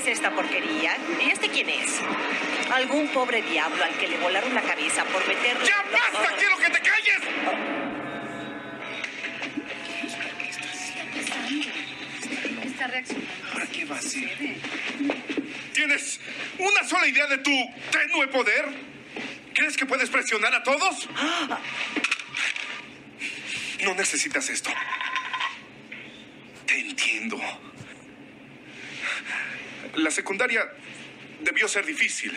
es esta porquería? ¿Y este quién es? Algún pobre diablo al que le volaron la cabeza por meterle... ¡Ya basta! ¡Quiero que te calles! Está reaccionando. ¿Ahora qué va a hacer? ¿Tienes una sola idea de tu tenue poder? ¿Crees que puedes presionar a todos? No necesitas esto. Te entiendo. La secundaria debió ser difícil,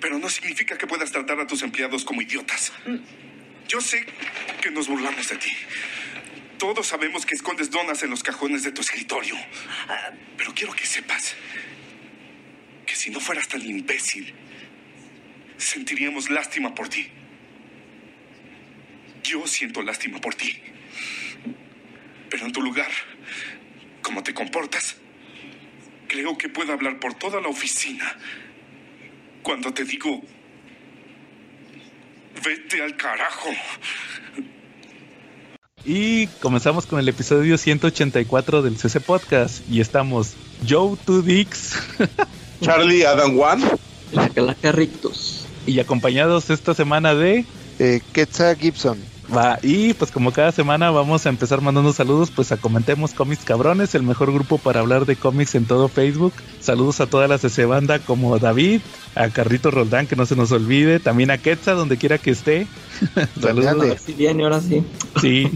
pero no significa que puedas tratar a tus empleados como idiotas. Yo sé que nos burlamos de ti. Todos sabemos que escondes donas en los cajones de tu escritorio. Pero quiero que sepas que si no fueras tan imbécil, sentiríamos lástima por ti. Yo siento lástima por ti. Pero en tu lugar, como te comportas, creo que puedo hablar por toda la oficina cuando te digo, vete al carajo. Y comenzamos con el episodio 184 del CC Podcast. Y estamos Joe Two Dicks Charlie Adam One. La Calaca Rictus. y acompañados esta semana de Eh, Quetzal Gibson. Va, y pues como cada semana vamos a empezar mandando saludos, pues a Comentemos Cómics Cabrones, el mejor grupo para hablar de cómics en todo Facebook. Saludos a todas las CC banda como David, a Carrito Roldán, que no se nos olvide, también a Quetzal, donde quiera que esté. Saludos. Si viene, ahora sí. Sí.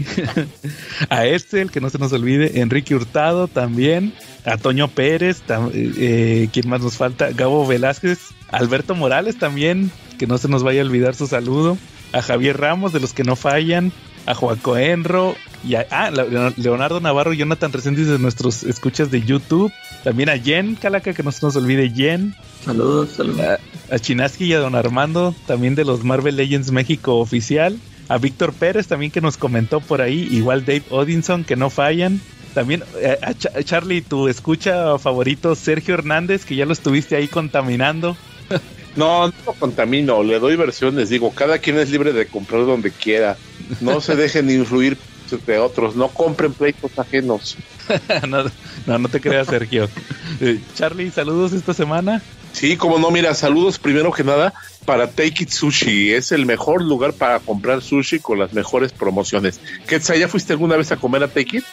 a este, el que no se nos olvide, Enrique Hurtado también, a Toño Pérez, tam- eh, ¿quién más nos falta? Gabo Velázquez, Alberto Morales también, que no se nos vaya a olvidar su saludo, a Javier Ramos, de los que no fallan, a Joaco Enro, y a ah, Leonardo Navarro y Jonathan Reséndiz de nuestros escuchas de YouTube, también a Jen Calaca, que no se nos olvide Jen, Saludos, saludos. a, a Chinaski y a Don Armando, también de los Marvel Legends México oficial. A Víctor Pérez también que nos comentó por ahí, igual Dave Odinson que no fallan. También eh, a, a Charlie, tu escucha favorito, Sergio Hernández, que ya lo estuviste ahí contaminando. No, no lo contamino, le doy versiones. Digo, cada quien es libre de comprar donde quiera. No se dejen influir de otros, no compren pleitos ajenos. no, no, no te creas, Sergio. Eh, Charlie, saludos esta semana. Sí, como no, mira, saludos primero que nada para Take It Sushi. Es el mejor lugar para comprar sushi con las mejores promociones. Quetzal, ¿ya fuiste alguna vez a comer a Take It?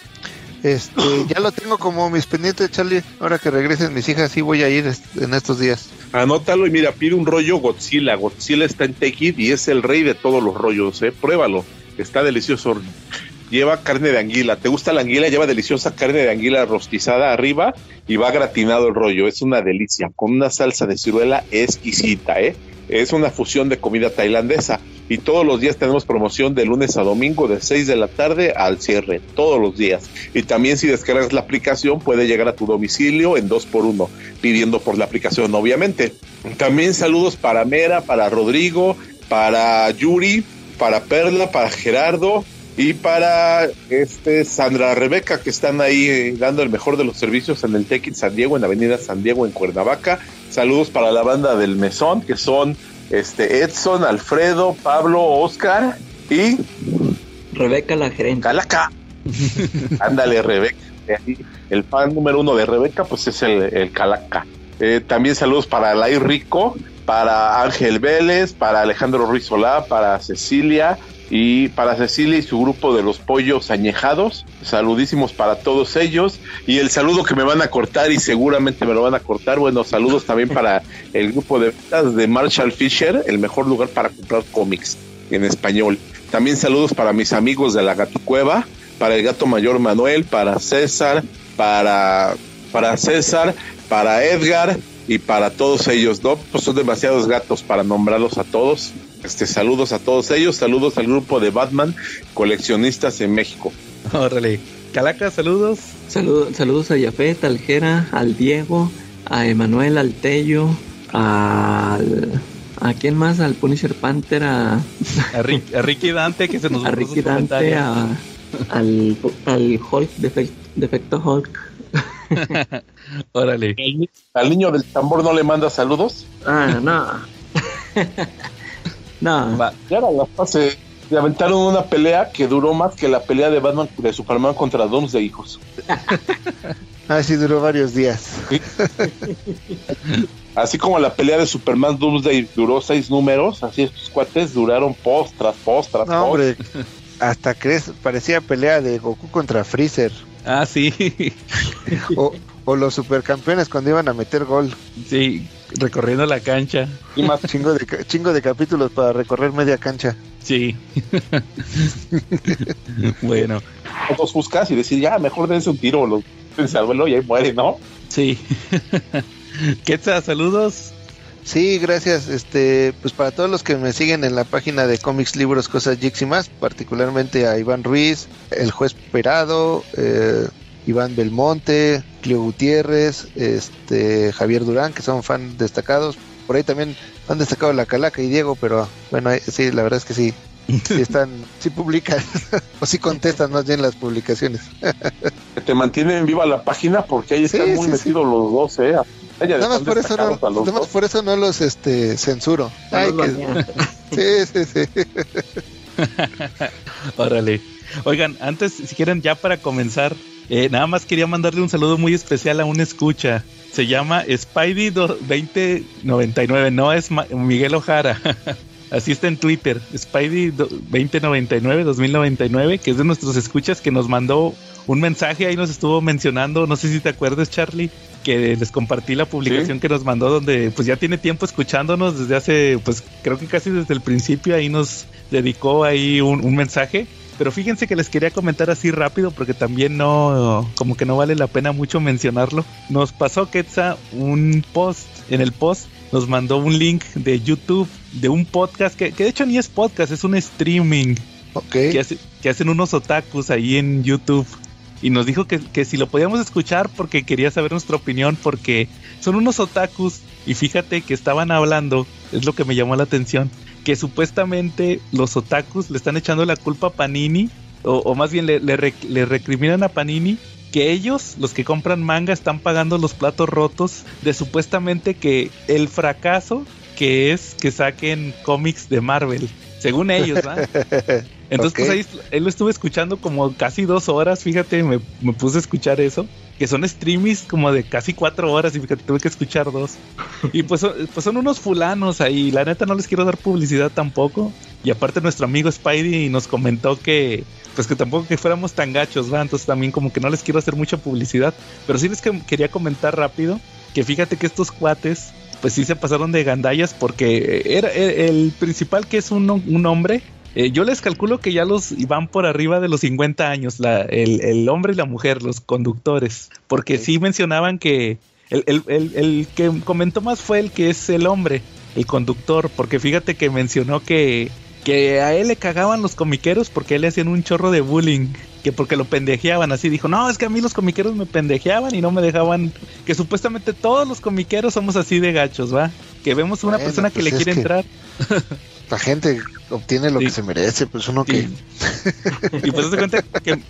Este, ya lo tengo como mis pendientes, Charlie. Ahora que regresen mis hijas, sí voy a ir en estos días. Anótalo y mira, pide un rollo Godzilla. Godzilla está en Take It y es el rey de todos los rollos, ¿eh? Pruébalo. Está delicioso. Lleva carne de anguila. ¿Te gusta la anguila? Lleva deliciosa carne de anguila rostizada arriba y va gratinado el rollo. Es una delicia. Con una salsa de ciruela exquisita, ¿eh? Es una fusión de comida tailandesa. Y todos los días tenemos promoción de lunes a domingo de 6 de la tarde al cierre. Todos los días. Y también si descargas la aplicación puede llegar a tu domicilio en 2x1 pidiendo por la aplicación, obviamente. También saludos para Mera, para Rodrigo, para Yuri, para Perla, para Gerardo y para este Sandra Rebeca, que están ahí eh, dando el mejor de los servicios en el Tech San Diego, en Avenida San Diego, en Cuernavaca. Saludos para la banda del Mesón, que son este Edson, Alfredo, Pablo, Oscar y Rebeca, la gerente. Calaca. Ándale, Rebeca. El fan número uno de Rebeca, pues es el, el Calaca. Eh, también saludos para Lai Rico, para Ángel Vélez, para Alejandro Ruiz Solá, para Cecilia y para Cecilia y su grupo de los pollos añejados. Saludísimos para todos ellos. Y el saludo que me van a cortar y seguramente me lo van a cortar. Bueno, saludos también para el grupo de de Marshall Fisher, el mejor lugar para comprar cómics en español. También saludos para mis amigos de la Gaticueva, para el gato mayor Manuel, para César, para, para César, para Edgar y para todos ellos, ¿no? Pues son demasiados gatos para nombrarlos a todos. Este, saludos a todos ellos, saludos al grupo de Batman, coleccionistas en México. Órale. Calaca, saludos. Saludos, saludos a Yafet, al Jera, al Diego, a Emanuel, al Tello, al... ¿A quién más? Al Punisher Panther, a, A, Rick- a Ricky Dante, que se nos a Ricky Dante, a, al, al Hulk, defect- defecto Hulk. Órale. ¿Al niño del tambor no le manda saludos? Ah, no. no. Va. Ya era la fase. Le aventaron una pelea que duró más que la pelea de Batman de Superman contra Doomsday, hijos. Ah, sí, duró varios días. Así como la pelea de Superman Doomsday duró seis números, así estos cuates duraron post tras post tras No, post. hombre, hasta crees, parecía pelea de Goku contra Freezer. Ah, sí. O, o los supercampeones cuando iban a meter gol. sí, recorriendo la cancha. Y más Chingo de, chingo de capítulos para recorrer media cancha. Sí. bueno, dos buscas y decir, ya, mejor dense un tiro, los al vuelo y ahí muere, ¿no? sí. Quetzal, saludos. Sí, gracias. Este, pues para todos los que me siguen en la página de cómics, libros, cosas, geeks y más, particularmente a Iván Ruiz, el juez Perado, eh, Iván Belmonte, Clio Gutiérrez, este, Javier Durán, que son fan destacados. Por ahí también han destacado la Calaca y Diego, pero bueno, sí, la verdad es que sí, sí están, sí publican, o sí contestan más bien las publicaciones. Te mantienen viva la página porque ahí Sí, están muy sí, sí. metidos los dos, ¿eh? Ella Nada más por eso no, nada más por eso no los este censuro. Ay, que- sí, sí, sí. Órale. Oigan, antes, si quieren, ya para comenzar, eh, nada más quería mandarle un saludo muy especial a un escucha. Se llama Spidey do- 2099, no es Ma- Miguel Ojara. Así está en Twitter, Spidey do- 2099, 2099, que es de nuestros escuchas que nos mandó un mensaje, ahí nos estuvo mencionando, no sé si te acuerdas, Charlie, que les compartí la publicación que nos mandó donde pues ya tiene tiempo escuchándonos desde hace, pues creo que casi desde el principio, ahí nos dedicó ahí un, un mensaje. Pero fíjense que les quería comentar así rápido porque también no, como que no vale la pena mucho mencionarlo. Nos pasó Quetza un post, en el post nos mandó un link de YouTube de un podcast que, que de hecho ni es podcast, es un streaming Ok. que, hace- que hacen unos otakus ahí en YouTube. Y nos dijo que, que si lo podíamos escuchar porque quería saber nuestra opinión, porque son unos otakus. Y fíjate que estaban hablando, es lo que me llamó la atención, que supuestamente los otakus le están echando la culpa a Panini, o, más bien le, le rec- le recriminan a Panini que ellos, los que compran manga, están pagando los platos rotos de supuestamente que el fracaso que es que saquen cómics de Marvel. Según ellos, ¿verdad? Entonces, pues ahí él lo estuve escuchando como casi dos horas, fíjate, me, me puse a escuchar eso. Que son streamings como de casi cuatro horas y fíjate, tuve que escuchar dos. Y pues, son- pues son unos fulanos ahí, la neta no les quiero dar publicidad tampoco. Y aparte nuestro amigo Spidey nos comentó que, pues que tampoco que fuéramos tan gachos, ¿va? Entonces también como que no les quiero hacer mucha publicidad. Pero sí les que- quería comentar rápido que fíjate que estos cuates, pues sí se pasaron de gandallas porque era el, el principal que es un, un hombre. Eh, yo les calculo que ya los van por arriba de los 50 años, la, el, el hombre y la mujer, los conductores, porque sí mencionaban que el, el- el- el que comentó más fue el que es el hombre, el conductor, porque fíjate que mencionó que, que a él le cagaban los comiqueros porque a él le hacían un chorro de bullying, que porque lo pendejeaban, así dijo, no, es que a mí los comiqueros me pendejeaban y no me dejaban, que supuestamente todos los comiqueros somos así de gachos, ¿va? Que vemos una Bueno, persona que pues le es quiere que- entrar La gente obtiene lo Sí. que se merece, pues uno que... Y pues se cuenta que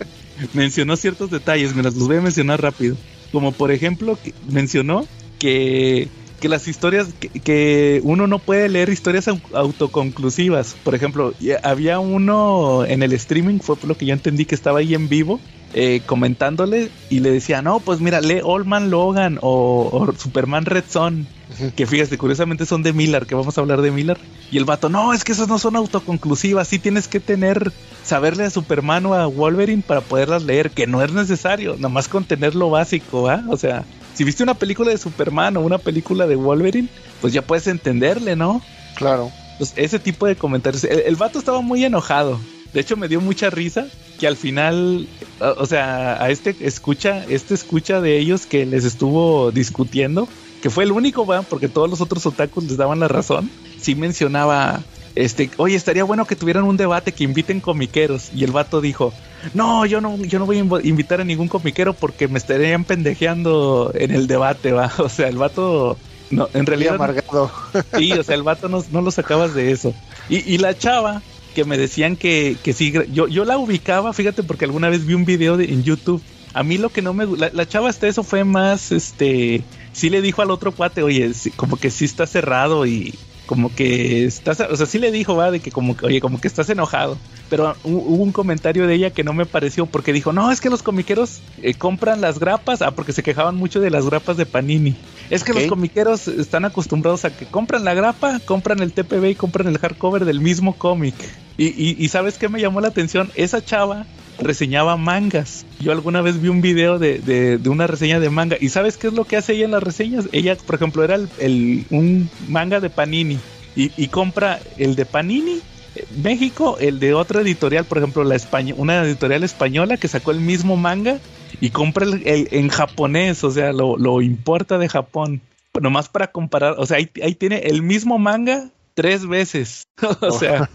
mencionó ciertos detalles, me los voy a mencionar rápido. Como por ejemplo, que mencionó que, que las historias, que, que uno no puede leer historias au- autoconclusivas. Por ejemplo, había uno en el streaming, fue por lo que yo entendí que estaba ahí en vivo, eh, comentándole y le decía, no, pues mira, lee Old Man Logan o, o Superman Red Son. Que fíjate, curiosamente son de Miller, que vamos a hablar de Miller. Y el vato, no, es que esas no son autoconclusivas, sí tienes que tener, saberle a Superman o a Wolverine para poderlas leer, que no es necesario, nada más con tener lo básico, ¿ah? O sea, si viste una película de Superman o una película de Wolverine, pues ya puedes entenderle, ¿no? Claro. Pues ese tipo de comentarios. El, el vato estaba muy enojado. De hecho, me dio mucha risa que al final, o sea, a este escucha, este escucha de ellos que les estuvo discutiendo, que fue el único, ¿va? porque todos los otros otakus les daban la razón. Sí mencionaba, este, oye, estaría bueno que tuvieran un debate que inviten comiqueros. Y el vato dijo, no, yo no, yo no voy a invitar a ningún comiquero porque me estarían pendejeando en el debate, va. O sea, el vato, no, en realidad. amargado. Sí, o sea, el vato no, no lo sacabas de eso. Y, y la chava, que me decían que, que sí, yo, yo la ubicaba, fíjate, porque alguna vez vi un video de, en YouTube. A mí lo que no me la, chava hasta eso fue más, este, sí le dijo al otro cuate, oye, como que sí está cerrado y, como que estás, o sea, sí le dijo, va, de que como que, oye, como que estás enojado. Pero hu- hubo un comentario de ella que no me pareció porque dijo, no, es que los comiqueros eh, compran las grapas, ah, porque se quejaban mucho de las grapas de Panini. Es que los comiqueros están acostumbrados a que compran la grapa, compran el TPB y compran el hardcover del mismo cómic. Y, y, y ¿sabes qué me llamó la atención? Esa chava reseñaba mangas. Yo alguna vez vi un video de, de- una reseña de manga. ¿Y sabes qué es lo que hace ella en las reseñas? Ella, por ejemplo, era el, un manga de Panini. Y, compra el de Panini. eh, México, el de otra editorial, por ejemplo, la España, una editorial española que sacó el mismo manga y compra el- en japonés, o sea, lo, lo importa de Japón. Nomás para comparar, o sea, ahí, ahí tiene el mismo manga tres veces. o sea,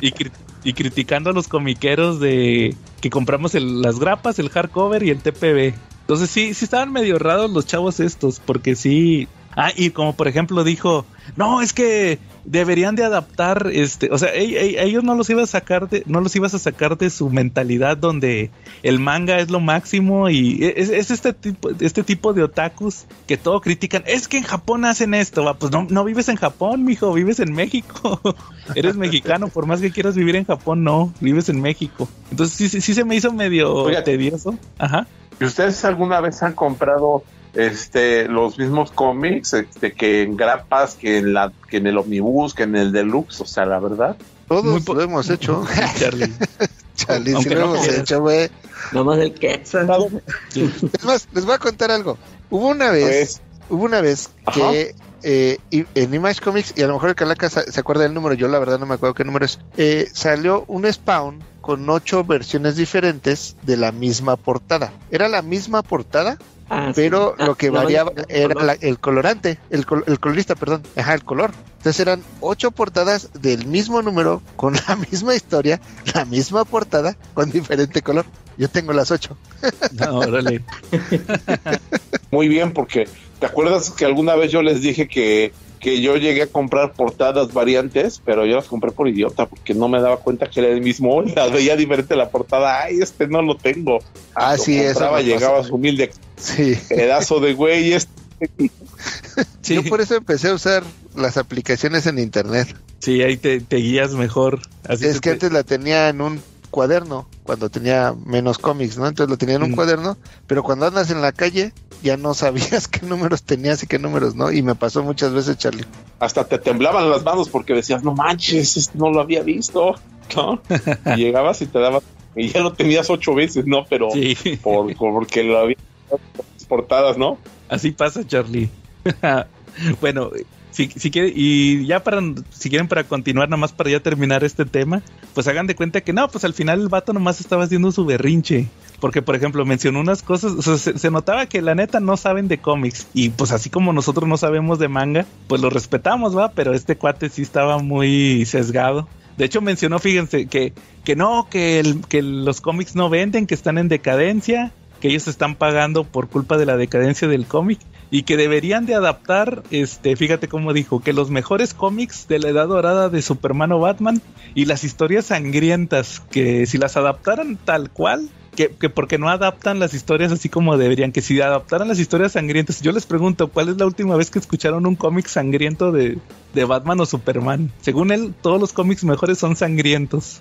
y, cri- y criticando a los comiqueros de que compramos las grapas, el hardcover y el TPB. Entonces sí, sí estaban medio raros los chavos estos, porque sí. Ah, y como por ejemplo dijo, no, es que deberían de adaptar, este, o sea, ell- ell- ellos no los ibas a sacar de, no los ibas a sacar de su mentalidad donde el manga es lo máximo y es, es este tipo, este tipo de otakus que todo critican. Es que en Japón hacen esto, va, pues no, no vives en Japón, mijo, vives en México. Eres mexicano, por más que quieras vivir en Japón, no, vives en México. Entonces sí, sí, sí se me hizo medio Oiga. tedioso. Ajá. ¿Y ustedes alguna vez han comprado este los mismos cómics este que en grapas, que en la que en el omnibus, que en el deluxe? O sea, la verdad. Todos lo hemos hecho. Charlie. Chale, sí lo no hemos quieras. hecho, güey. Nomás el Quetzal. Es más, les voy a contar algo. Hubo una vez, Pues, hubo una vez que eh, y- en Image Comics, y a lo mejor el Calaca sa- se acuerda del número, yo la verdad no me acuerdo qué número es, eh, salió un Spawn con ocho versiones diferentes de la misma portada. Era la misma portada, Ah, sí. pero Ah, lo que variaba el era color. la- el colorante, el, col- el colorista, perdón, ajá, el color. Entonces eran ocho portadas del mismo número, con la misma historia, la misma portada, con diferente color. Yo tengo las ocho. No, órale. muy bien, porque ¿te acuerdas que alguna vez yo les dije que, que yo llegué a comprar portadas variantes, pero yo las compré por idiota, porque no me daba cuenta que era el mismo, la veía diferente la portada, ay, este no lo tengo. Ah, Lo sí, eso llegaba su humilde Sí. pedazo de güey, este Sí, Yo por eso empecé a usar las aplicaciones en internet. sí ahí te, te guías mejor. Así es que te- antes la tenía en un cuaderno, cuando tenía menos cómics, ¿no? Entonces lo tenía en un Mm. cuaderno, pero cuando andas en la calle ya no sabías qué números tenías y qué números no. Y me pasó muchas veces, Charlie. hasta te temblaban las manos porque decías, no manches, no lo había visto, ¿no? Y llegabas y te dabas, y ya lo tenías ocho veces, ¿no? Pero Sí, por, porque lo había portadas, ¿no? así pasa, Charlie. bueno, si, si quiere, y ya para, si quieren para continuar, nada más para ya terminar este tema, pues hagan de cuenta que no, pues al final el vato nomás estaba haciendo su berrinche. Porque, por ejemplo, mencionó unas cosas, o sea, se, notaba que la neta no saben de cómics. Y pues así como nosotros no sabemos de manga, pues lo respetamos, va, pero este cuate sí estaba muy sesgado. De hecho, mencionó, fíjense, que, que no, que, que los cómics no venden, que están en decadencia, que ellos están pagando por culpa de la decadencia del cómic y que deberían de adaptar, este, fíjate cómo dijo, que los mejores cómics de la edad dorada de Superman o Batman y las historias sangrientas, que si las adaptaran tal cual, que, que porque no adaptan las historias así como deberían, que si adaptaran las historias sangrientas, yo les pregunto, ¿cuál es la última vez que escucharon un cómic sangriento de, de Batman o Superman? Según él, todos los cómics mejores son sangrientos.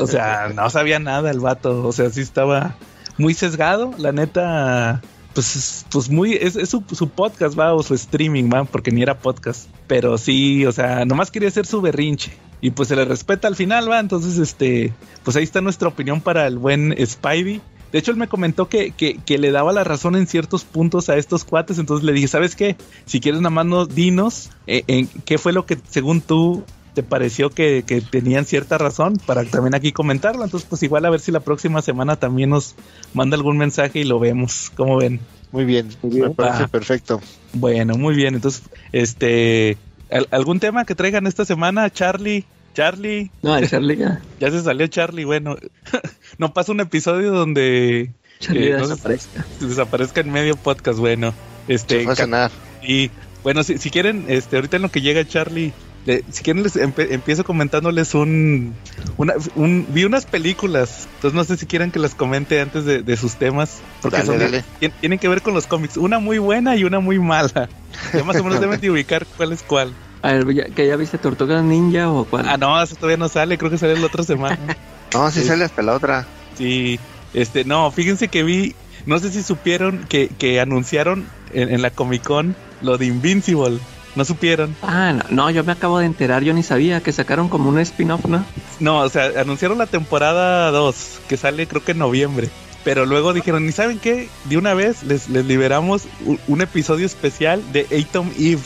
O sea, no sabía nada el vato, o sea, sí estaba muy sesgado, la neta, pues, pues muy, es, es su, podcast, va, o su streaming, va, porque ni era podcast, pero sí, o sea, nomás quería hacer su berrinche, y pues se le respeta al final, va, entonces, este, pues ahí está nuestra opinión para el buen Spidey. De hecho, él me comentó que, que, le daba la razón en ciertos puntos a estos cuates, entonces le dije, ¿sabes qué? Si quieres nada más no, dinos eh, en qué fue lo que según tú te pareció que, que tenían cierta razón para también aquí comentarlo. Entonces, pues igual a ver si la próxima semana también nos manda algún mensaje y lo vemos. ¿Cómo ven? Muy bien, Muy bien. me parece Ah. perfecto. Bueno, muy bien. Entonces, este, ¿al- ¿algún tema que traigan esta semana, Charlie? Charlie, No, el Charlie ya. ya se salió Charlie. Bueno, no pasa un episodio donde Charlie Eh, no desaparezca. desaparezca en medio podcast. Bueno, este, Se fue a cenar. Y bueno, si, si quieren, este, ahorita en lo que llega Charlie, le- si quieren les empe- empiezo comentándoles un, una, un- vi unas películas, entonces no sé si quieren que las comente antes de, de sus temas, porque Dale, son de- dale. tien- tienen que ver con los cómics, una muy buena y una muy mala. Ya más o menos deben de ubicar cuál es cuál. A ver, ya- ¿que ya viste Tortugas Ninja o cuál? Ah, no, eso todavía no sale, creo que sale la otra semana. No, sí Sí. sale hasta la otra. Sí, este, no, fíjense que vi, no sé si supieron que, que anunciaron en, en la Comic Con lo de Invincible. ¿No supieron? Ah, no, no, yo me acabo de enterar, yo ni sabía que sacaron como un spin-off, ¿no? No, o sea, anunciaron la temporada 2, que sale creo que en noviembre. Pero luego dijeron, ¿y saben qué? De una vez les, les liberamos un episodio especial de Atom Eve.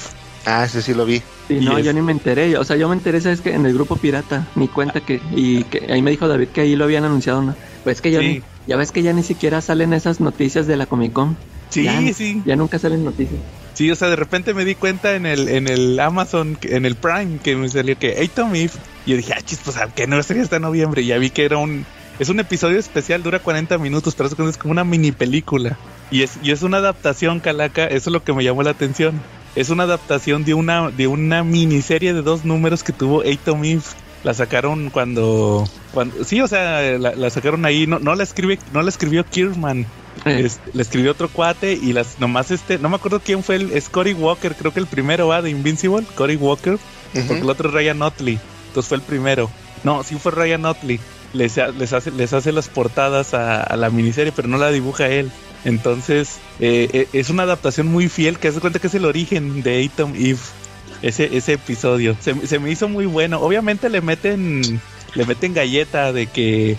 Ah, ese sí lo vi. Sí, Y no, es- yo ni me enteré, o sea, yo me enteré, ¿sabes que En el grupo pirata, ni cuenta que, y que ahí me dijo David que ahí lo habían anunciado, ¿no? Pues es que ya, Sí. ni- ya ves que ya ni siquiera salen esas noticias de la Comic Con. Sí, Ya, sí. Ya nunca salen noticias. Sí, o sea, de repente me di cuenta en el, en el Amazon, que- en el Prime, que me salió que Atom Eve. Y yo dije, ah, chis, pues, ¿a qué no sería hasta noviembre? Y ya vi que era un... Es un episodio especial, dura 40 minutos, pero es como una mini película. Y es, y es una adaptación, Calaca, eso es lo que me llamó la atención. Es una adaptación de una, de una miniserie de dos números que tuvo Atom Eve. La sacaron cuando, cuando sí, o sea, la, la sacaron ahí, no, no la escribe, no la escribió Kierman, este, le escribió otro cuate y las nomás este, no me acuerdo quién fue el es Cory Walker, creo que el primero va de Invincible, Cory Walker, porque el otro es Ryan Otley, entonces fue el primero. No, sí fue Ryan Otley. Les, les hace les hace las portadas a, a la miniserie, pero no la dibuja él. Entonces, eh, eh, es una adaptación muy fiel que hace cuenta que es el origen de Atom Eve. Ese, ese episodio. Se, se me hizo muy bueno. Obviamente le meten. Le meten galleta de que.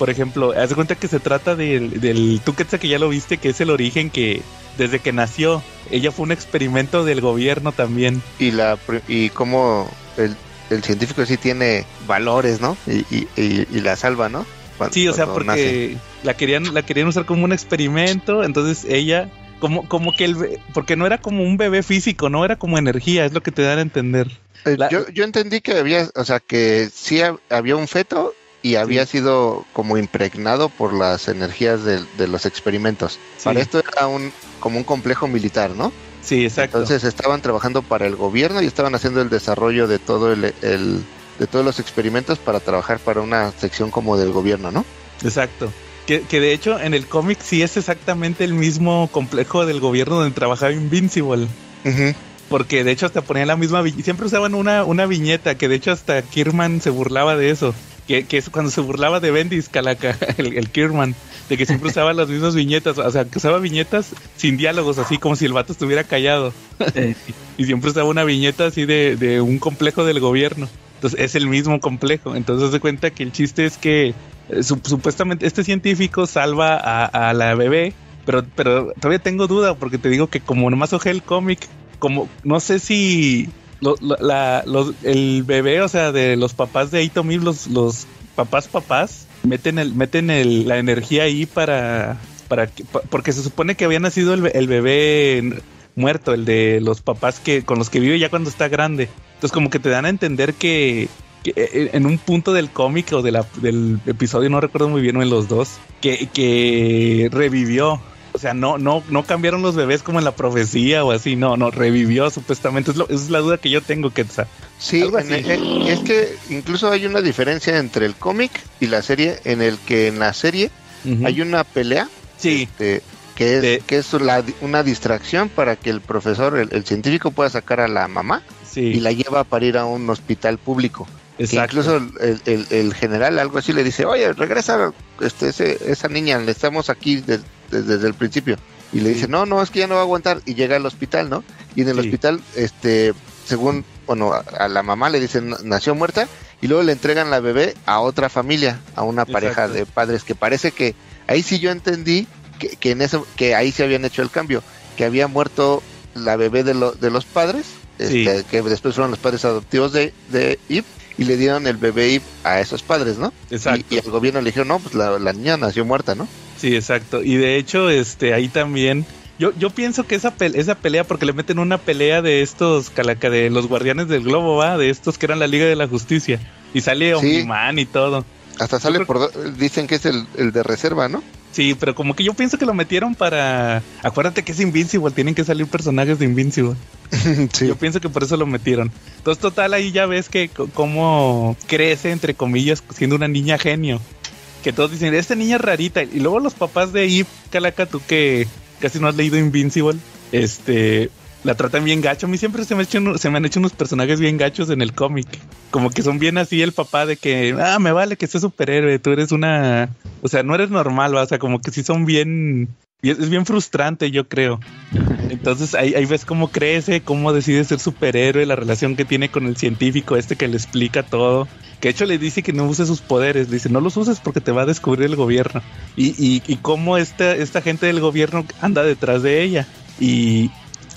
Por ejemplo, haz de cuenta que se trata del, del Tuquetza que ya lo viste, que es el origen que desde que nació, ella fue un experimento del gobierno también. Y la y cómo el, el científico sí tiene valores, ¿no? Y, y, y- y la salva, ¿no? Cuando- Sí, o sea, nace. porque la querían, la querían usar como un experimento, entonces ella, como, como que el, porque no era como un bebé físico, no era como energía, es lo que te dan a entender. Eh, la- yo, yo entendí que había, o sea, que sí hab- había un feto y había sido como impregnado por las energías de, de los experimentos. Sí. Para esto era un como un complejo militar, ¿no? Sí, exacto. Entonces estaban trabajando para el gobierno y estaban haciendo el desarrollo de todo el, el- de todos los experimentos para trabajar para una sección como del gobierno, ¿no? Exacto. Que, que de hecho en el cómic sí es exactamente el mismo complejo del gobierno donde trabajaba Invincible. Porque de hecho hasta ponían la misma siempre usaban una, una viñeta, que de hecho hasta Kierman se burlaba de eso. Que, que es cuando se burlaba de Bendis Calaca, el, el Kierman, de que siempre usaba las mismas viñetas, o sea, que usaba viñetas sin diálogos, así como si el vato estuviera callado. eh, Y siempre usaba una viñeta así de, de un complejo del gobierno. Entonces es el mismo complejo. Entonces se cuenta que el chiste es que eh, sup- supuestamente este científico salva a, a la bebé, pero, pero todavía tengo duda porque te digo que como nomás ojé el cómic, como no sé si lo- la- los- el bebé, o sea, de los papás de Atom Eve, los, los papás papás, meten el, meten el, la energía ahí para, que- porque se supone que había nacido el, be- el bebé muerto, el de los papás que con los que vive ya cuando está grande. Entonces como que te dan a entender que, que, eh, en un punto del cómic o del episodio, no recuerdo muy bien, o en los dos, que, que revivió. O sea, no, no, no cambiaron los bebés como en la profecía o así, no, no, revivió supuestamente. Es lo- es la duda que yo tengo, Quetzal. Sí, en- es que incluso hay una diferencia entre el cómic y la serie, en el que en la serie hay una pelea Sí, este, que es, De- que es la- una distracción para que el profesor, el, el científico pueda sacar a la mamá sí, y la lleva para ir a un hospital público. Que incluso el, el- el general algo así le dice, oye, regresa este, ese- esa niña, le estamos aquí de- de- desde el principio. Y le dice, no, no, es que ya no va a aguantar. Y llega al hospital, ¿no? Y en el Sí. hospital, este, según, bueno, a, a la mamá le dicen, nació muerta. Y luego le entregan la bebé a otra familia, a una pareja de padres, que parece que ahí sí yo entendí que, que en eso, que ahí sí habían hecho el cambio, que había muerto la bebé de, lo- de los padres, Sí. este, que después fueron los padres adoptivos de, de Eve, y le dieron el bebé a esos padres, ¿no? Exacto. Y, y el gobierno le dijo, no, pues la, la niña nació muerta, ¿no? Sí, exacto. Y de hecho, este, ahí también. Yo, yo pienso que esa, pel- esa pelea, porque le meten una pelea de estos, calaca, de los guardianes del globo, va, de estos que eran la Liga de la Justicia. Y sale Sí. Omniman y todo. Hasta sale creo por, dicen que es el, el de reserva, ¿no? Sí, pero como que yo pienso que lo metieron para. Acuérdate que es Invincible, tienen que salir personajes de Invincible. sí. Yo pienso que por eso lo metieron. Entonces, total, ahí ya ves que cómo crece, entre comillas, siendo una niña genio. Que todos dicen, esta niña es rarita. Y luego los papás de Eve, Calaca, tú que casi no has leído Invincible, este, la tratan bien gacho. A mí siempre se me, me han hecho unos personajes bien gachos en el cómic. Como que son bien así el papá de que, ah, me vale que seas superhéroe, tú eres una... O sea, no eres normal, o sea, como que sí son bien... Es bien frustrante, yo creo. Entonces ahí, ahí ves cómo crece, cómo decide ser superhéroe, la relación que tiene con el científico este que le explica todo. Que de hecho le dice que no use sus poderes. Dice, no los uses porque te va a descubrir el gobierno. Y, y, y cómo esta, esta gente del gobierno anda detrás de ella. Y,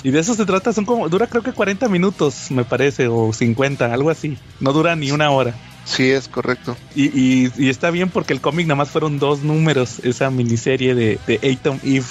y de eso se trata, son como, dura creo que 40 minutos, me parece, o 50, algo así. No dura ni una hora. Sí, es correcto. Y, y, y está bien porque el cómic nada más fueron dos números, esa miniserie de, de Atom Eve.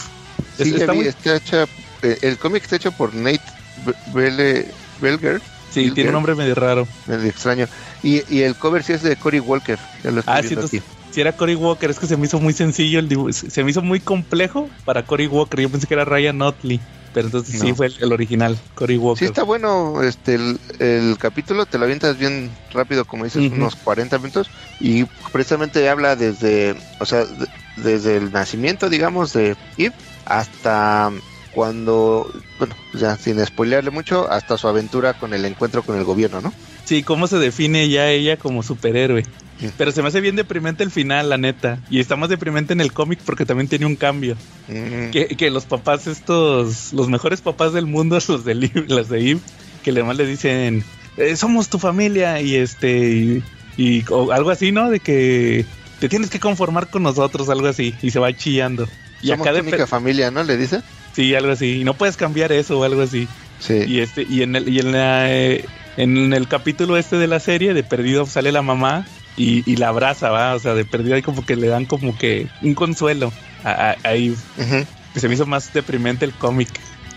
Sí, Es- está vi, muy- está hecha, eh, el cómic está hecho por Nate Be- Bele- Belger, sí, tiene un nombre medio raro. medio extraño. Y, y el cover sí es de Cory Walker. Ya lo estoy Ah, sí, entonces, aquí. Si era Cory Walker, es que se me hizo muy sencillo el dibujo, se me hizo muy complejo para Cory Walker. Yo pensé que era Ryan Otley, pero entonces sí fue el, el original, Cory Walker. Sí, está bueno este el, el capítulo, te lo avientas bien rápido, como dices, unos 40 minutos. Y precisamente habla desde, o sea, de- desde el nacimiento, digamos, de Eve hasta cuando, bueno, ya sin spoilearle mucho, hasta su aventura con el encuentro con el gobierno, ¿no? Sí, cómo se define ya ella como superhéroe. Sí. Pero se me hace bien deprimente el final, la neta. Y está más deprimente en el cómic porque también tiene un cambio. Mm, Que, que los papás estos, los mejores papás del mundo, los de Eve, los de Eve, que además le dicen, "Eh, somos tu familia y este, y, y- o algo así, ¿no? De que te tienes que conformar con nosotros, algo así. Y se va chillando. Y somos acá tu única familia, ¿no? Le dice. Sí, algo así. Y no puedes cambiar eso o algo así. Sí. Y este, y en el, y en la, eh, en el capítulo este de la serie, de perdido sale la mamá y, y la abraza, va, o sea, de perdido ahí como que le dan como que un consuelo a, a- a Eve, Ujú. que se me hizo más deprimente el cómic.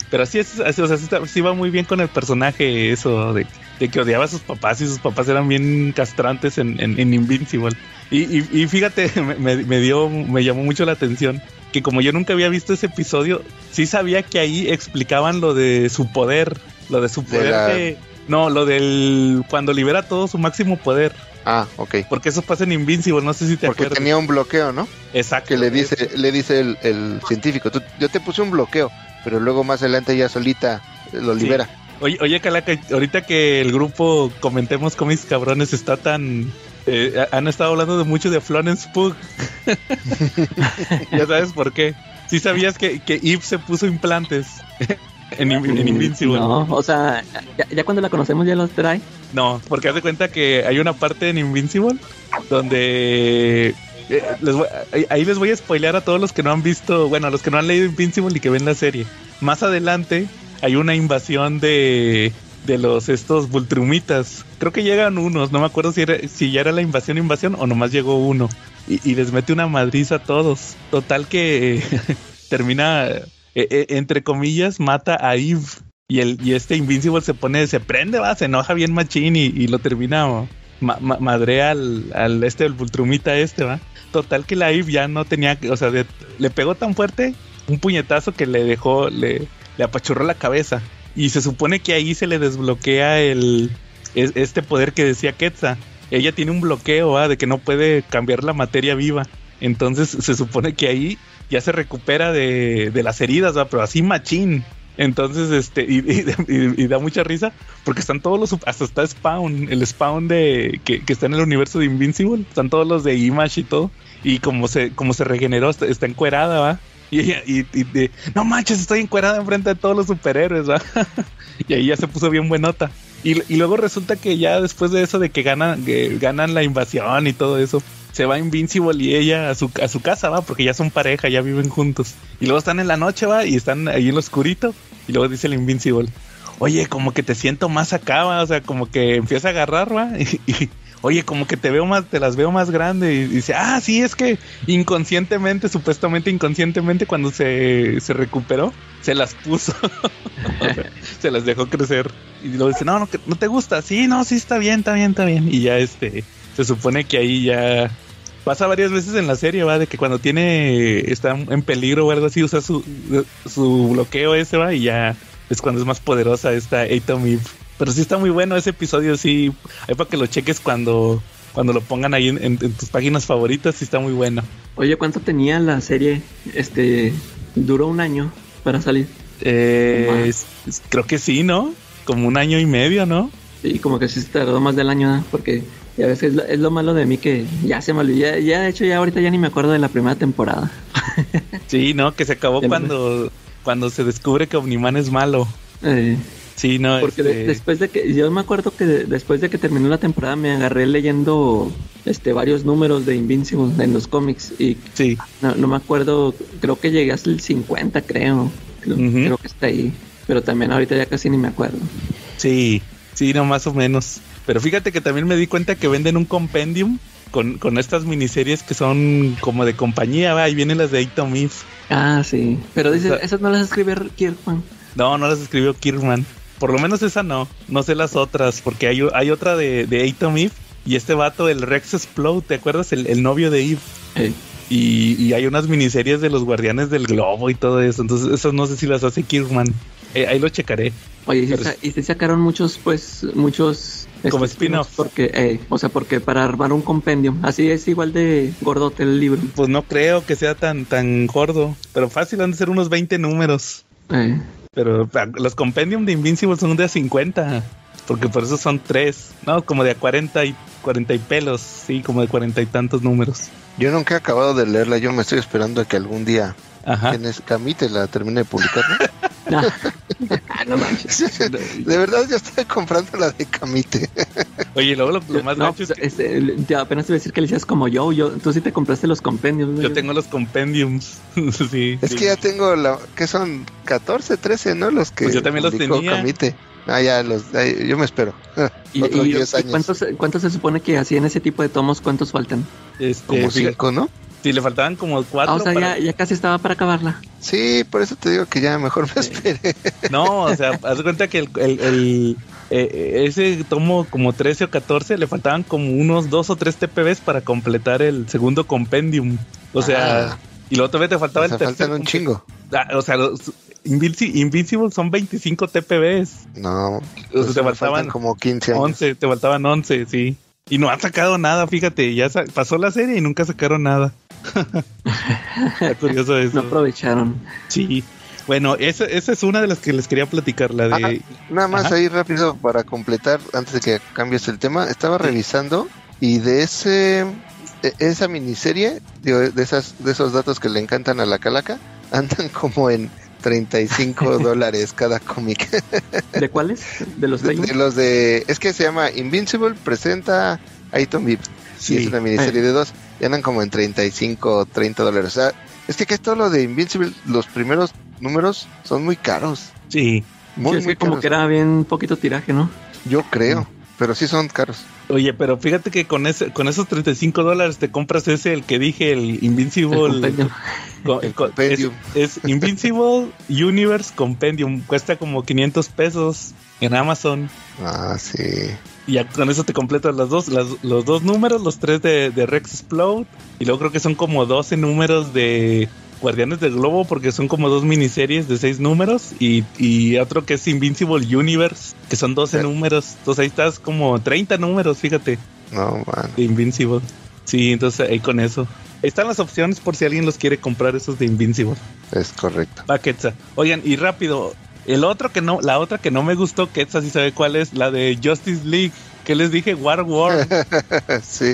Pero así es, así, o sea, sí, está- sí va muy bien con el personaje eso de, de que odiaba a sus papás y sus papás eran bien castrantes en, en, en Invincible. Y, y, y fíjate, me dio, me llamó mucho la atención que como yo nunca había visto ese episodio, sí sabía que ahí explicaban lo de su poder, lo de su De poder la- de- no, lo del cuando libera todo su máximo poder, Ah, ok. porque eso pasa en Invincible, no sé si te Porque acuerdas. tenía un bloqueo, ¿no? Exacto. Que le dice, le dice el, el científico, "Tú- yo te puse un bloqueo, pero luego más adelante ella solita lo Sí. libera. Oye, oye, Calaca, ahorita que el grupo comentemos cómics cabrones está tan eh, han estado hablando de mucho de Florence Pugh. ya sabes por qué. Sí sabías que, que Eve se puso implantes en, In- en Invincible. No, o sea, ya, ya cuando la conocemos ya los trae. No, porque haz de cuenta que hay una parte en Invincible donde eh, les voy- ahí- ahí les voy a spoilear a todos los que no han visto, bueno, a los que no han leído Invincible y que ven la serie. Más adelante hay una invasión de de los estos Vultrumitas. Creo que llegan unos, no me acuerdo si era, si ya era la invasión invasión o nomás llegó uno y, les mete una madriza a todos. Total que termina eh, eh, entre comillas mata a Eve y el y este Invincible se pone, se prende, va, se enoja bien machín y, lo termina ma- al, al este, el Vultrumita este, va. Total que la Eve ya no tenía, o sea, de- le pegó tan fuerte un puñetazo que le dejó, le, le apachurró la cabeza. Y se supone que ahí se le desbloquea el es- este poder que decía Quetzal. Ella tiene un bloqueo, ¿va? de que no puede cambiar la materia viva. Entonces se supone que ahí ya se recupera de, de las heridas, ¿va? pero así machín. Entonces, este, y da mucha risa porque están todos los, hasta está Spawn, el Spawn de, que, que está en el universo de Invincible, están todos los de Image y todo, y como se, como se regeneró, está, está encuerada, va, y ella, y, y de, no manches, estoy encuerada enfrente de todos los superhéroes, va, y ahí ya se puso bien buenota. Y, y luego resulta que ya después de eso, de que ganan, que ganan la invasión y todo eso, se va Invincible y ella a su, a su casa, va, porque ya son pareja, ya viven juntos. Y luego están en la noche, va, y están ahí en lo oscurito. Y luego dice el Invincible, oye, como que te siento más acá, va, o sea, como que empieza a agarrar, va, y, y, oye, como que te veo más, te las veo más grande. Y dice, ah, sí, es que inconscientemente, supuestamente inconscientemente, cuando se, se recuperó, se las puso. O sea, se las dejó crecer. Y luego dice, no, no, no te gusta. Sí, no, sí, está bien, está bien, está bien. Y ya este, se supone que ahí ya pasa varias veces en la serie, va, de que cuando tiene, está en peligro o algo así, usa su, su bloqueo ese, va, y ya es cuando es más poderosa esta Atom Eve. Pero sí está muy bueno ese episodio, sí. Ahí para que lo cheques cuando, cuando lo pongan ahí en, en- en tus páginas favoritas, sí está muy bueno. Oye, ¿cuánto tenía la serie? Este, duró un año para salir. Eh, creo que sí, ¿no? Como un año y medio, ¿no? Sí, como que sí se tardó más del año, ¿no? porque ya ves que es lo, es lo malo de mí que ya se me olvidó. Ya, ya, de hecho, ya ahorita ya ni me acuerdo de la primera temporada. Sí, ¿no? Que se acabó cuando, cuando se descubre que Omniman es malo. Eh, Sí, no, porque de- este, después de que, yo me acuerdo que de- después de que terminó la temporada me agarré leyendo este varios números de Invincible en los cómics y sí. no, no me acuerdo, creo que llegué hasta el 50, creo. Creo, que está ahí. Pero también ahorita ya casi ni me acuerdo. Sí, sí, no, más o menos. Pero fíjate que también me di cuenta que venden un compendium con, con estas miniseries que son como de compañía, va, y vienen las de Eve. Ah, sí. Pero dices, O sea- esas no las escribe Kirkman. No, no las escribió Kirkman. Por lo menos esa no. No sé las otras, porque hay, hay otra de, de Atom Eve y este vato, el Rex Explode, ¿te acuerdas? El, el novio de Eve. Y, y hay unas miniseries de los Guardianes del Globo y todo eso. Entonces, esas no sé si las hace Kirkman. Eh, ahí lo checaré. Oye, y, Pero sa- y se sacaron muchos, pues, muchos... Como este, spin-off. Porque, eh, o sea, porque para armar un compendium. Así es igual de gordote el libro. Pues no creo que sea tan, tan gordo. Pero fácil, han de ser unos 20 números. Eh, Pero los compendium de Invincible son de a 50. Porque por eso son tres. No, como de a 40 y 40 y pelos. Sí, como de 40 y tantos números. Yo nunca he acabado de leerla, yo me estoy esperando a que algún día Ajá. tienes Camite la termine de publicar. ¿no? no. Ah, no manches. de verdad yo estoy comprando la de Camite. Oye, luego lo, lo más no, gacho es pues, que este, te- apenas te iba a decir que le hicieras como yo, yo. Tú sí te compraste los compendios. ¿no? yo tengo los compendiums. sí. Es sí. que ya tengo la que son 14, 13, ¿no? Los que Pues yo también los tenía. Camite. Ah, ya los yo me espero. ¿Y, Otros y- 10 y años. cuántos, cuántos se supone que así en ese tipo de tomos? ¿Cuántos faltan? Este, Como fíjate, 5, ¿no? Sí, le faltaban como cuatro. Ah, o sea, para- ya, ya casi estaba para acabarla. Sí, por eso te digo que ya mejor me espere. No, o sea, haz de cuenta que el, el- el- eh, ese tomo como 13 o 14 le faltaban como unos dos o tres TPBs para completar el segundo compendium. O sea, Ah. y luego todavía te faltaba O sea, el tercer. faltan un chingo. Ah, o sea, los Invinci- Invincible son 25 TPBs. No, O sea, pues te faltaban faltan como 15 años. 11, te faltaban 11, sí. Y no han sacado nada, fíjate, ya pasó la serie y nunca sacaron nada. Está curioso eso. No aprovecharon. Sí. Bueno, esa, esa es una de las que les quería platicar, la de... Nada más Ajá. ahí rápido para completar, antes de que cambies el tema, estaba revisando y de ese e- esa miniserie, digo, de esas de esos datos que le encantan a la calaca, andan como en 35 dólares cada cómic. ¿De cuáles? ¿De los De, 20? de los de es que se llama Invincible presenta Item VIP. Sí. Y es una miniserie de dos y andan como en 35 o 30 dólares. O sea, es que, que todo lo de Invincible, los primeros números son muy caros. Sí. Muy, Sí, es muy que como que era bien poquito tiraje, ¿no? Yo creo, pero sí son caros. Oye, pero fíjate que con ese, con esos 35 dólares te compras ese, el que dije, el Invincible. El compendio. co- El co- compendium. Es, es Invincible Universe Compendium. Cuesta como 500 pesos en Amazon. Ah, sí. Y ya con eso te completas las dos, las- los dos números, los tres de, de Rex Explode. Y luego creo que son como 12 números de Guardianes del Globo, porque son como dos miniseries de seis números. Y, y otro que es Invincible Universe, que son 12 Sí. números. Entonces ahí estás como 30 números, fíjate, No, man. de Invincible. Sí, entonces ahí con eso. Están las opciones por si alguien los quiere comprar esos de Invincible. Es correcto. Va, Quetzal. Oigan, y rápido, el otro que no, la otra que no me gustó, Quetzal sí sabe cuál es, la de Justice League. Que les dije? War War. sí.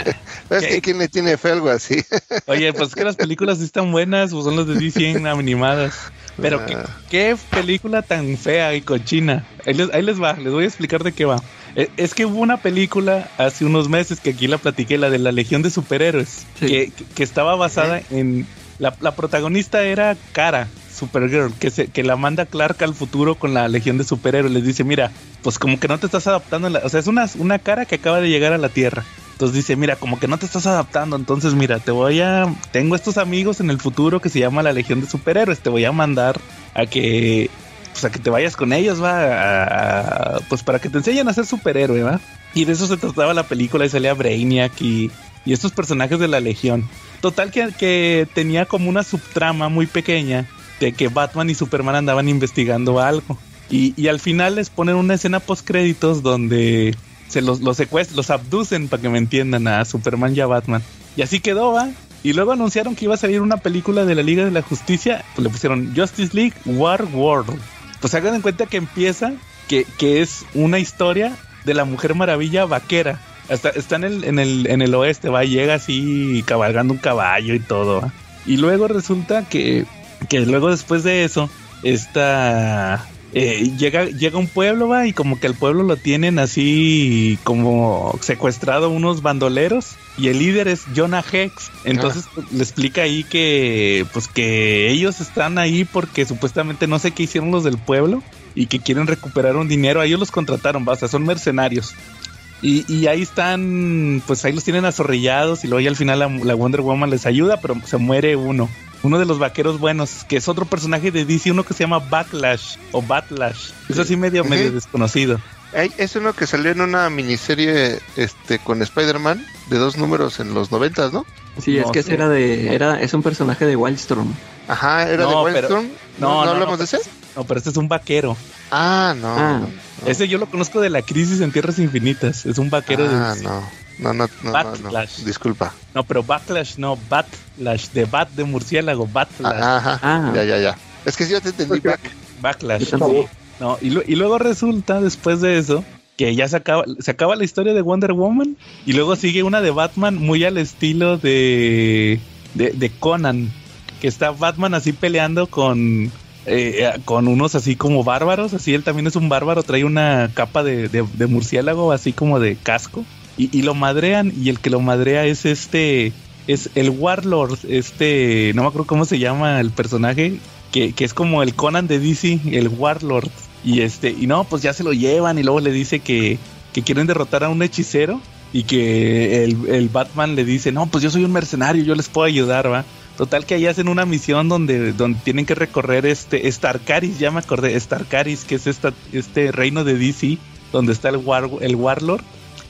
es ¿Qué? que quién le tiene fe algo así. Oye, pues es que las películas sí están buenas, pues son las de DC animadas. Pero ¿qué, Ah. qué película tan fea y cochina. Ahí les, ahí les va, les voy a explicar de qué va. Eh, Es que hubo una película hace unos meses que aquí la platiqué, la de la Legión de Superhéroes, Sí. que, que- que estaba basada en... La, la protagonista era Cara, Supergirl, que, se, que la manda Clark al futuro con la Legión de Superhéroes. Les dice, mira, pues como que no te estás adaptando. o sea, es una, una cara que acaba de llegar a la Tierra. Entonces dice, mira, como que no te estás adaptando. Entonces, mira, te voy a... Tengo estos amigos en el futuro que se llama la Legión de Superhéroes. Te voy a mandar a que... Pues a que te vayas con ellos, va. a- pues para que te enseñen a ser superhéroe, va. Y de eso se trataba la película y salía Brainiac y, y estos personajes de la Legión. Total que, que tenía como una subtrama muy pequeña de que Batman y Superman andaban investigando algo. Y, y al final les ponen una escena post créditos donde se los, los secuestran, los abducen para que me entiendan a Superman y a Batman. Y así quedó, va. Y luego anunciaron que iba a salir una película de la Liga de la Justicia, pues le pusieron Justice League War World. Pues hagan en cuenta que empieza, que, que es una historia de la Mujer Maravilla vaquera. Está, está en, el, en, el, en el oeste, va, llega así cabalgando un caballo y todo. ¿va? Y luego resulta que, que luego después de eso, esta eh, llega, llega un pueblo, va, y como que el pueblo lo tienen así como secuestrado unos bandoleros. Y el líder es Jonah Hex. Entonces le explica ahí que pues que ellos están ahí porque supuestamente no sé qué hicieron los del pueblo y que quieren recuperar un dinero. A ellos los contrataron, va, o sea, son mercenarios. Y, y ahí están, pues ahí los tienen azorrillados y luego ya al final la, la Wonder Woman les ayuda, pero se muere uno. Uno de los vaqueros buenos, que es otro personaje de DC, uno que se llama Backlash o Batlash. Es así medio, medio desconocido. Es uno que salió en una miniserie este con Spider-Man de dos números en los noventas, ¿no? Sí, es que ese era de, era, es un personaje de Wildstorm. Ajá, era No, de pero- Wildstorm. no, ¿No, no, hablamos no, de ese? No, pero este es un vaquero. Ah, no. Ah. no, no. Ese yo lo conozco de la crisis en Tierras Infinitas. Es un vaquero Ah, de DC. no. No, no, no, no, no. Backlash. Disculpa. No, pero Backlash no, Batlash, de Bat de murciélago, Batlash. Ajá, Ah. ya, ya, ya. Es que sí, yo te entendí back. Backlash. No, y, lu- y luego resulta, después de eso, que ya se acaba, se acaba la historia de Wonder Woman y luego sigue una de Batman muy al estilo de, de, de Conan, que está Batman así peleando con, eh, con unos así como bárbaros, así él también es un bárbaro, trae una capa de, de- de murciélago así como de casco y, lo madrean y el que lo madrea es este, es el Warlord, este, no me acuerdo cómo se llama el personaje, que, que es como el Conan de DC, el Warlord. Y este, y no, pues ya se lo llevan y luego le dice que, que quieren derrotar a un hechicero y que el, el Batman le dice, no, pues yo soy un mercenario, yo les puedo ayudar, va. Total que ahí hacen una misión donde, donde tienen que recorrer este Starcaris, ya me acordé, Starcaris, que es esta, este reino de DC, donde está el, War, el Warlord.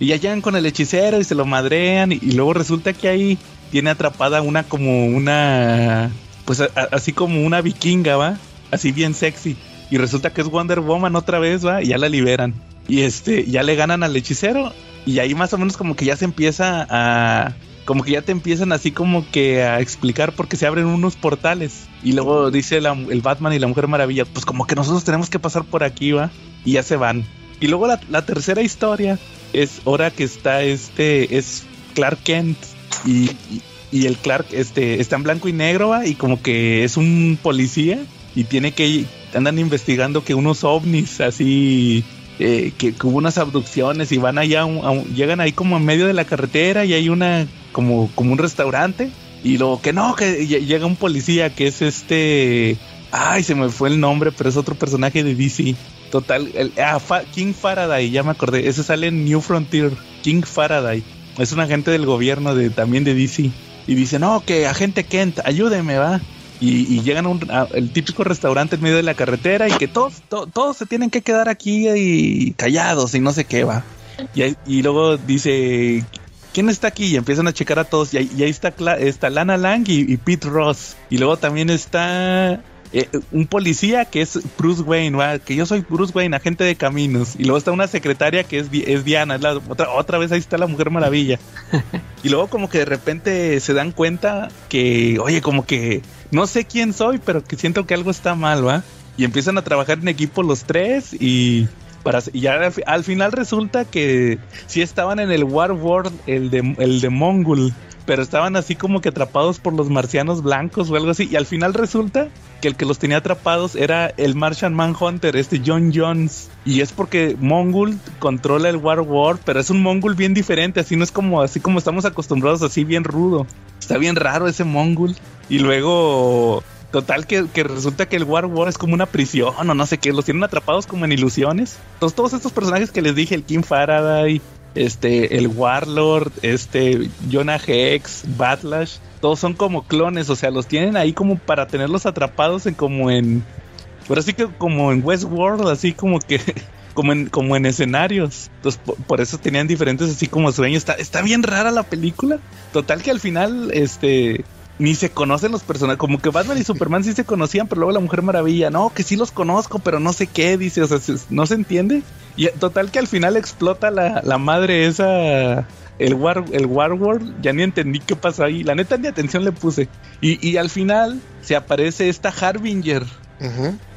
Y ya llegan con el hechicero y se lo madrean y, luego resulta que ahí tiene atrapada una como una, pues así como una vikinga, ¿va? Así bien sexy. Y resulta que es Wonder Woman otra vez, ¿va? Y ya la liberan. Y este, ya le ganan al hechicero. Y ahí más o menos como que ya se empieza a... Como que ya te empiezan así como que a explicar por qué se abren unos portales. Y luego dice el Batman y la Mujer Maravilla, pues como que nosotros tenemos que pasar por aquí, ¿va? Y ya se van. Y luego la, tercera historia es ahora que está este, es Clark Kent. Y, y- el Clark este, está en blanco y negro, ¿va? Y como que es un policía y tiene que andan investigando que unos ovnis así eh, que, hubo unas abducciones y van allá a a llegan ahí como en medio de la carretera y hay una como como un restaurante y luego que no que lle- llega un policía que es este ay se me fue el nombre pero es otro personaje de DC total el, ah, Fa- King Faraday ya me acordé ese sale en New Frontier King Faraday es un agente del gobierno de también de DC y dice no que agente Kent ayúdeme va y, llegan a el típico restaurante en medio de la carretera y que todos, to- todos se tienen que quedar aquí y callados y no sé qué va. Y, luego dice, ¿quién está aquí? Y empiezan a checar a todos y ahí, y ahí está, está Lana Lang y Pete Ross. Y luego también está eh, un policía que es Bruce Wayne, ¿va? que yo soy Bruce Wayne, agente de caminos. Y luego está una secretaria que es, es Diana, es la- otra, otra vez ahí está la Mujer Maravilla. Y luego como que de repente se dan cuenta que, oye, como que no sé quién soy, pero que siento que algo está mal, ¿va? Y empiezan a trabajar en equipo los tres y para y ya al final resulta que sí estaban en el War World, el de el de Mongol, pero estaban así como que atrapados por los marcianos blancos o algo así y al final resulta que el que los tenía atrapados era el Martian Manhunter, este John Jones. Y es porque Mongol controla el War World, pero es un Mongol bien diferente, así no es como así como estamos acostumbrados, así bien rudo. Está bien raro ese Mongol. Y luego, total, que, que resulta que el War War es como una prisión o no sé qué, los tienen atrapados como en ilusiones. Entonces, todos estos personajes que les dije, el King Faraday, este, el Warlord, este, Jonah Hex, Batlash, todos son como clones, o sea, los tienen ahí como para tenerlos atrapados en como en. Pero así que como en Westworld, así como que. Como en, como en escenarios. Entonces, por, por eso tenían diferentes así como sueños. Está, está bien rara la película. Total que al final, este, ni se conocen los personajes. Como que Batman y Superman sí se conocían, pero luego la Mujer Maravilla, no, que sí los conozco, pero no sé qué, dice, o sea, se- no se entiende. Y total que al final explota la, la madre esa, el War, el War World, ya ni entendí qué pasó ahí. La neta ni atención le puse. Y, y al final se aparece esta Harbinger.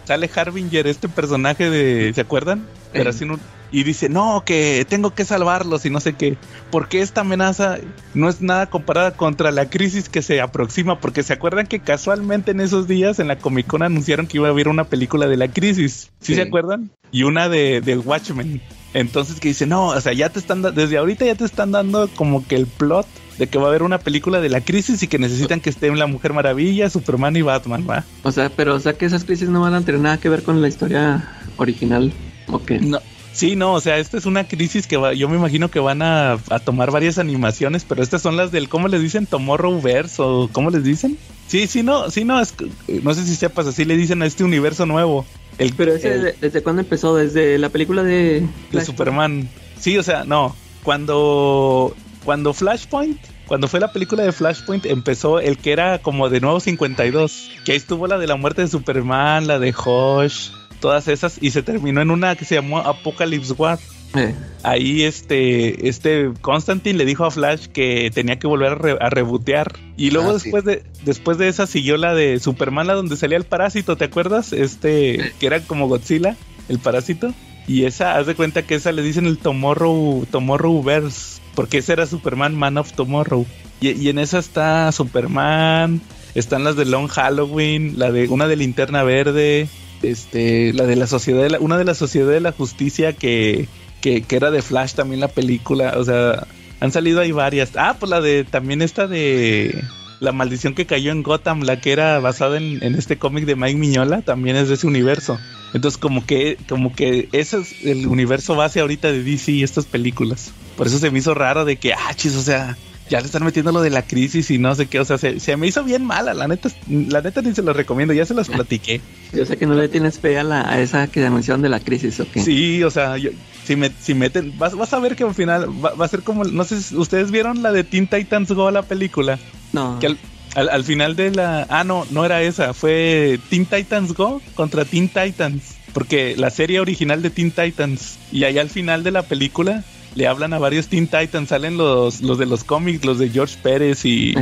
Sale Harbinger, este personaje de. ¿Se acuerdan? Era así un- y dice, no, que tengo que salvarlos y no sé qué. Porque esta amenaza no es nada comparada contra la crisis que se aproxima. Porque se acuerdan que casualmente en esos días en la Comic Con anunciaron que iba a haber una película de la crisis. ¿Sí, Sí. se acuerdan? Y una de, de Watchmen. Entonces que dice, no, o sea, ya te están, desde ahorita ya te están dando como que el plot de que va a haber una película de la crisis y que necesitan que estén la Mujer Maravilla, Superman y Batman, ¿va? O sea, pero o sea que esas crisis no van a tener nada que ver con la historia original. ¿O qué? No. Sí, no, o sea, esta es una crisis que va, yo me imagino que van a, a tomar varias animaciones, pero estas son las del, ¿cómo les dicen? Tomorrowverse o ¿cómo les dicen? Sí, sí, no, sí, no, es, no sé si sepas, así le dicen a este universo nuevo. El, Pero ese, el- ¿desde cuándo empezó? ¿Desde la película de... de? Superman. Sí, o sea, no. Cuando, cuando Flashpoint, cuando fue la película de Flashpoint, empezó el que era como de nuevo 52. Que ahí estuvo la de la muerte de Superman, la de Hosh, todas esas, y se terminó en una que se llamó Apocalypse War. Eh, Ahí este, este Constantine le dijo a Flash que tenía que volver a, re- a rebotear. Y luego Ah, sí. después de, después de esa siguió la de Superman, la donde salía el parásito, ¿te acuerdas? Este, que era como Godzilla, el parásito. Y esa, haz de cuenta que esa le dicen el Tomorrow, Tomorrowverse, porque ese era Superman Man of Tomorrow. Y, y en esa está Superman, están las de Long Halloween, la de una de Linterna Verde, este, la de la sociedad, de la- una de la Sociedad de la Justicia que, que, era de Flash también la película, o sea, han salido ahí varias. Ah, pues la de también esta de la maldición que cayó en Gotham, la que era basada en, en este cómic de Mike Miñola, también es de ese universo. Entonces como que como que ese es el universo base ahorita de DC y estas películas. Por eso se me hizo raro de que, ah, chis, o sea, ya le están metiendo lo de la crisis y no sé qué, o sea, se, se me hizo bien mala, la neta, la neta ni se los recomiendo, ya se los platiqué. yo sé que no le tienes fe a, la, a esa que anunciaron de la crisis, ¿o qué? Sí, o sea, yo- si, me, si meten, vas, vas a ver que al final va, va a ser como, no sé, si ustedes vieron la de Teen Titans Go, la película, No. que al, al, al final de la, ah, no, no era esa, fue Teen Titans Go contra Teen Titans, porque la serie original de Teen Titans, y ahí al final de la película le hablan a varios Teen Titans, salen los, los de los cómics, los de George Pérez y...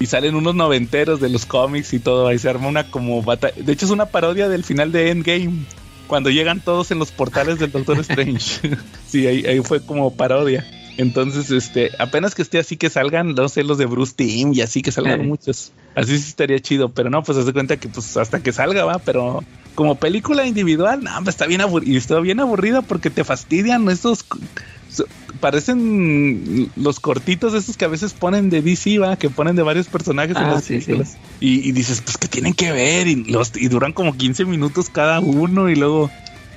Y salen unos noventeros de los cómics y todo. Ahí se arma una como batalla. De hecho, es una parodia del final de Endgame. Cuando llegan todos en los portales del Doctor Strange. sí, ahí, ahí fue como parodia. Entonces, este, apenas que esté así que salgan, no sé, los de Bruce Team y así que salgan Eh. muchos. Así sí estaría chido. Pero no, pues haz de cuenta que pues hasta que salga, va. Pero como película individual, no, está bien aburrida. Y está bien aburrida porque te fastidian estos. Parecen los cortitos esos que a veces ponen de DC, va, que ponen de varios personajes en Ah, las sí, sí. películas. Y, y dices, pues que tienen que ver, y, los, y duran como 15 minutos cada uno, y luego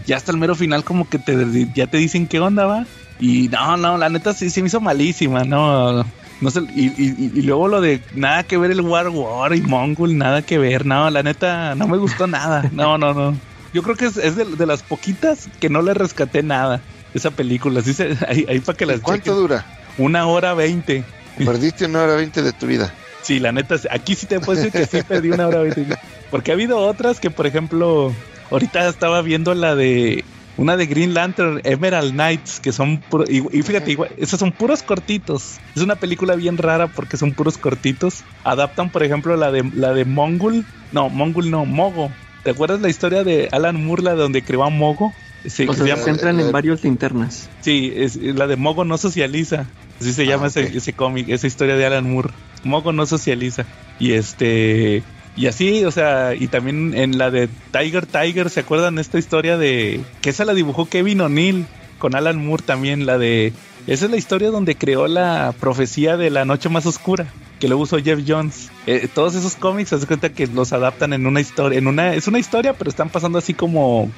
ya hasta el mero final como que te, ya te dicen qué onda, va. Y no, no, la neta sí se me hizo malísima, no. No sé, y, y- y luego lo de nada que ver el War War y Mongol, nada que ver, no, la neta no me gustó nada, no, no, no. Yo creo que es, es de, de las poquitas que no le rescaté nada esa película, así se, ahí, ahí para que las ¿Cuánto chequen. dura? Una hora veinte. Perdiste una hora veinte de tu vida. Sí, la neta, aquí sí te puedo decir que sí perdí una hora veinte. Porque ha habido otras que, por ejemplo, ahorita estaba viendo la de una de Green Lantern, Emerald Knights, que son puros, y, y fíjate, igual, esos son puros cortitos. Es una película bien rara porque son puros cortitos. Adaptan, por ejemplo, la de la de Mongul, no, Mongul no, Mogo. ¿Te acuerdas la historia de Alan Moore, la donde creó a Mogo? Sí, o que se sea, llama- se entran en eh, varios linternas. Sí, es, la de Mogo no socializa. Así se Ah, llama ese, ese cómic, esa historia de Alan Moore. Mogo no socializa. Y este. Y así, o sea, y también en la de Tiger Tiger, ¿se acuerdan esta historia de. que esa la dibujó Kevin O'Neill con Alan Moore también, la de. Esa es la historia donde creó la profecía de la noche más oscura, que luego usó Jeff Jones. Eh, todos esos cómics, se cuenta que los adaptan en una historia, en una, es una historia, pero están pasando así como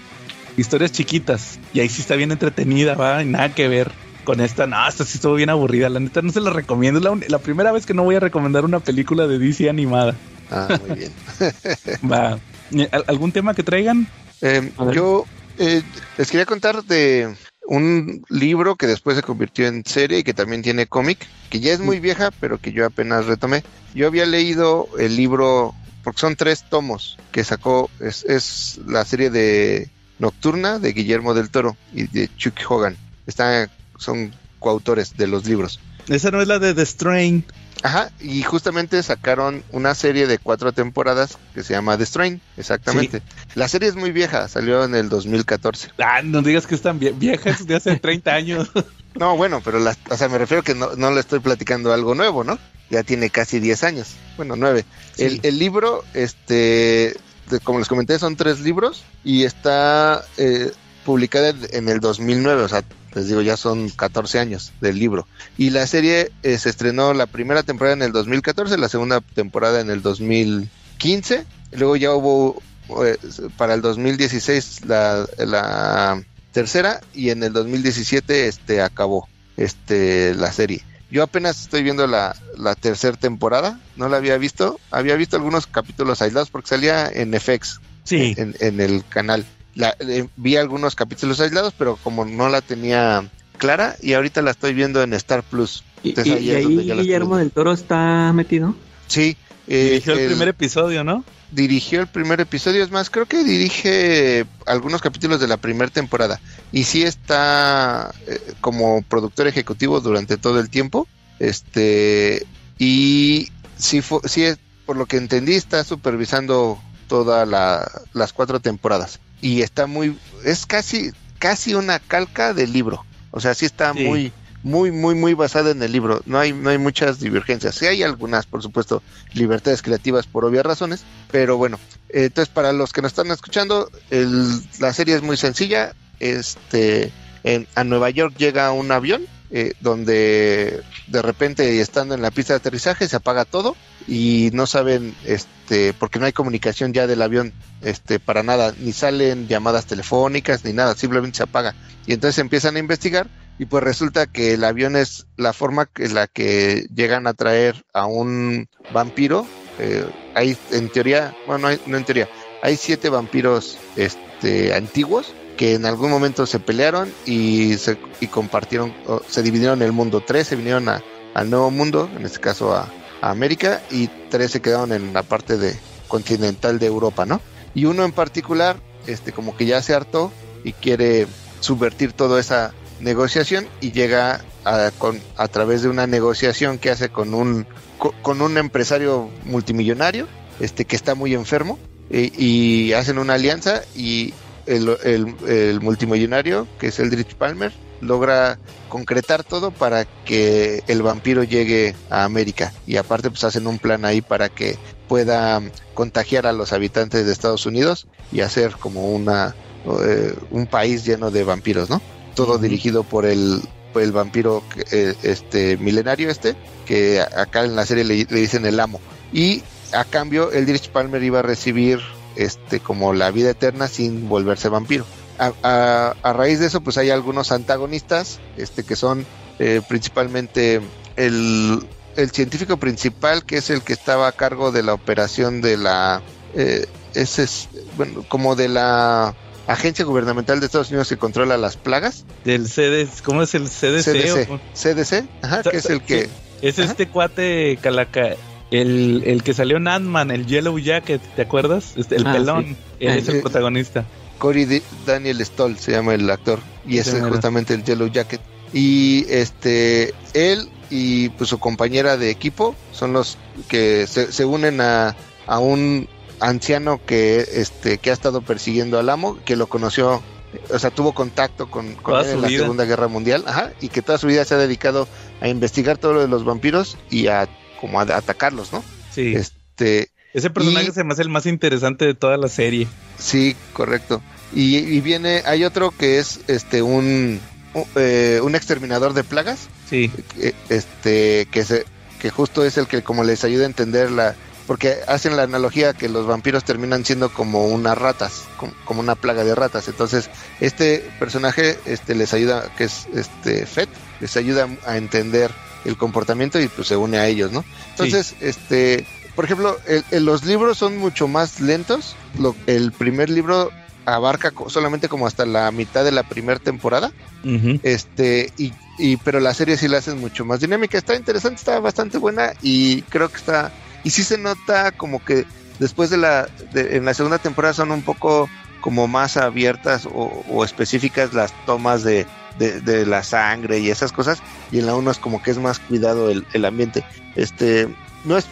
historias chiquitas. Y ahí sí está bien entretenida, va, y nada que ver con esta. No, esta sí estuvo bien aburrida. La neta no se la recomiendo. Es la, primera vez que no voy a recomendar una película de DC animada. Ah, muy bien. Va. ¿Al- ¿Algún tema que traigan? Eh, ver. yo eh, les quería contar de un libro que después se convirtió en serie y que también tiene cómic, que ya es muy vieja, pero que yo apenas retomé. Yo había leído el libro, porque son tres tomos que sacó, es, es la serie de Nocturna de Guillermo del Toro y de Chuck Hogan. Están, son coautores de los libros. Esa no es la de The Strain. Ajá, y justamente sacaron una serie de cuatro temporadas que se llama The Strain, exactamente. La serie es muy vieja, salió en el 2014. Ah, no digas que están vie- viejas de hace 30 años. No, bueno, pero la, o sea, me refiero que no, no le estoy platicando algo nuevo, ¿no? Ya tiene casi 10 años, bueno, 9. Sí. El, el libro, este, como les comenté, son tres libros y está eh, publicada en el 2009, o sea, les digo, ya son 14 años del libro. Y la serie eh, se estrenó la primera temporada en el 2014, la segunda temporada en el 2015, y luego ya hubo eh, para el 2016 la, la tercera y en el 2017 este acabó este la serie. Yo apenas estoy viendo la, la tercera temporada, no la había visto, había visto algunos capítulos aislados porque salía en FX, Sí. en, en el canal. La, eh, vi algunos capítulos aislados, pero como no la tenía clara y ahorita la estoy viendo en Star Plus. Y, Entonces, y- ahí y Guillermo del Toro está metido. Sí, eh, Dirigió el el- primer episodio, ¿no? Dirigió el primer episodio, es más, creo que dirige algunos capítulos de la primera temporada. Y sí está eh, como productor ejecutivo durante todo el tiempo, este y sí, fu- sí es, por lo que entendí está supervisando todas las cuatro temporadas. Y está muy, es casi casi una calca del libro, o sea, sí está Sí. muy muy muy muy basada en el libro, no hay no hay muchas divergencias, sí hay algunas, por supuesto, libertades creativas por obvias razones, pero bueno, entonces para los que nos están escuchando, el- la serie es muy sencilla, este, en, a Nueva York llega un avión eh, donde de repente estando en la pista de aterrizaje se apaga todo y no saben, este, porque no hay comunicación ya del avión, este, para nada, ni salen llamadas telefónicas ni nada, simplemente se apaga. Y entonces empiezan a investigar y pues resulta que el avión es la forma en la que llegan a traer a un vampiro. Eh, hay en teoría, bueno, no, hay- no en teoría, hay siete vampiros este, antiguos que en algún momento se pelearon y se y compartieron, se dividieron el mundo. Tres se vinieron a- al nuevo mundo, en este caso a, a América, y tres se quedaron en la parte de continental de Europa, ¿no? Y uno en particular, este, como que ya se hartó y quiere subvertir toda esa negociación y llega a, con, a través de una negociación que hace con un co- con un empresario multimillonario este que está muy enfermo y, hacen una alianza y el, el, el multimillonario que es Eldritch Palmer logra concretar todo para que el vampiro llegue a América y aparte pues hacen un plan ahí para que pueda contagiar a los habitantes de Estados Unidos y hacer como una eh, un país lleno de vampiros, ¿no? Todo dirigido por el, el vampiro eh, este milenario este, que acá en la serie le, dicen el amo. Y a cambio, Eldritch Palmer iba a recibir este como la vida eterna sin volverse vampiro. A, a- a raíz de eso, pues hay algunos antagonistas, este que son eh, principalmente el, el científico principal, que es el que estaba a cargo de la operación de la eh, ese es, bueno, como de la agencia gubernamental de Estados Unidos que controla las plagas, Del CDC, ¿cómo es el CDC? CDC, o- CDC, ajá, que es el que Es Ajá. este cuate Calaca, el, el que salió en Ant-Man, el Yellow Jacket, ¿te acuerdas? Este, el Ah, pelón, sí. él Ah, es el protagonista. Corey D- Daniel Stoll se llama el actor y es Sí, mira. justamente el Yellow Jacket y este él y pues su compañera de equipo son los que se, se unen a, a un anciano que este que ha estado persiguiendo al amo que lo conoció o sea tuvo contacto con, él en la vida. segunda guerra mundial ajá, y que toda su vida se ha dedicado a investigar todo lo de los vampiros y a como a, a atacarlos no Sí. este Ese personaje y- se me hace el más interesante de toda la serie. Sí, correcto. Y, y viene, hay otro que es este un u- eh, un exterminador de plagas, Sí. eh, este que se que justo es el que como les ayuda a entender la porque hacen la analogía que los vampiros terminan siendo como unas ratas, com- como una plaga de ratas. Entonces, este personaje este les ayuda que es este Fett, les ayuda a entender el comportamiento y pues se une a ellos, ¿no? Entonces, este, por ejemplo, el- el- los libros son mucho más lentos. Lo- el primer libro abarca solamente como hasta la mitad de la primera temporada. Este, y, y- pero la serie sí la hacen mucho más dinámica. Está interesante, está bastante buena y creo que está. Y sí se nota como que después de la. de- en la segunda temporada son un poco como más abiertas o, o específicas las tomas de, de, la sangre y esas cosas. Y en la 1 es como que es más cuidado el, el ambiente. Este, no es.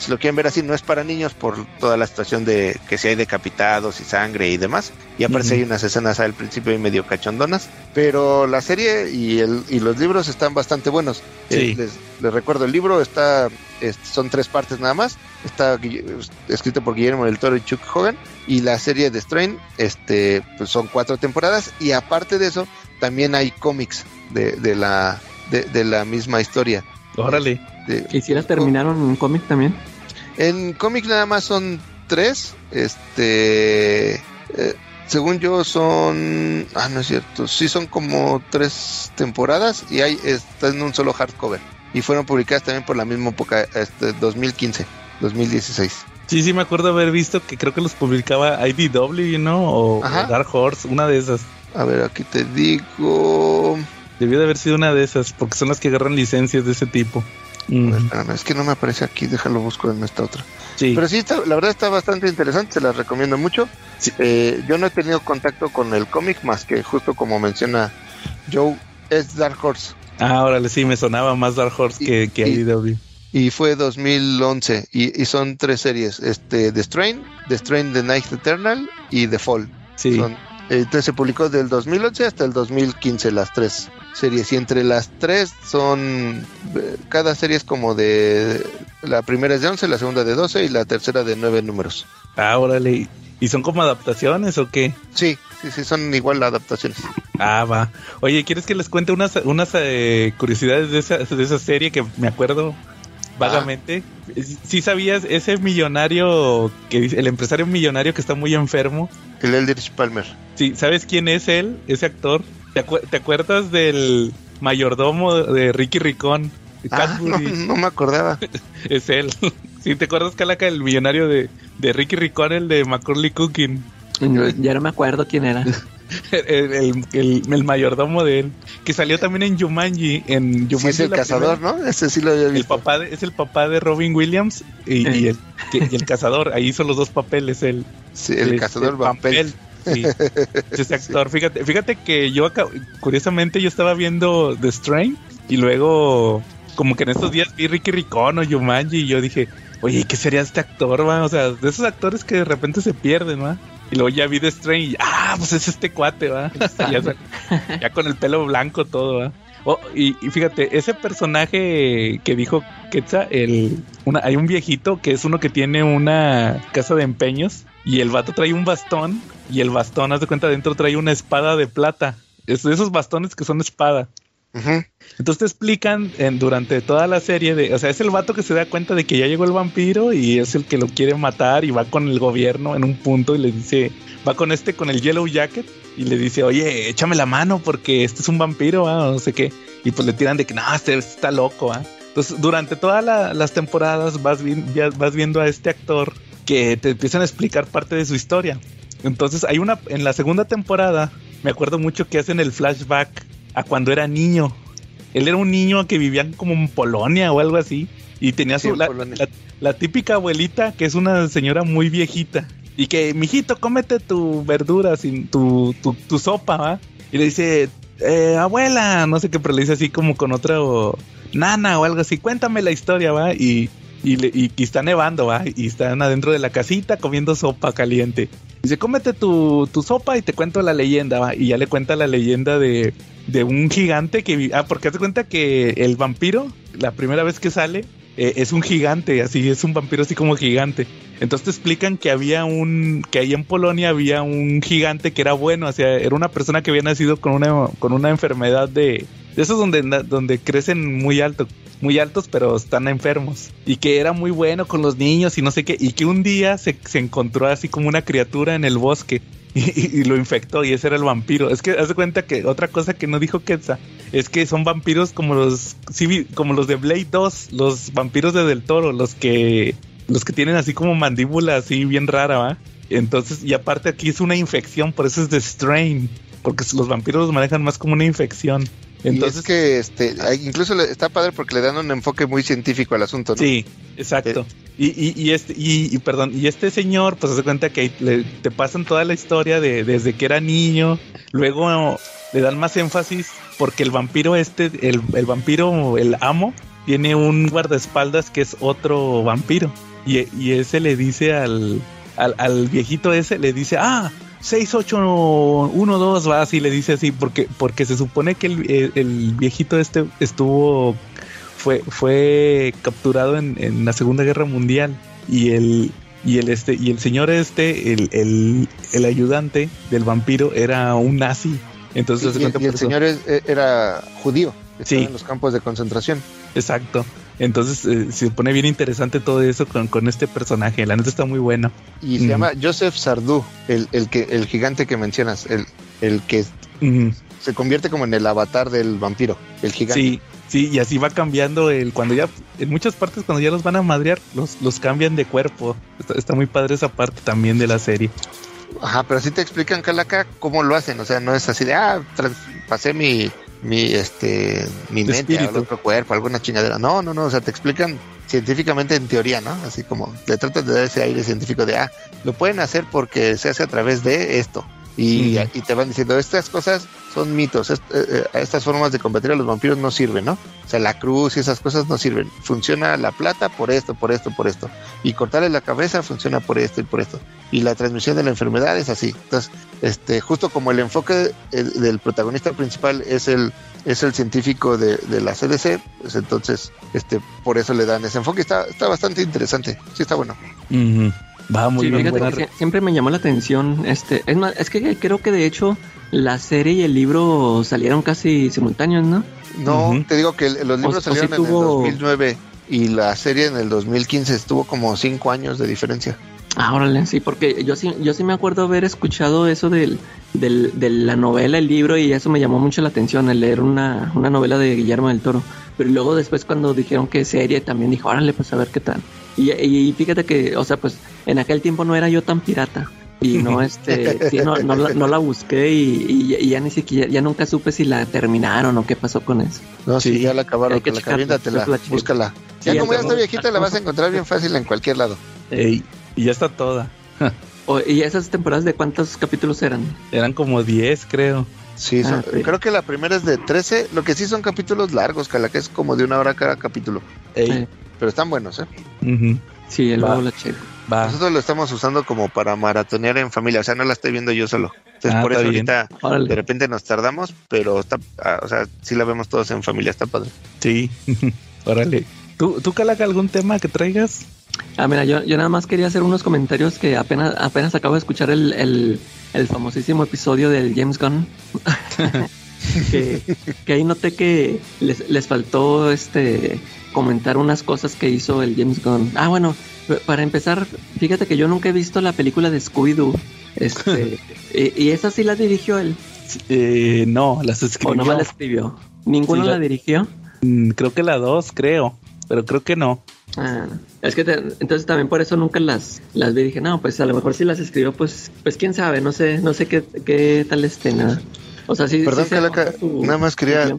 Si lo quieren ver así, no es para niños por toda la situación de que si hay decapitados y sangre y demás. Y aparte Ujú. hay unas escenas al principio ahí medio cachondonas. Pero la serie y, el, y los libros están bastante buenos. Sí. Eh, les, les recuerdo, el libro está es- son tres partes nada más. Está escrito por Guillermo del Toro y Chuck Hogan. Y la serie de Strain este, pues son cuatro temporadas. Y aparte de eso, también hay cómics de, de la, de, de la misma historia. Órale. De- ¿Y si la terminaron en un cómic también? en cómic nada más son tres. Este. eh, según yo son. Ah, no es cierto. Sí, son como tres temporadas. Y hay. Está en un solo hardcover. Y fueron publicadas también por la misma época. Este, 2015. 2016. Sí, sí, me acuerdo haber visto que creo que los publicaba IDW, ¿no? O, Ajá. o Dark Horse, una de esas. A ver, aquí te digo. Debió de haber sido una de esas, porque son las que agarran licencias de ese tipo. Mm, Espérame, es que no me aparece aquí. Déjalo busco en esta otra. sí. Pero sí, está- la verdad está bastante interesante, se las recomiendo mucho. Sí. Eh, yo no he tenido contacto con el cómic más que justo como menciona Joe, es Dark Horse. Ah, órale, sí, me sonaba más Dark Horse que, que Y- IDW. Y fue 2011 y, y son tres series, este, The Strain, The Strain The Night Eternal y The Fall. Sí. Son- entonces se publicó del 2011 hasta el 2015 las tres series y entre las tres son eh, cada serie es como de la primera es de 11, la segunda de 12 y la tercera de 9 números. Ah, órale. ¿Y son como adaptaciones o qué? Sí, sí, sí, son igual adaptaciones. Ah, va. Oye, ¿quieres que les cuente unas, unas eh, curiosidades de esa, de esa serie que me acuerdo vagamente? ¿Sí sabías ese millonario, que el empresario millonario que está muy enfermo? El Eldritch Palmer. Sí, ¿sabes quién es él, ese actor? ¿Te, acu- te acuerdas del mayordomo de Ricky Ricón? Ah, no, no me acordaba. Es él. ¿Sí te acuerdas, Calaca, el millonario de, de Ricky Ricón, el de Macaulay Cooking? Yo ya no me acuerdo quién era. El, el- el- el mayordomo de él, que salió también en Jumanji, en Jumanji Sí, es el cazador, primera. ¿no? Ese sí lo había El papá de- es el papá de Robin Williams y, y el, que- y el cazador, ahí hizo los dos papeles, el, Sí, el este, cazador Van Pelt. Sí, es ese actor. Fíjate, fíjate que yo acá, curiosamente yo estaba viendo The Strain y luego como que en estos días vi Ricky Ricón o Jumanji y yo dije, oye, ¿qué sería este actor, va? O sea, de esos actores que de repente se pierden, va. Y luego ya vi The Strain y ah, pues es este cuate, va. ya, con el pelo blanco todo, va. Oh, y, y fíjate, ese personaje que dijo Quetzal, el, una, hay un viejito que es uno que tiene una casa de empeños y el vato trae un bastón y el bastón, haz de cuenta, dentro trae una espada de plata. Es esos bastones que son espada. Entonces te explican en- durante toda la serie de, o sea, es el vato que se da cuenta de que ya llegó el vampiro y es el que lo quiere matar y va con el gobierno en un punto y le dice, va con este, con el Yellow Jacket y le dice, oye, échame la mano porque este es un vampiro, ¿ah? o no sé qué. Y pues le tiran de que no, este está loco, ¿ah? Entonces durante todas la- las temporadas vas, vi- ya vas viendo a este actor que te empiezan a explicar parte de su historia. Entonces hay una, en la segunda temporada, me acuerdo mucho que hacen el flashback a cuando era niño. Él era un niño que vivía como en Polonia o algo así. Y tenía Sí, su, la, Polonia. la- la típica abuelita que es una señora muy viejita. Y que, mijito, cómete tu verdura, sin tu, tu, tu sopa, ¿va? Y le dice, eh, abuela, no sé qué, pero le dice así como con otra o, nana o algo así, cuéntame la historia, ¿va? Y, y, le- y- está nevando, ¿va? Y están adentro de la casita comiendo sopa caliente. Dice, cómete tu, tu sopa y te cuento la leyenda, ¿va? Y ya le cuenta la leyenda de, de un gigante que... Ah, porque hace cuenta que el vampiro, la primera vez que sale, eh, es un gigante, así, es un vampiro así como gigante. Entonces te explican que había un, que ahí en Polonia había un gigante que era bueno, o sea, era una persona que había nacido con una, con una enfermedad de, de esos donde, donde crecen muy alto, muy altos, pero están enfermos. Y que era muy bueno con los niños y no sé qué, y que un día se, se encontró así como una criatura en el bosque. Y, lo infectó y ese era el vampiro. Es que haz de cuenta que otra cosa que no dijo Quetzal es que son vampiros como los como los de Blade 2, los vampiros de Del Toro, los que los que tienen así como mandíbula así bien rara. Entonces, y aparte aquí es una infección, por eso es de strain, porque los vampiros los manejan más como una infección. Entonces y es que este, incluso está padre porque le dan un enfoque muy científico al asunto, ¿no? Sí, exacto. Y, y, y, este, y, perdón, y este señor, pues se cuenta que te pasan toda la historia de desde que era niño, luego le dan más énfasis porque el vampiro este, el, el vampiro, el amo, tiene un guardaespaldas que es otro vampiro. Y, y ese le dice al, al, al, viejito ese, le dice, ah, 6812 va así, le dice así, porque, porque se supone que el, el, viejito este estuvo, fue, fue capturado en, en, la Segunda Guerra Mundial y el, y el este, y el señor este, el, el, el ayudante del vampiro era un nazi. Entonces, y, el señor es, era judío, sí. en los campos de concentración. Exacto. Entonces eh, se pone bien interesante todo eso con, con, este personaje. La neta está muy bueno. Y se mm. llama Joseph Sardou, el, el, que, el gigante que mencionas, el, el que mm. se convierte como en el avatar del vampiro, el gigante. Sí, sí, y así va cambiando el cuando ya, en muchas partes cuando ya los van a madrear, los, los cambian de cuerpo. Está, está muy padre esa parte también de la serie. Ajá, pero sí te explican, Calaca, cómo lo hacen. O sea, no es así de, ah, pasé mi, mi este mi mente Espíritu. a otro cuerpo, alguna chingadera. No, no, no, o sea, te explican científicamente en teoría, ¿no? Así como le tratan de dar ese aire científico de, ah, lo pueden hacer porque se hace a través de esto. Y, y te van diciendo, estas cosas son mitos, est- eh, eh, estas formas de combatir a los vampiros no sirven, ¿no? O sea, la cruz y esas cosas no sirven. Funciona la plata por esto, por esto, por esto. Y cortarle la cabeza funciona por esto y por esto. Y la transmisión de la enfermedad es así. Entonces, este, justo como el enfoque eh, del protagonista principal es el, es el científico de, de la CDC, pues entonces, este, por eso le dan ese enfoque. Está, está bastante interesante. Sí, está bueno. Ujú. Va muy Sí, bien. fíjate buena siempre me llamó la atención. Este, es más, es que creo que de hecho la serie y el libro salieron casi simultáneos, ¿no? No, Ujú. te digo que el- los libros o sí salieron en tuvo- el 2009 y la serie en el 2015 estuvo como cinco años de diferencia. Ah, órale, sí, porque yo sí, yo sí me acuerdo haber escuchado eso del, del, de la novela, el libro, y eso me llamó mucho la atención, el leer una, una novela de Guillermo del Toro. Pero luego después cuando dijeron que serie, también dijo, órale, pues a ver qué tal. Y, y fíjate que, o sea, pues en aquel tiempo no era yo tan pirata. Y no, este, sí, no, no, la, no la busqué y, y- y ya ni siquiera, ya nunca supe si la terminaron o qué pasó con eso. No, sí, Sí, ya la acabaron, hay que la búscala. Sí, Ya ya como ya está viejita, la vas a encontrar bien fácil en cualquier lado. Ey, y ya está toda. O- ¿Y esas temporadas de cuántos capítulos eran? Eran como 10, creo. Sí, son- Ah, sí. creo que la primera es de 13, lo que sí son capítulos largos, Cala, que es como de una hora cada capítulo. Ey, Pero están buenos, ¿eh? sí, el luego la checo. Va. Nosotros lo estamos usando como para maratonear en familia, o sea, no la estoy viendo yo solo. Entonces, Ah, por eso bien. ahorita Órale. de repente nos tardamos, pero está, ah, o sea, sí la vemos todos en familia, está padre. Sí. Órale. ¿Tú, ¿Tú, Calaca, algún tema que traigas? Ah, mira, yo, yo nada más quería hacer unos comentarios que apenas, apenas acabo de escuchar el, el, el famosísimo episodio del James Gunn. que, que ahí noté que les, les faltó este comentar unas cosas que hizo el James Gunn. Ah, bueno, para empezar, fíjate que yo nunca he visto la película de Scooby-Doo. Este, y, y esa sí la dirigió él, Eh, no, las o escribió. no la escribió. ¿Ninguno Sí, la- la dirigió? Mm, Creo que la 2, creo. Pero creo que no. Ah, es que te- entonces también por eso nunca las las vi dije no pues a lo mejor si las escribió pues pues quién sabe no sé no sé qué, qué tal esté nada o sea sí Perdón, sí se Calaca, nada más quería,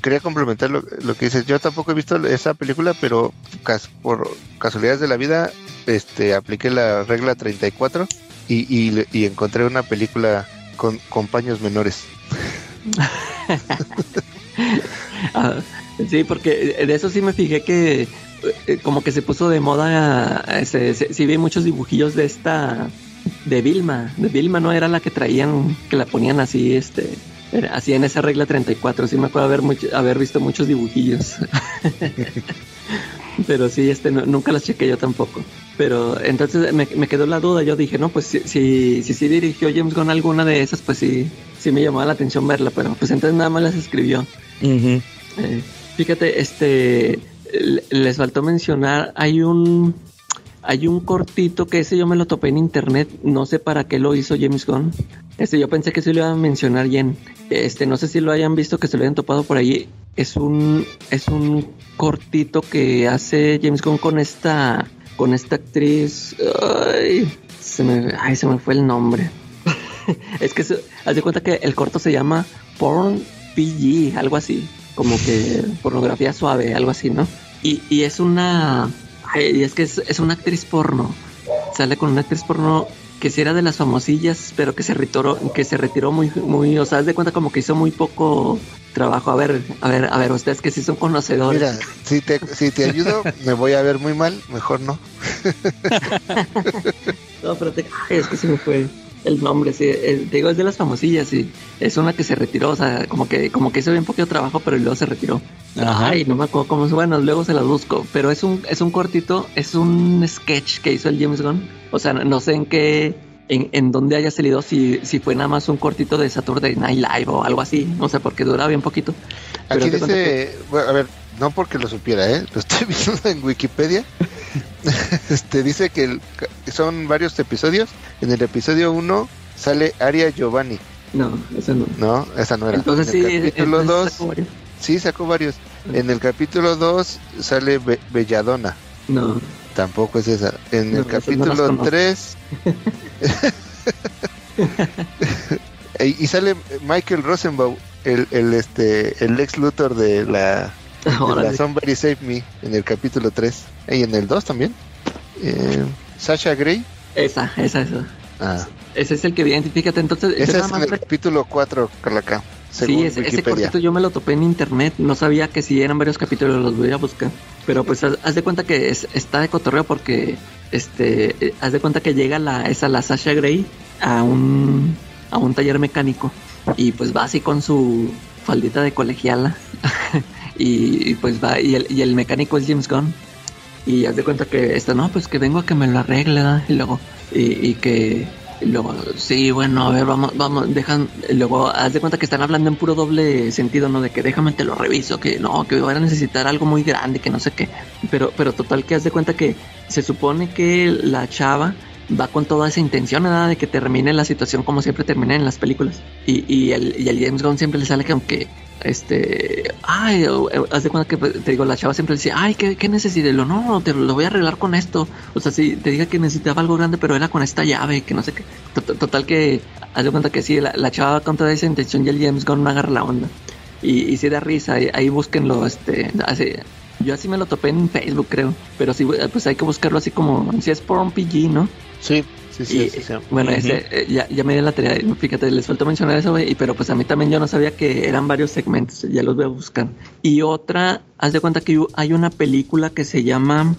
quería complementar lo, lo que dices. Yo tampoco he visto esa película, pero cas- por casualidades de la vida, este, apliqué la regla 34 y, y, y encontré una película con, con paños menores. Ah, sí porque de eso sí me fijé que eh, como que se puso de moda eh, se, se- sí vi muchos dibujillos de esta de Vilma de Vilma no era la que traían que la ponían así este así en esa regla 34 sí me acuerdo haber mucho- haber visto muchos dibujillos Pero sí, este, no- nunca las chequé yo tampoco. Pero entonces me, me quedó la duda. Yo dije, no, pues si, si, si sí dirigió James Gunn alguna de esas, pues sí, sí me llamaba la atención verla. Pero pues entonces nada más las escribió. Eh, fíjate, este, le- les faltó mencionar, hay un, hay un cortito que ese yo me lo topé en internet. No sé para qué lo hizo James Gunn. Este, yo pensé que sí lo iba a mencionar bien. Este, no sé si lo hayan visto, que se lo hayan topado por ahí. Es un, es un cortito que hace James Gunn con esta, con esta actriz. Ay, Se me, ay, se me fue el nombre. es que se, haz de cuenta que el corto se llama Porn PG, algo así. Como que pornografía suave, algo así, ¿no? Y, y es una. Ay, es que es, es una actriz porno. Sale con una actriz porno que si era de las famosillas, pero que se retiró, que se retiró muy, muy, o sea, de cuenta como que hizo muy poco trabajo. A ver, a ver, a ver, ustedes que sí son conocedores. Mira, si te, si te ayudo, me voy a ver muy mal, mejor no. No, pero te, es que se me fue el nombre, sí, te digo, es de las famosillas, sí. Es una que se retiró, o sea, como que, como que hizo bien poquito trabajo, pero luego se retiró. Ajá. Ay, no me acuerdo cómo es, bueno, luego se las busco, pero es un, es un cortito, es un sketch que hizo el James Gunn. O sea, no sé en qué, en, en dónde haya salido, si, si fue nada más un cortito de Saturday Night Live o algo así, no sé, porque dura bien poquito. Pero Aquí que- dice, bueno, a ver, no porque lo supiera, ¿eh? Lo estoy viendo en Wikipedia. este dice que el- son varios episodios. En el episodio 1 sale Aria Giovanni. No, eso no. No, esa no era. Entonces sí, en el capítulo entonces 2, sacó varios. sí, sacó varios. En el capítulo 2 sale Be- Belladonna. No, Tampoco es esa. En No, el no capítulo conozco. 3 y y sale Michael Rosenbaum, el, el este el ex Luthor de la, la. Somebody Save Me en el capítulo 3 y en el 2 también. Eh, Sasha Grey, esa, esa, esa. ah, Ese es el que identifícate. Entonces, ese es en el capítulo 4, Carlaca, Sí, ese, ese cortito yo me lo topé en internet. No sabía que si eran varios capítulos, los voy a buscar. Pero pues haz, de cuenta que es- está de cotorreo porque este eh, haz de cuenta que llega la esa la Sasha Grey a un a un taller mecánico y pues va así con su faldita de colegiala y, pues va y el, y el mecánico es James Gunn y haz de cuenta que está no pues que vengo a que me lo arregle ¿verdad? y luego y, y que y luego sí bueno a ver vamos vamos dejan luego haz de cuenta que están hablando en puro doble sentido no de que déjame te lo reviso que no que voy a necesitar algo muy grande que no sé qué pero pero total que haz de cuenta que se supone que la chava va con toda esa intención ¿verdad? de que termine la situación como siempre termina en las películas y, y el y el James Gunn siempre le sale que aunque este ay haz de cuenta que te digo la chava siempre decía ay qué, qué Y no te lo voy a arreglar con esto o sea si te diga que necesitaba algo grande pero era con esta llave que no sé qué. Tot- total que haz de cuenta que sí la, chava va con toda esa intención y el James Gunn agarra la onda. Y, y sí da risa ahí, ahí búsquenlo este así yo así me lo topé en Facebook creo pero sí pues hay que buscarlo así como si es por un PG no Sí, sí, sí, y, sí, sí. Bueno, ese, eh, ya, ya me di la tarea. Fíjate, les faltó mencionar eso, güey. y- Pero pues a mí también yo no sabía que eran varios segmentos. Ya los voy a buscar. Y otra, haz de cuenta que hay una película que se llama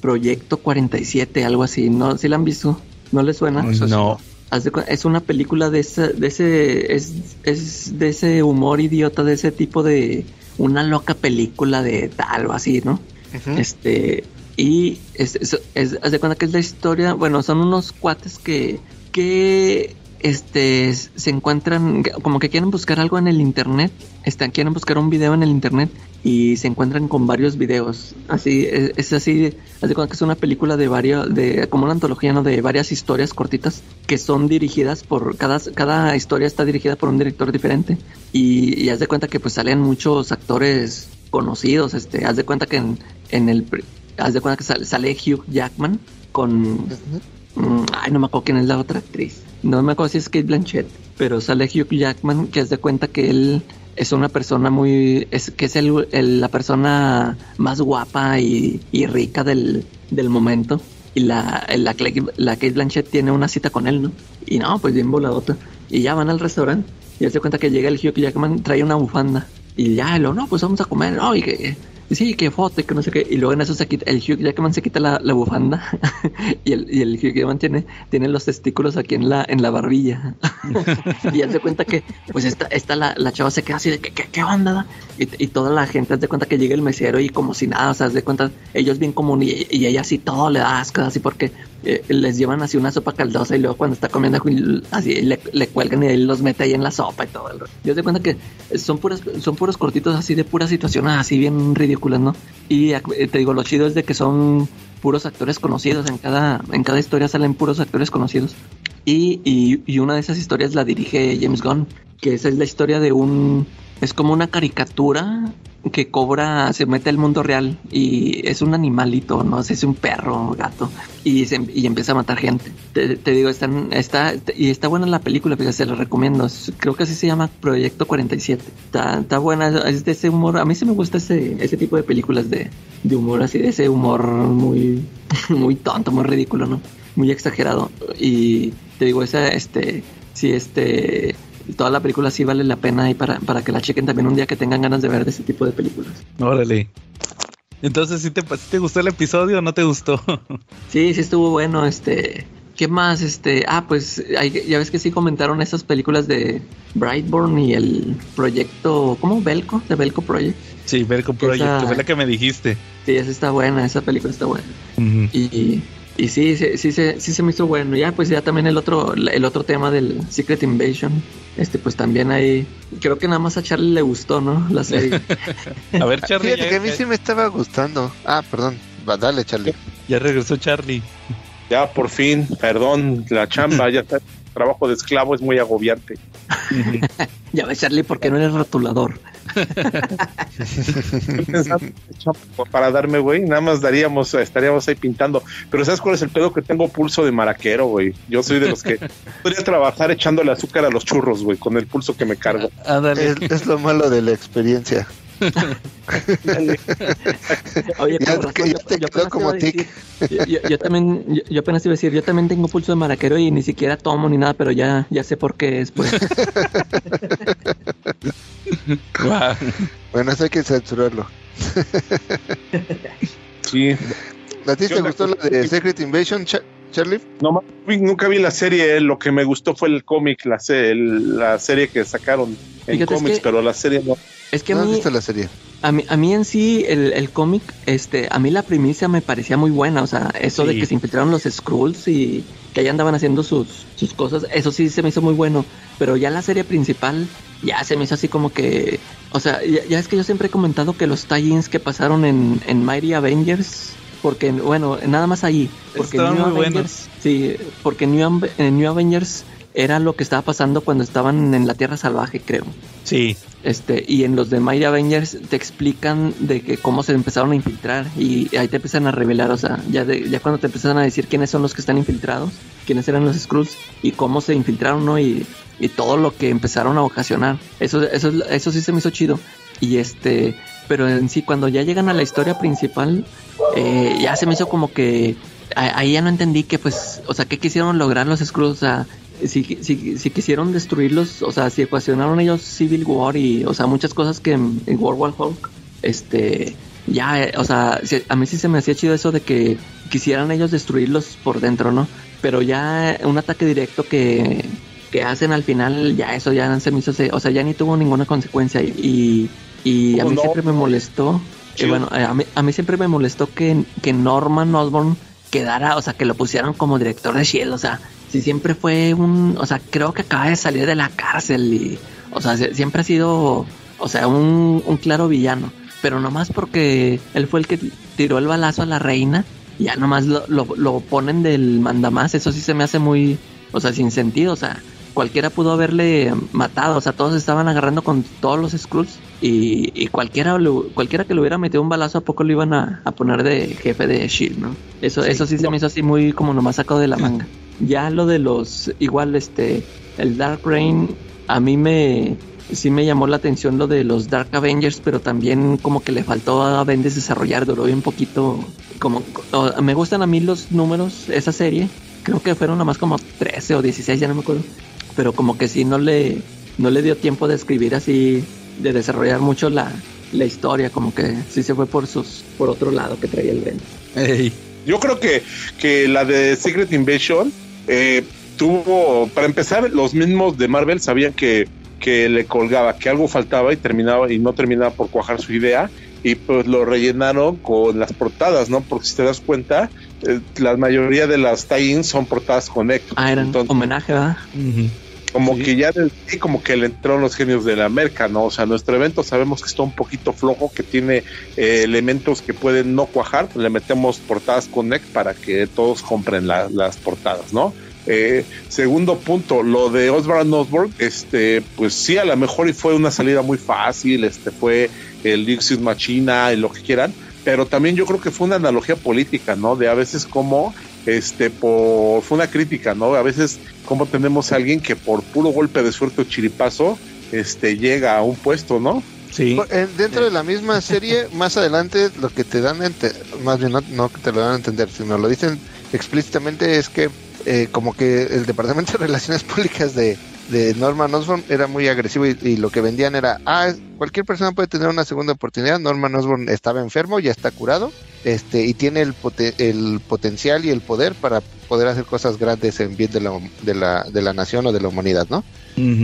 Proyecto 47, algo así. ¿No? ¿Sí la han visto? ¿No les suena? eso sí No. Haz de cu- es una película de ese, de ese, es, es de ese humor idiota, de ese tipo de una loca película de tal o así, ¿no? Ujú. Este, y es, es, de cuenta que es la historia, bueno, son unos cuates que, que este, se encuentran, como que quieren buscar algo en el internet, están, quieren buscar un video en el internet y se encuentran con varios videos. Así, es, es así, de cuenta que es una película de varios, de, como una antología, ¿no? De varias historias cortitas que son dirigidas por, cada, cada historia está dirigida por un director diferente. Y, y haz de cuenta que pues salen muchos actores conocidos, este, haz de cuenta que en, en el, haz de cuenta que sale, sale Hugh Jackman con. Mm, ay, no me acuerdo quién es la otra actriz. No me acuerdo si es Kate Blanchett, pero sale Hugh Jackman que haz de cuenta que él es una persona muy, es que es el, la persona más guapa y, y rica del, del momento. Y la, la, Kate Blanchett tiene una cita con él, ¿no? Y no, pues bien voladota. Y ya van al restaurante y hace cuenta que llega el Hugh Jackman, trae una bufanda. Y ya, lo, no, pues vamos a comer, no, y que, sí, que foto, que no sé qué. Y luego en eso se quita, el Hugh Jackman se quita la, la bufanda y, el, y el Hugh Jackman tiene, tiene los testículos aquí en la, en la barbilla. y hace cuenta que, pues esta, esta la, la chava se queda así de, ¿qué, qué, qué onda? Y, y toda la gente hace cuenta que llega el mesero y como si nada, o sea, haz de cuenta, ellos bien común y, y ella así todo le da asco, así porque eh, les llevan así una sopa caldosa y luego cuando está comiendo así le, le cuelgan y él los mete ahí en la sopa y todo. Yo se cuenta que son puras, son puros cortitos así de puras situaciones así bien ridículas, Y eh, te digo, lo chido es de que son puros actores conocidos, en cada, en cada historia salen puros actores conocidos. Y, y, y una de esas historias la dirige James Gunn, que esa es la historia de un... Es como una caricatura que cobra, se mete al mundo real y es un animalito, no sé es un perro o gato. Y, se- y empieza a matar gente. Te, digo, están, está, y está buena la película, se la recomiendo. Creo que así se llama Proyecto 47. Está, está buena, es de ese humor. A mí sí me gusta ese, ese tipo de películas de, de humor, así de ese humor muy, muy tonto, muy ridículo, ¿no? Muy exagerado. Y te digo, esa, este, sí, este, toda la película sí vale la pena y para, para que la chequen también un día que tengan ganas de ver de ese tipo de películas. Órale. Entonces, ¿sí te, sí te gustó el episodio o no te gustó? Sí, sí estuvo bueno, este... ¿Qué más? Este, ah, pues hay- ya ves que sí comentaron esas películas de Brightburn y el proyecto, ¿cómo? Belco, de Belco Project. sí, Verco Project, Esa- que fue la que me dijiste. Sí, esa está buena, esa película está buena. Y, y sí, sí, sí, se- sí se me hizo bueno. Ya, pues ya también el otro, el otro tema del Secret Invasion, este, pues también ahí, creo que nada más a Charlie le gustó, ¿no? La serie. A ver, Charlie, Fíjate ya, que a mí ya- sí me estaba gustando. Ah, perdón. Va, dale, Charlie. ya regresó Charlie. Ya por fin, perdón, la chamba, ya está. Trabajo de esclavo es muy agobiante. Ya ves, Charlie, ¿por qué no eres rotulador? Para darme, güey, nada más daríamos, estaríamos ahí pintando. Pero ¿sabes cuál es el pedo? Que tengo pulso de maraquero, güey. Yo soy de los que podría trabajar echándole azúcar a los churros, güey, con el pulso que me cargo. Es, es lo malo de la experiencia. Oye, Ya razón, ya te yo- yo quedó como a decir- Yo, yo- yo también, yo, yo apenas iba a decir, yo también tengo pulso de maraquero y ni siquiera tomo ni nada, pero ya, ya sé por qué es. Pues. Bueno, eso hay que censurarlo. Sí. ¿A ti ¿Qué te gustó la de Secret Invasion, Cha- Charlie? No, nunca vi la serie, eh, lo que me gustó fue el cómic, la, se- el- la serie que sacaron en Fíjate, es cómics, que- pero la serie no. Es que a ¿No has mí, visto la serie? a mí, a mí en sí, el, el cómic, este, a mí la primicia me parecía muy buena. O sea, eso de que se infiltraron los Skrulls y que ahí andaban haciendo sus, sus cosas, eso sí se me hizo muy bueno. Pero ya la serie principal, ya se me hizo así como que. O sea, ya, ya es que yo siempre he comentado que los tie-ins que pasaron en, en Mighty Avengers. Porque, bueno, nada más ahí. Porque Estaban New muy Avengers. Sí, porque New, en New Avengers era lo que estaba pasando cuando estaban en la Tierra Salvaje, creo. Sí, Este, y en los de Mighty Avengers te explican de que cómo se empezaron a infiltrar y ahí te empiezan a revelar, o sea, ya, de- ya cuando te empiezan a decir quiénes son los que están infiltrados, quiénes eran los Skrulls y cómo se infiltraron, ¿no? Y, y todo lo que empezaron a ocasionar. Eso, eso, eso sí se me hizo chido. Y este, pero en sí, cuando ya llegan a la historia principal, eh, ya se me hizo como que ahí ya no entendí que pues, o sea, qué quisieron lograr los Skrulls, o sea, si, si, si quisieron destruirlos, o sea, si ecuacionaron ellos Civil War y, o sea, muchas cosas que en, en World War Hulk, este, ya, eh, o sea, si- a mí sí se me hacía chido eso de que quisieran ellos destruirlos por dentro, ¿no? Pero ya un ataque directo que, que hacen al final, ya eso ya se me hizo, o sea, ya ni tuvo ninguna consecuencia y, y a ¿Cómo mí no? siempre me molestó, Sí. bueno, eh, a mí, a mí siempre me molestó que, que Norman Osborn quedara, o sea, que lo pusieran como director de Shield, o sea, si siempre fue un, o sea, creo que acaba de salir de la cárcel y, o sea, sie- siempre ha sido, o sea, un, un claro villano, pero nomás porque él fue el que tiró el balazo a la reina, ya nomás lo, lo, lo ponen del mandamás, eso sí se me hace muy, o sea, sin sentido, o sea, cualquiera pudo haberle matado, o sea, todos estaban agarrando con todos los Skrulls y, y cualquiera, lo- cualquiera que le hubiera metido un balazo a poco lo iban a, a poner de jefe de Shield, ¿no? Eso, eso sí se me hizo así muy como nomás sacado de la manga. Ya lo de los, igual este, el Dark Reign, a mí me, sí me llamó la atención lo de los Dark Avengers, pero también como que le faltó a Bendis desarrollar, duró bien poquito, como, o- me gustan a mí los números, esa serie, creo que fueron nomás como 13 o 16, ya no me acuerdo, pero como que sí no le, no le dio tiempo de escribir así, de desarrollar mucho la, la historia, como que sí se fue por sus, por otro lado que traía el. Ey, Yo creo que, que la de Secret Invasion eh, tuvo, para empezar, los mismos de Marvel sabían que, que le colgaba, que algo faltaba y terminaba y no terminaba por cuajar su idea y pues lo rellenaron con las portadas, ¿no? Porque si te das cuenta, eh, la mayoría de las tie-ins son portadas con Echo. Ah, eran Entonces, homenaje, ¿verdad? ujú. Como Sí. que ya del como que le entraron los genios de la merca, ¿no? O sea, nuestro evento sabemos que está un poquito flojo, que tiene eh, elementos que pueden no cuajar, le metemos portadas Connect para que todos compren la- las portadas, ¿no? Eh, segundo punto, lo de Osborne Osborne, este, pues sí, a lo mejor y fue una salida muy fácil, este fue el Dixit Machina y lo que quieran, pero también yo creo que fue una analogía política, ¿no? De a veces como este, por, fue una crítica, ¿no? A veces, como tenemos a alguien que por puro golpe de suerte o chiripazo, este, llega a un puesto, ¿no? Sí. Dentro de la misma serie, más adelante, lo que te dan, más bien no, no que te lo dan a entender, sino lo dicen explícitamente, es que eh, como que el Departamento de Relaciones Públicas de, de Norman Osborn era muy agresivo y, y lo que vendían era, ah, cualquier persona puede tener una segunda oportunidad, Norman Osborn estaba enfermo, ya está curado, este y tiene el, pote- el potencial y el poder para poder hacer cosas grandes en bien de la, de la, de la nación o de la humanidad, ¿no?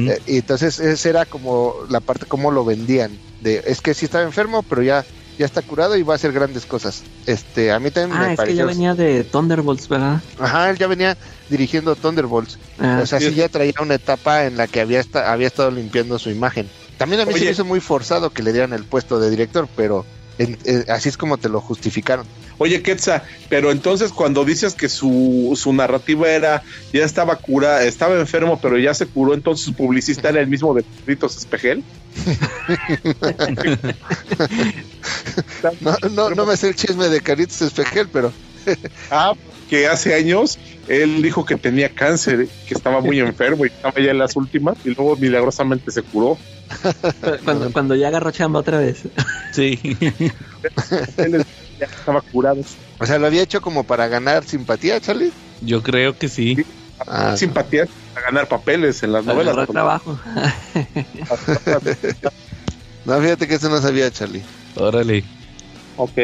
Eh, y entonces esa era como la parte como lo vendían de es que sí estaba enfermo pero ya ya está curado y va a hacer grandes cosas. Este a mí también Ah, me es que ya venía de Thunderbolts, ¿verdad? ajá él ya venía dirigiendo Thunderbolts. Ah, o sea sí. ya traía una etapa en la que había esta- había estado limpiando su imagen. También a mí se me hizo muy forzado que le dieran el puesto de director pero en- eh, así es como te lo justificaron. Oye, Quetza, pero entonces cuando dices que su, su narrativa era, ya estaba cura, estaba enfermo, pero ya se curó, entonces su publicista era el mismo de Ritos Espejel. No, no, no me sé el chisme de Caritos Espejel pero Ah, que hace años él dijo que tenía cáncer, que estaba muy enfermo y estaba ya en las últimas, y luego milagrosamente se curó. cuando, cuando ya agarró chamba otra vez. Sí. Él ya estaba curado. o sea lo había hecho como para ganar simpatía Charlie Yo creo que sí. Ah, Simpatía para ganar papeles en las novelas. Agarró trabajo. no fíjate que eso no sabía Charlie Órale. ok.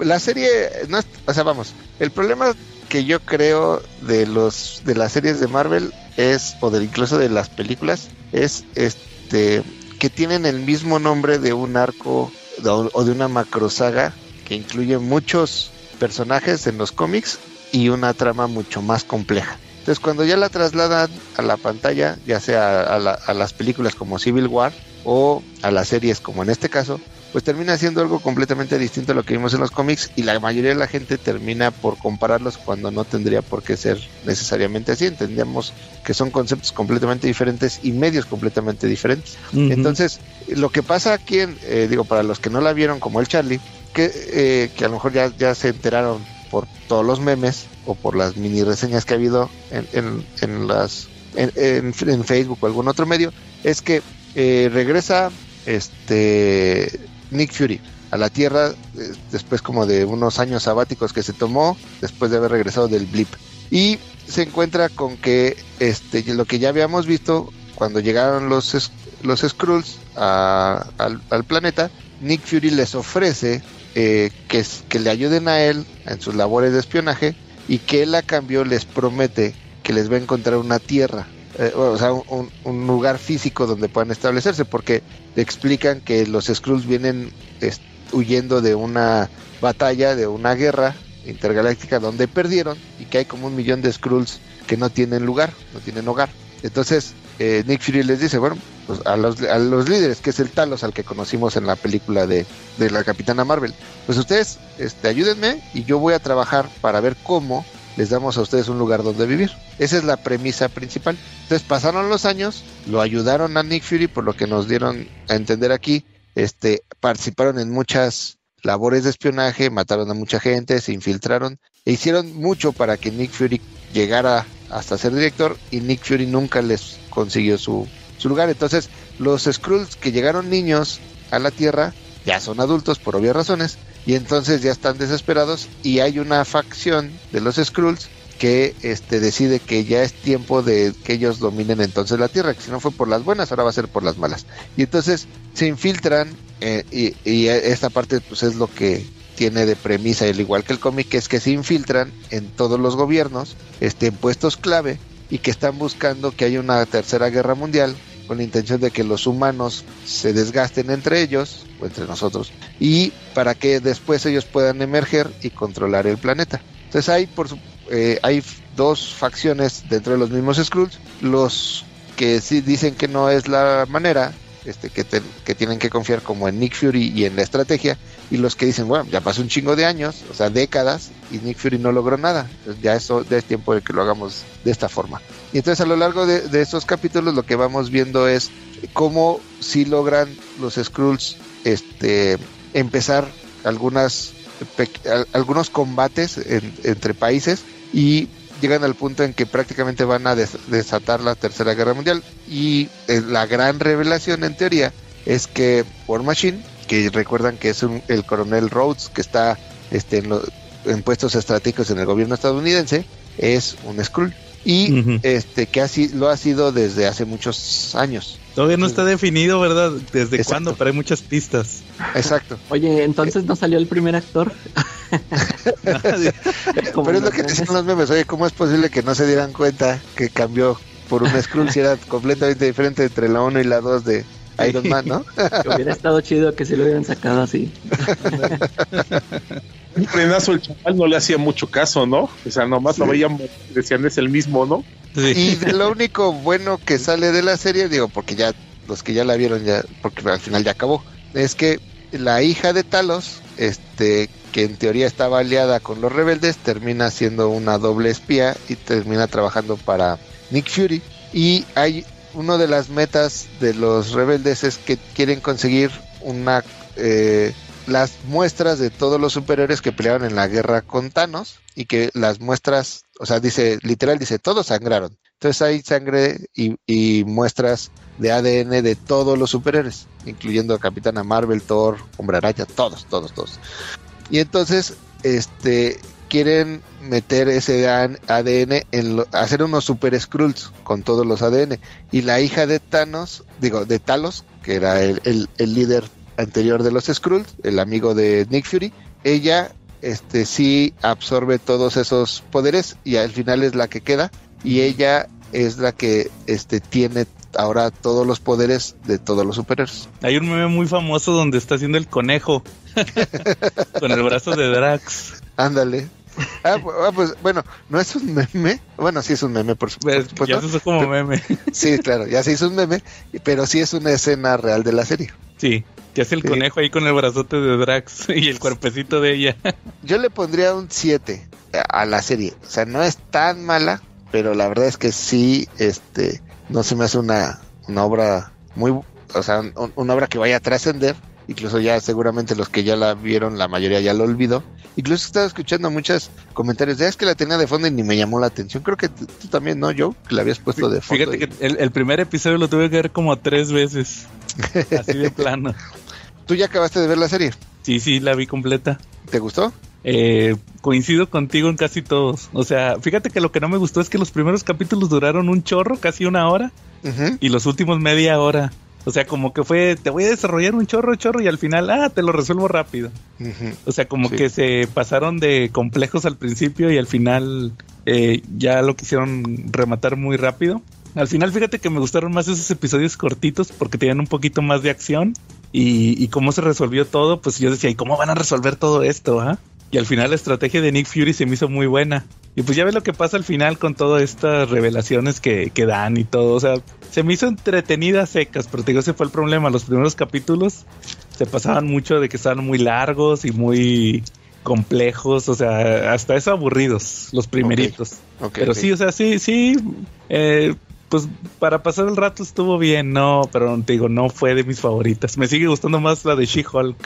la serie no o sea vamos el problema que yo creo de los de las series de Marvel es o de incluso de las películas es este que tienen el mismo nombre de un arco de- o de una macrosaga que incluye muchos personajes en los cómics y una trama mucho más compleja entonces cuando ya la trasladan a la pantalla ya sea a, la- a las películas como Civil War o a las series como en este caso pues termina siendo algo completamente distinto a lo que vimos en los cómics y la mayoría de la gente termina por compararlos cuando no tendría por qué ser necesariamente así. Entendíamos que son conceptos completamente diferentes y medios completamente diferentes. Entonces, lo que pasa aquí, en, eh, digo, para los que no la vieron como el Charlie, que, eh, que a lo mejor ya, ya se enteraron por todos los memes o por las mini reseñas que ha habido en, en, en las en, en- Facebook o algún otro medio, es que eh, regresa este Nick Fury a la Tierra eh, después como de unos años sabáticos que se tomó después de haber regresado del blip. Y se encuentra con que este lo que ya habíamos visto cuando llegaron los los Skrulls al, al planeta Nick Fury les ofrece eh, que, que le ayuden a él en sus labores de espionaje y que él a cambio les promete que les va a encontrar una tierra eh, o sea, un, lugar físico donde puedan establecerse, porque le explican que los Skrulls vienen huyendo de una batalla, de una guerra intergaláctica donde perdieron y que hay como un millón de Skrulls que no tienen lugar, no tienen hogar. Entonces, eh, Nick Fury les dice, bueno, pues a los, a los líderes, que es el Talos al que conocimos en la película de, de la Capitana Marvel, pues ustedes este, ayúdenme y yo voy a trabajar para ver cómo les damos a ustedes un lugar donde vivir. Esa es la premisa principal. Entonces pasaron los años, lo ayudaron a Nick Fury, por lo que nos dieron a entender aquí, este, participaron en muchas labores de espionaje, mataron a mucha gente, se infiltraron e hicieron mucho para que Nick Fury llegara hasta ser director y Nick Fury nunca les consiguió su, su lugar. Entonces los Skrulls que llegaron niños a la Tierra ya son adultos por obvias razones y entonces ya están desesperados y hay una facción de los Skrulls que este decide que ya es tiempo de que ellos dominen entonces la tierra, que si no fue por las buenas, ahora va a ser por las malas. Y entonces se infiltran eh, y, y esta parte pues es lo que tiene de premisa, al igual que el cómic, es que se infiltran en todos los gobiernos, este, en puestos clave y que están buscando que haya una tercera guerra mundial con la intención de que los humanos se desgasten entre ellos o entre nosotros y para que después ellos puedan emerger y controlar el planeta. Entonces hay por eh, hay dos facciones dentro de los mismos Skrulls, los que sí dicen que no es la manera, este que, que tienen que confiar como en Nick Fury y en la estrategia, y los que dicen, bueno, ya pasó un chingo de años, o sea, décadas, y Nick Fury no logró nada, ya eso ya es tiempo de que lo hagamos de esta forma. Y entonces a lo largo de, de estos capítulos lo que vamos viendo es cómo si logran los Skrulls este, empezar algunas algunos combates en- entre países y llegan al punto en que prácticamente van a des- desatar la Tercera Guerra Mundial. Y eh, la gran revelación en teoría es que War Machine, que recuerdan que es un- el coronel Rhodes, que está este, en, lo- en puestos estratégicos en el gobierno estadounidense, es un Skrull. Y este que así lo ha sido desde hace muchos años. Todavía no está definido, ¿verdad? ¿Desde Exacto. cuándo? Pero hay muchas pistas. Exacto. Oye, entonces no salió el primer actor. Pero es lo que decían los memes. Oye, ¿cómo es posible que no se dieran cuenta que cambió por un Skrull si era completamente diferente entre la 1 y la 2 de Iron Man, ¿no? Que hubiera estado chido que se lo hubieran sacado así. Un frenazo el chaval no le hacía mucho caso, ¿no? O sea, nomás lo Sí. veían, decían es el mismo, ¿no? Sí. Y de lo único bueno que sale de la serie, digo, porque ya los que ya la vieron ya, porque al final ya acabó, es que la hija de Talos, este, que en teoría estaba aliada con los rebeldes, termina siendo una doble espía y termina trabajando para Nick Fury. Y hay una de las metas de los rebeldes es que quieren conseguir una eh, las muestras de todos los superhéroes que pelearon en la guerra con Thanos y que las muestras, o sea, dice, literal dice, todos sangraron. Entonces hay sangre y, y muestras de ADN de todos los superhéroes, incluyendo a Capitana Marvel, Thor, Hombre Araña, todos, todos, todos. Y entonces, este, quieren meter ese ADN en lo- hacer unos super Skrulls con todos los ADN. Y la hija de Thanos, digo, de Talos, que era el, el- el líder anterior de los Skrulls, el amigo de Nick Fury, ella este sí absorbe todos esos poderes y al final es la que queda y ella es la que este tiene ahora todos los poderes de todos los superhéroes. Hay un meme muy famoso donde está haciendo el conejo con el brazo de Drax. Ándale. Ah, ah, pues bueno, no es un meme. Bueno, sí es un meme, por, su- por Pues, supuesto. ya se hizo como meme. Sí, claro, ya se hizo un meme, pero sí es una escena real de la serie. Sí, que hace el Sí. conejo ahí con el brazote de Drax y el cuerpecito de ella. Yo le pondría un 7 a la serie. O sea, no es tan mala, pero la verdad es que sí, este, no se me hace una, una obra muy, o sea, un- una obra que vaya a trascender. Incluso ya seguramente los que ya la vieron, la mayoría ya lo olvidó. Incluso estaba escuchando muchos comentarios de "Ah, es que la tenía de fondo y ni me llamó la atención. Creo que tú, también, ¿no, Joe? Que la habías puesto de fondo. Fíjate y- que el, el primer episodio lo tuve que ver como tres veces. Así de plano. Tú ya acabaste de ver la serie. Sí, sí, la vi completa. ¿Te gustó? Eh, coincido contigo en casi todos. O sea, fíjate que lo que no me gustó es que los primeros capítulos duraron un chorro, casi una hora, y los últimos media hora. O sea, como que fue, te voy a desarrollar un chorro, chorro, y al final, ah, te lo resuelvo rápido. O sea, como Sí. que se pasaron de complejos al principio y al final eh, ya lo quisieron rematar muy rápido. Al final, fíjate que me gustaron más esos episodios cortitos porque tenían un poquito más de acción y, y cómo se resolvió todo. Pues yo decía, ¿y cómo van a resolver todo esto? ah?" Y al final la estrategia de Nick Fury se me hizo muy buena. Y pues ya ves lo que pasa al final con todas estas revelaciones que, que dan y todo. O sea, se me hizo entretenida a secas, pero te digo, ese fue el problema. Los primeros capítulos se pasaban mucho de que estaban muy largos y muy complejos, o sea, hasta eso aburridos, los primeritos. Pero sí, o sea, sí, sí, eh, pues para pasar el rato estuvo bien, no, pero te digo, no fue de mis favoritas. Me sigue gustando más la de She-Hulk.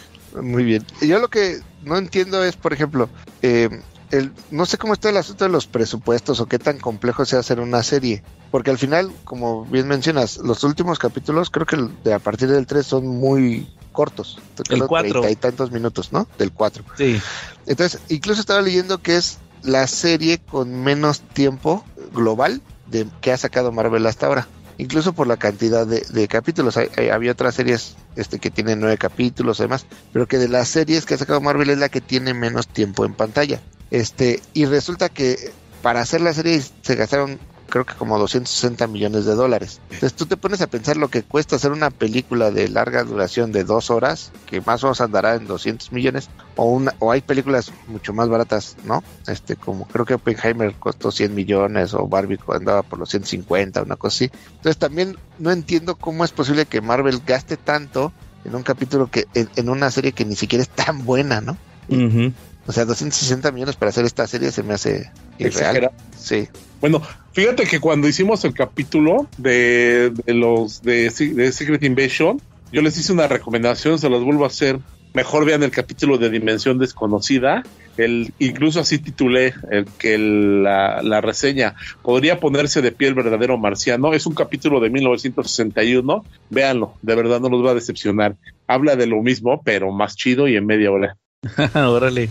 Muy bien. Yo lo que no entiendo es, por ejemplo, eh, el, no sé cómo está el asunto de los presupuestos o qué tan complejo sea hacer una serie. Porque al final, como bien mencionas, los últimos capítulos, creo que el de a partir del 3 son muy cortos. Creo cuatro. treinta y tantos minutos, ¿no? Del 4. Sí, Entonces, incluso estaba leyendo que es la serie con menos tiempo global de que ha sacado Marvel hasta ahora. Incluso por la cantidad de, de capítulos. Hay- hay- había otras series este, que tienen nueve capítulos y demás. Pero que de las series que ha sacado Marvel es la que tiene menos tiempo en pantalla. Este, y resulta que para hacer la serie se gastaron creo que como 260 millones de dólares. Entonces tú te pones a pensar lo que cuesta hacer una película de larga duración de dos horas, que más o menos andará en 200 millones, o una, o hay películas mucho más baratas, ¿no? Este, como creo que Oppenheimer costó 100 millones, o Barbie andaba por los 150, una cosa así. Entonces también no entiendo cómo es posible que Marvel gaste tanto en un capítulo que, en, en una serie que ni siquiera es tan buena, ¿no? Ujú. O sea, 260 millones para hacer esta serie se me hace irreal. Exagerado. Sí. Bueno, fíjate que cuando hicimos el capítulo de, de los de, Se- de Secret Invasion, yo les hice una recomendación, se los vuelvo a hacer. Mejor vean el capítulo de Dimensión Desconocida. el, incluso así titulé el, que la, la, reseña podría ponerse de pie el verdadero marciano. Es un capítulo de 1961. Véanlo, de verdad no los va a decepcionar. Habla de lo mismo, pero más chido y en media hora. Órale.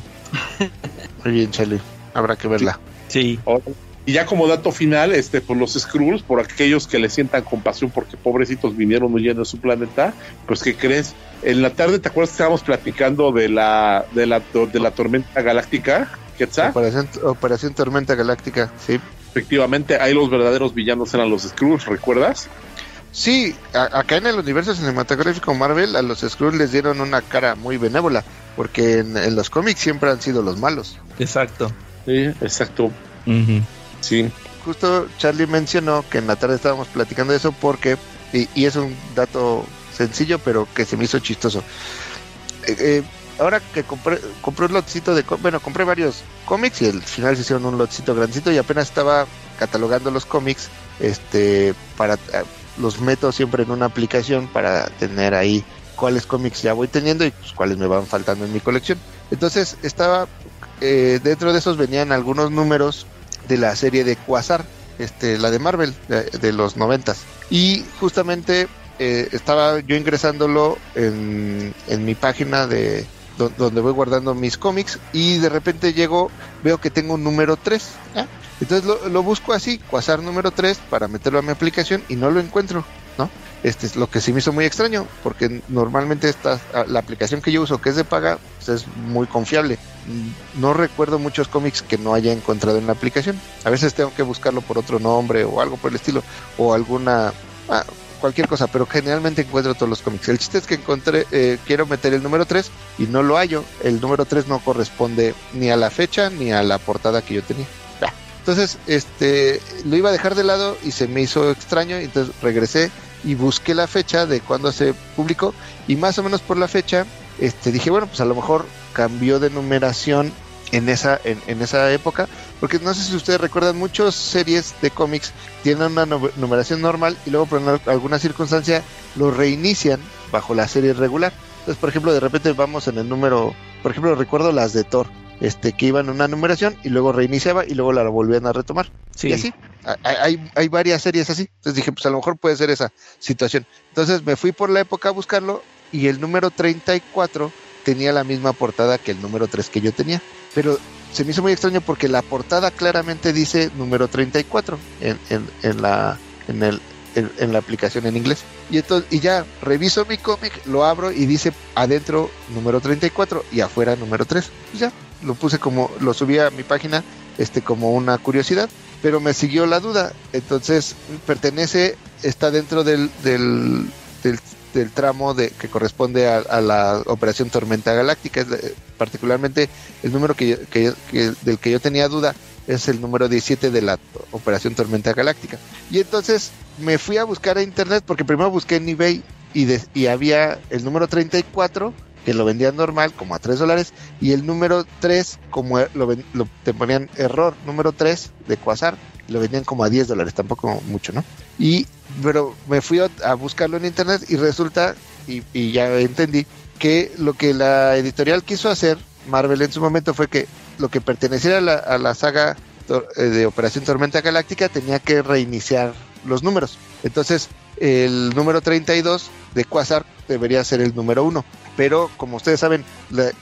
Muy bien, Charlie. Habrá que verla. Sí. Y ya como dato final, este, por los Skrulls, por aquellos que le sientan compasión porque pobrecitos vinieron huyendo de su planeta, pues ¿qué crees? En la tarde, ¿te acuerdas que estábamos platicando de la, de la, de la tormenta galáctica? Operación, Operación Tormenta Galáctica, sí. Efectivamente, ahí los verdaderos villanos eran los Skrulls, ¿recuerdas? Sí, acá en el universo cinematográfico Marvel a los Skrulls les dieron una cara muy benévola, porque en, los cómics siempre han sido los malos. Exacto. Sí, exacto. Sí. Justo Charlie mencionó que en la tarde estábamos platicando de eso porque, y, es un dato sencillo, pero que se me hizo chistoso. Eh, eh, ahora que compré, compré un lotcito de, bueno, compré varios cómics y al final se hicieron un lotcito grandecito y apenas estaba catalogando los cómics, este, para, eh, los meto siempre en una aplicación para tener ahí cuáles cómics ya voy teniendo y pues, cuáles me van faltando en mi colección. Entonces estaba, dentro de esos venían algunos números de la serie de Quasar, este, la de Marvel de, los noventas. Y justamente eh, estaba yo ingresándolo en, en mi página de donde voy guardando mis cómics y de repente llego, veo que tengo un número 3. Entonces lo, busco así, Quasar número 3 para meterlo a mi aplicación y no lo encuentro, ¿no? Este es lo que sí me hizo muy extraño, porque normalmente esta, la aplicación que yo uso, que es de paga, pues es muy confiable. No recuerdo muchos cómics que no haya encontrado en la aplicación. A veces tengo que buscarlo por otro nombre o algo por el estilo, o alguna, ah, cualquier cosa, pero generalmente encuentro todos los cómics. El chiste es que encontré, eh, quiero meter el número 3 y no lo hallo. El número 3 no corresponde ni a la fecha ni a la portada que yo tenía. Entonces, este, lo iba a dejar de lado y se me hizo extraño, entonces regresé y busqué la fecha de cuando se publicó y más o menos por la fecha este dije bueno pues a lo mejor cambió de numeración en esa en, esa época porque no sé si ustedes recuerdan muchas series de cómics tienen una numeración normal y luego por alguna circunstancia lo reinician bajo la serie regular. Entonces por ejemplo de repente vamos en el número por ejemplo recuerdo las de Thor este, que iban en una numeración y luego reiniciaba y luego la volvían a retomar. Sí. Y así, hay, hay varias series así. Entonces dije, pues a lo mejor puede ser esa situación. Entonces me fui por la época a buscarlo y el número 34 tenía la misma portada que el número 3 que yo tenía. Pero se me hizo muy extraño porque la portada claramente dice número 34 en, en, en la, en, el, en, la aplicación en inglés. Y entonces, y ya reviso mi cómic, lo abro y dice adentro número 34 y afuera número 3. Y ya, lo puse como, lo subí a mi página este como una curiosidad, pero me siguió la duda. Entonces, pertenece, está dentro del, del, del, tramo de, que corresponde a, la operación Tormenta Galáctica. particularmente el número que, que, del que yo tenía duda es el número 17 de la operación Tormenta Galáctica. Y entonces me fui a buscar a internet porque primero busqué en eBay y, y había el número 34 que lo vendían normal como a 3 dólares y el número 3 como lo, lo, te ponían error número 3 de Quasar lo vendían como a 10 dólares tampoco mucho no y pero me fui a, buscarlo en internet y resulta y, y, ya entendí que lo que la editorial quiso hacer Marvel en su momento fue que lo que perteneciera a la, a la saga eh, de Operación Tormenta Galáctica tenía que reiniciar los números. Entonces el número 32 de Quasar debería ser el número 1 pero como ustedes saben,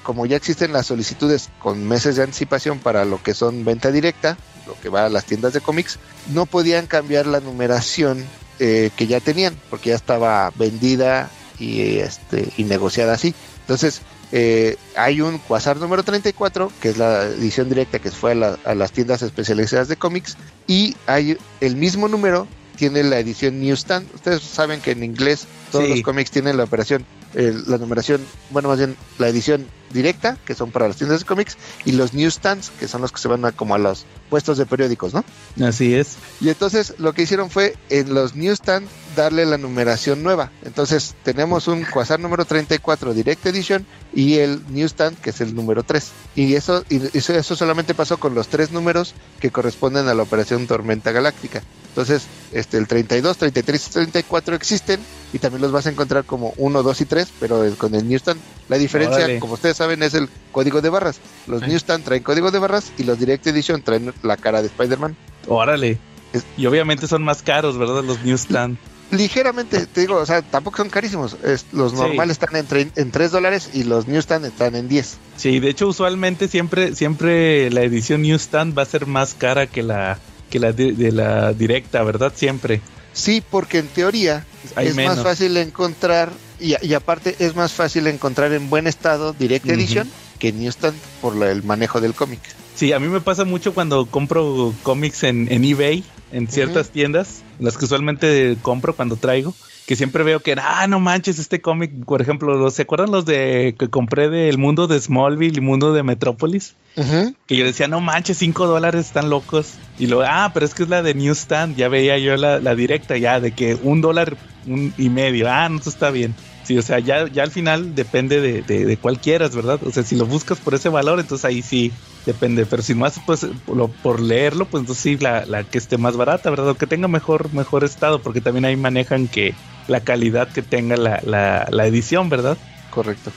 como ya existen las solicitudes con meses de anticipación para lo que son venta directa, lo que va a las tiendas de cómics, no podían cambiar la numeración eh, que ya tenían, porque ya estaba vendida y, este, y negociada así. Entonces, eh, hay un Quasar número 34, que es la edición directa que fue a, las tiendas especializadas de cómics, y hay el mismo número, tiene la edición Newsstand. Ustedes saben que en inglés todos los cómics tienen la operación la numeración, bueno, más bien la edición directa, que son para las tiendas de cómics, y los newsstands, que son los que se van a, como a los puestos de periódicos, ¿no? Así es. Y entonces lo que hicieron fue en los newsstands darle la numeración nueva. Entonces tenemos un Quasar número 34 Direct Edition y el newsstand que es el número 3. Y eso, y eso, eso solamente pasó con los tres números que corresponden a la operación Tormenta Galáctica. Entonces, este, el 32, 33 y 34 existen y también los vas a encontrar como 1, 2 y 3, pero con el newsstand La diferencia, Órale. como ustedes saben, es el código de barras. Los Sí. Newsstand traen código de barras y los Direct Edition traen la cara de Spider-Man. Órale. Es- Y obviamente son más caros, ¿verdad? Los newsstand. Ligeramente, te digo, o sea, tampoco son carísimos. Es- los Sí. normales están entre, en 3 dólares y los Newsstand están en 10. Sí, de hecho, usualmente siempre, siempre la edición newsstand va a ser más cara que la, que la de, de la directa, ¿verdad? Siempre. Sí, porque en teoría Hay es menos. más fácil encontrar, y, y aparte es más fácil encontrar en buen estado Direct. Edition que Newsstand por la- el manejo del cómic. Sí, a mí me pasa mucho cuando compro cómics en, en eBay, en ciertas tiendas, las que usualmente compro cuando traigo, que siempre veo que, ah, no manches, este cómic, por ejemplo, ¿se acuerdan los de que compré del mundo de Smallville y mundo de Metrópolis? Ujú. Que yo decía, no manches, 5 dólares están locos. Y luego, ah, pero es que es la de Newsstand. Ya veía yo la, la directa ya de que un dólar un y medio. Ah, no, eso está bien. Sí, o sea, ya, ya al final depende de, de, de cuál quieras, ¿verdad? O sea, si lo buscas por ese valor, entonces ahí sí depende. Pero si más pues por, lo- por leerlo, pues entonces sí, la, la que esté más barata, ¿verdad? O que tenga mejor, mejor estado, porque también ahí manejan que la calidad que tenga la, la, la edición, ¿verdad? Correcto.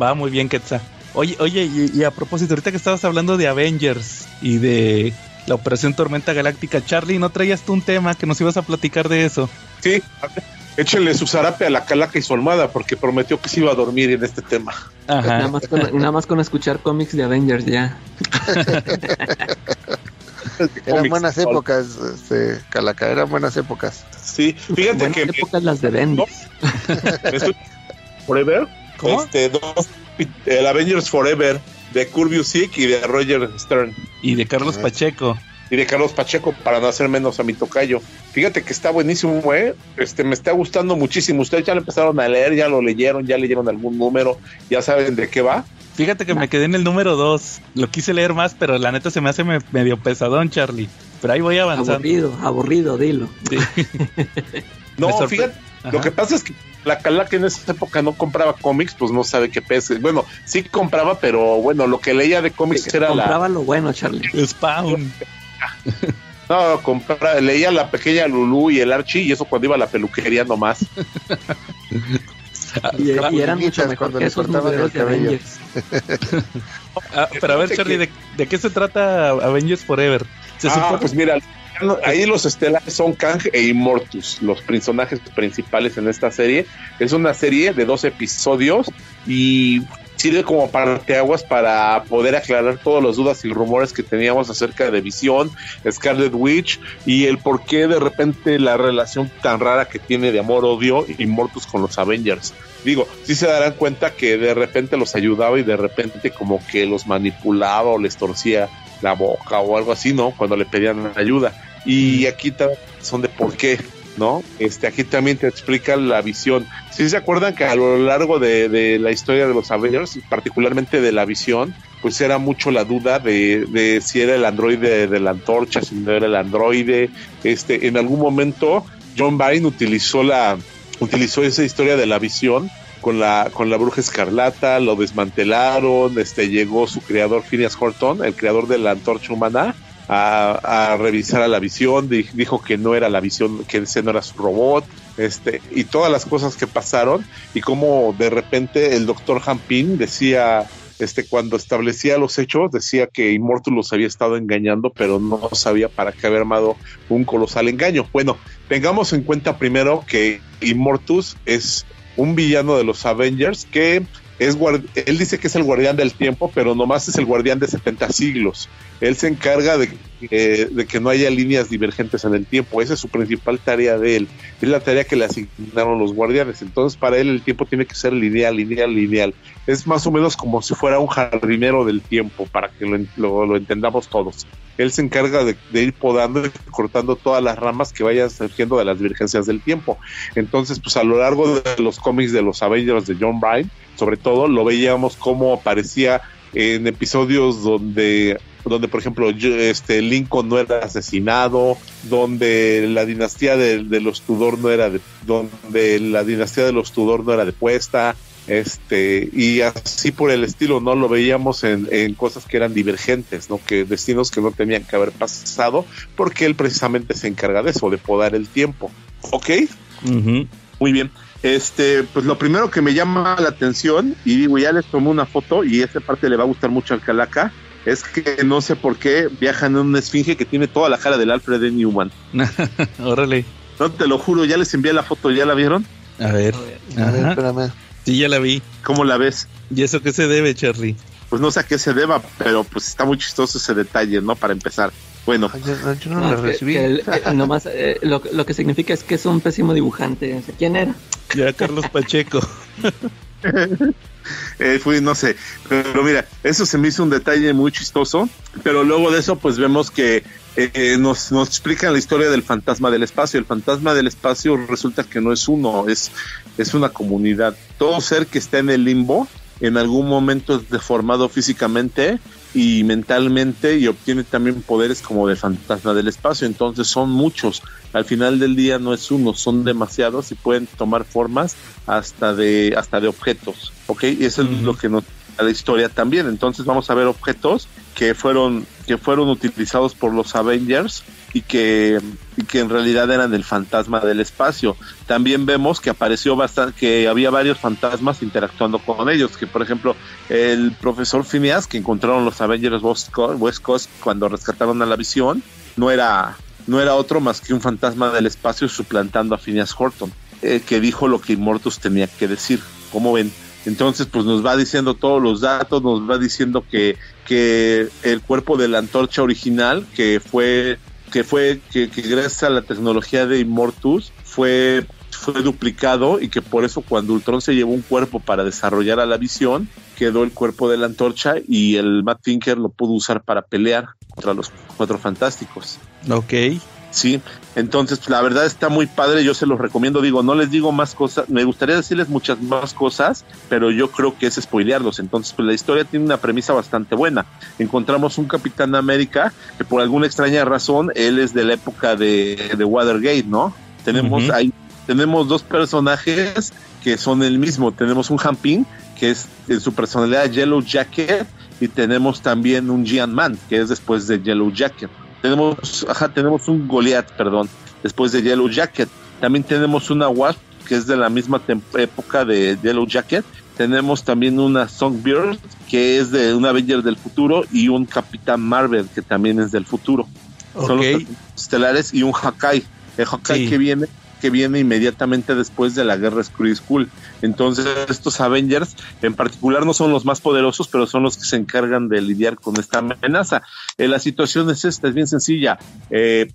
Va muy bien, Quetzal. Oye, oye, y, y a propósito, ahorita que estabas hablando de Avengers y de la Operación Tormenta Galáctica, Charlie, ¿no traías tú un tema que nos ibas a platicar de eso? Sí, échenle su zarape a la calaca y su almohada porque prometió que se iba a dormir en este tema. Nada más, con, nada más con escuchar cómics de Avengers ya. Eran Cómics. buenas épocas, este, Calaca, eran buenas épocas. Sí, fíjate Buenas que épocas las de Bendis. Forever, ¿Cómo? este, dos, el Avengers Forever de Kurt Busiek y de Roger Stern Y de Carlos Ajá. Pacheco. y de Carlos Pacheco para no hacer menos a mi tocayo. Fíjate que está buenísimo, ¿eh? Este, me está gustando muchísimo. Ustedes ya lo empezaron a leer, ya lo leyeron, ya leyeron algún número, ya saben de qué va. Fíjate que me quedé en el número 2. Lo quise leer más, pero la neta se me hace me- medio pesadón, Charlie. Pero ahí voy avanzando. Aburrido, aburrido, dilo. Sí. No, fíjate, Ajá. lo que pasa es que la calaca en esa época no compraba cómics, pues no sabe qué pese. Bueno, sí compraba, pero bueno, lo que leía de cómics era la, Compraba lo bueno, Charlie. Spawn. No, compra- leía la pequeña Lulú y el Archie, y eso cuando iba a la peluquería nomás. Y, y eran mucho mejor que esos modelos de. Avengers. Ah, pero a ver, Charlie, que- ¿de, de qué se trata Avengers Forever? Se ah, supone- pues mira, ahí los estelares son Kang e Immortus, los personajes principales en esta serie. Es una serie de dos episodios y sirve como parteaguas para poder aclarar todas las dudas y rumores que teníamos acerca de Visión, Scarlet Witch y el por qué de repente la relación tan rara que tiene de amor-odio Immortus con los Avengers. Digo, sí se darán cuenta que de repente los ayudaba y de repente como que los manipulaba o les torcía la boca o algo así, ¿no? Cuando le pedían ayuda. Y aquí son de por qué, ¿no? Este, aquí también te explica la visión. Si se acuerdan que a lo largo de, de la historia de los Avengers, particularmente de la visión, pues era mucho la duda de, de si era el androide de la antorcha, si no era el androide. Este, en algún momento, John Byrne utilizó la, utilizó esa historia de la visión con la, con la bruja escarlata, lo desmantelaron, este, llegó su creador Phineas Horton, el creador de la antorcha humana, a, revisar a la visión, di- dijo que no era la visión, que ese no era su robot, este, y todas las cosas que pasaron, y como de repente el doctor Hampin decía, este, cuando establecía los hechos, decía que Immortus había estado engañando, pero no sabía para qué había armado un colosal engaño. Bueno, tengamos en cuenta primero que Immortus es un villano de los Avengers que es él dice que es el guardián del tiempo, pero nomás es el guardián de 70 siglos. Él se encarga de, eh, de que no haya líneas divergentes en el tiempo. Esa es su principal tarea de él. Es la tarea que le asignaron los guardianes. Entonces, para él el tiempo tiene que ser lineal, lineal, lineal. Es más o menos como si fuera un jardinero del tiempo, para que lo- lo entendamos todos. Él se encarga de, de ir podando y cortando todas las ramas que vayan surgiendo de las divergencias del tiempo. Entonces, pues a lo largo de los cómics de los Avengers de John Byrne, sobre todo, lo veíamos como aparecía en episodios donde donde por ejemplo yo- este Lincoln no era asesinado, donde la dinastía de, de los Tudor no era de, donde la dinastía de los Tudor no era depuesta, este y así por el estilo, no lo veíamos en, en cosas que eran divergentes, no que destinos que no tenían que haber pasado, porque él precisamente se encarga de eso, de podar el tiempo, ¿ok? Muy bien. Este, pues lo primero que me llama la atención, y digo, ya les tomé una foto y esa parte le va a gustar mucho al Calaca, es que no sé por qué viajan en una esfinge que tiene toda la cara del Alfred E. Newman. Órale. No te lo juro, ya les envié la foto, ¿ya la vieron? A ver. A ver, espérame. Sí, ya la vi. ¿Cómo la ves? ¿Y eso qué se debe, Charlie? Pues no sé a qué se deba, pero pues está muy chistoso ese detalle, ¿no? Para empezar. Bueno, yo, no, yo no No, la que- recibí. que el- eh, nomás, eh, lo, lo que significa es que es un pésimo dibujante. ¿Quién era? Ya Carlos Pacheco. eh, fui, no sé, pero mira, eso se me hizo un detalle muy chistoso, pero luego de eso pues vemos que eh, nos, nos explican la historia del fantasma del espacio. El fantasma del espacio resulta que no es uno, es, es una comunidad. Todo ser que está en el limbo en algún momento es deformado físicamente y mentalmente y obtiene también poderes como de fantasma del espacio. Entonces son muchos. Al final del día no es uno, son demasiados y pueden tomar formas hasta de hasta de objetos, ¿ok? Y eso es lo que nos da la historia también. Entonces vamos a ver objetos que fueron que fueron utilizados por los Avengers y que y que en realidad eran el fantasma del espacio. También vemos que apareció bastante que había varios fantasmas interactuando con ellos, que por ejemplo el profesor Phineas que encontraron los Avengers West Coast, cuando rescataron a la Visión no era no era otro más que un fantasma del espacio suplantando a Phineas Horton, eh, que dijo lo que Immortus tenía que decir. ¿Cómo ven? Entonces, pues nos va diciendo todos los datos, nos va diciendo que, que el cuerpo de la antorcha original, que fue, que fue, que, que gracias a la tecnología de Immortus, fue, fue duplicado y que por eso cuando Ultron se llevó un cuerpo para desarrollar a la visión, quedó el cuerpo de la antorcha y el Matt Tinker lo pudo usar para pelear contra los cuatro fantásticos. Ok. Sí, entonces pues, la verdad está muy padre, yo se los recomiendo, digo, no les digo más cosas, me gustaría decirles muchas más cosas, pero yo creo que es spoilearlos, entonces pues la historia tiene una premisa bastante buena. Encontramos un Capitán América que por alguna extraña razón él es de la época de, de Watergate, ¿no? Tenemos ahí, tenemos dos personajes que son el mismo, tenemos un Hamping que es en su personalidad Yellow Jacket y tenemos también un Gian Man que es después de Yellow Jacket tenemos, ajá, tenemos un Goliath, perdón, después de Yellow Jacket. También tenemos una Wasp, que es de la misma época de Yellow Jacket. Tenemos también una Songbird, que es de un Avenger del futuro, y un Capitán Marvel, que también es del futuro. Son Ok. los estelares y un Hakai. El Hakai Sí. que viene que viene inmediatamente después de la guerra Screw School. Entonces, estos Avengers en particular no son los más poderosos, pero son los que se encargan de lidiar con esta amenaza. Eh, la situación es esta, es bien sencilla. Eh,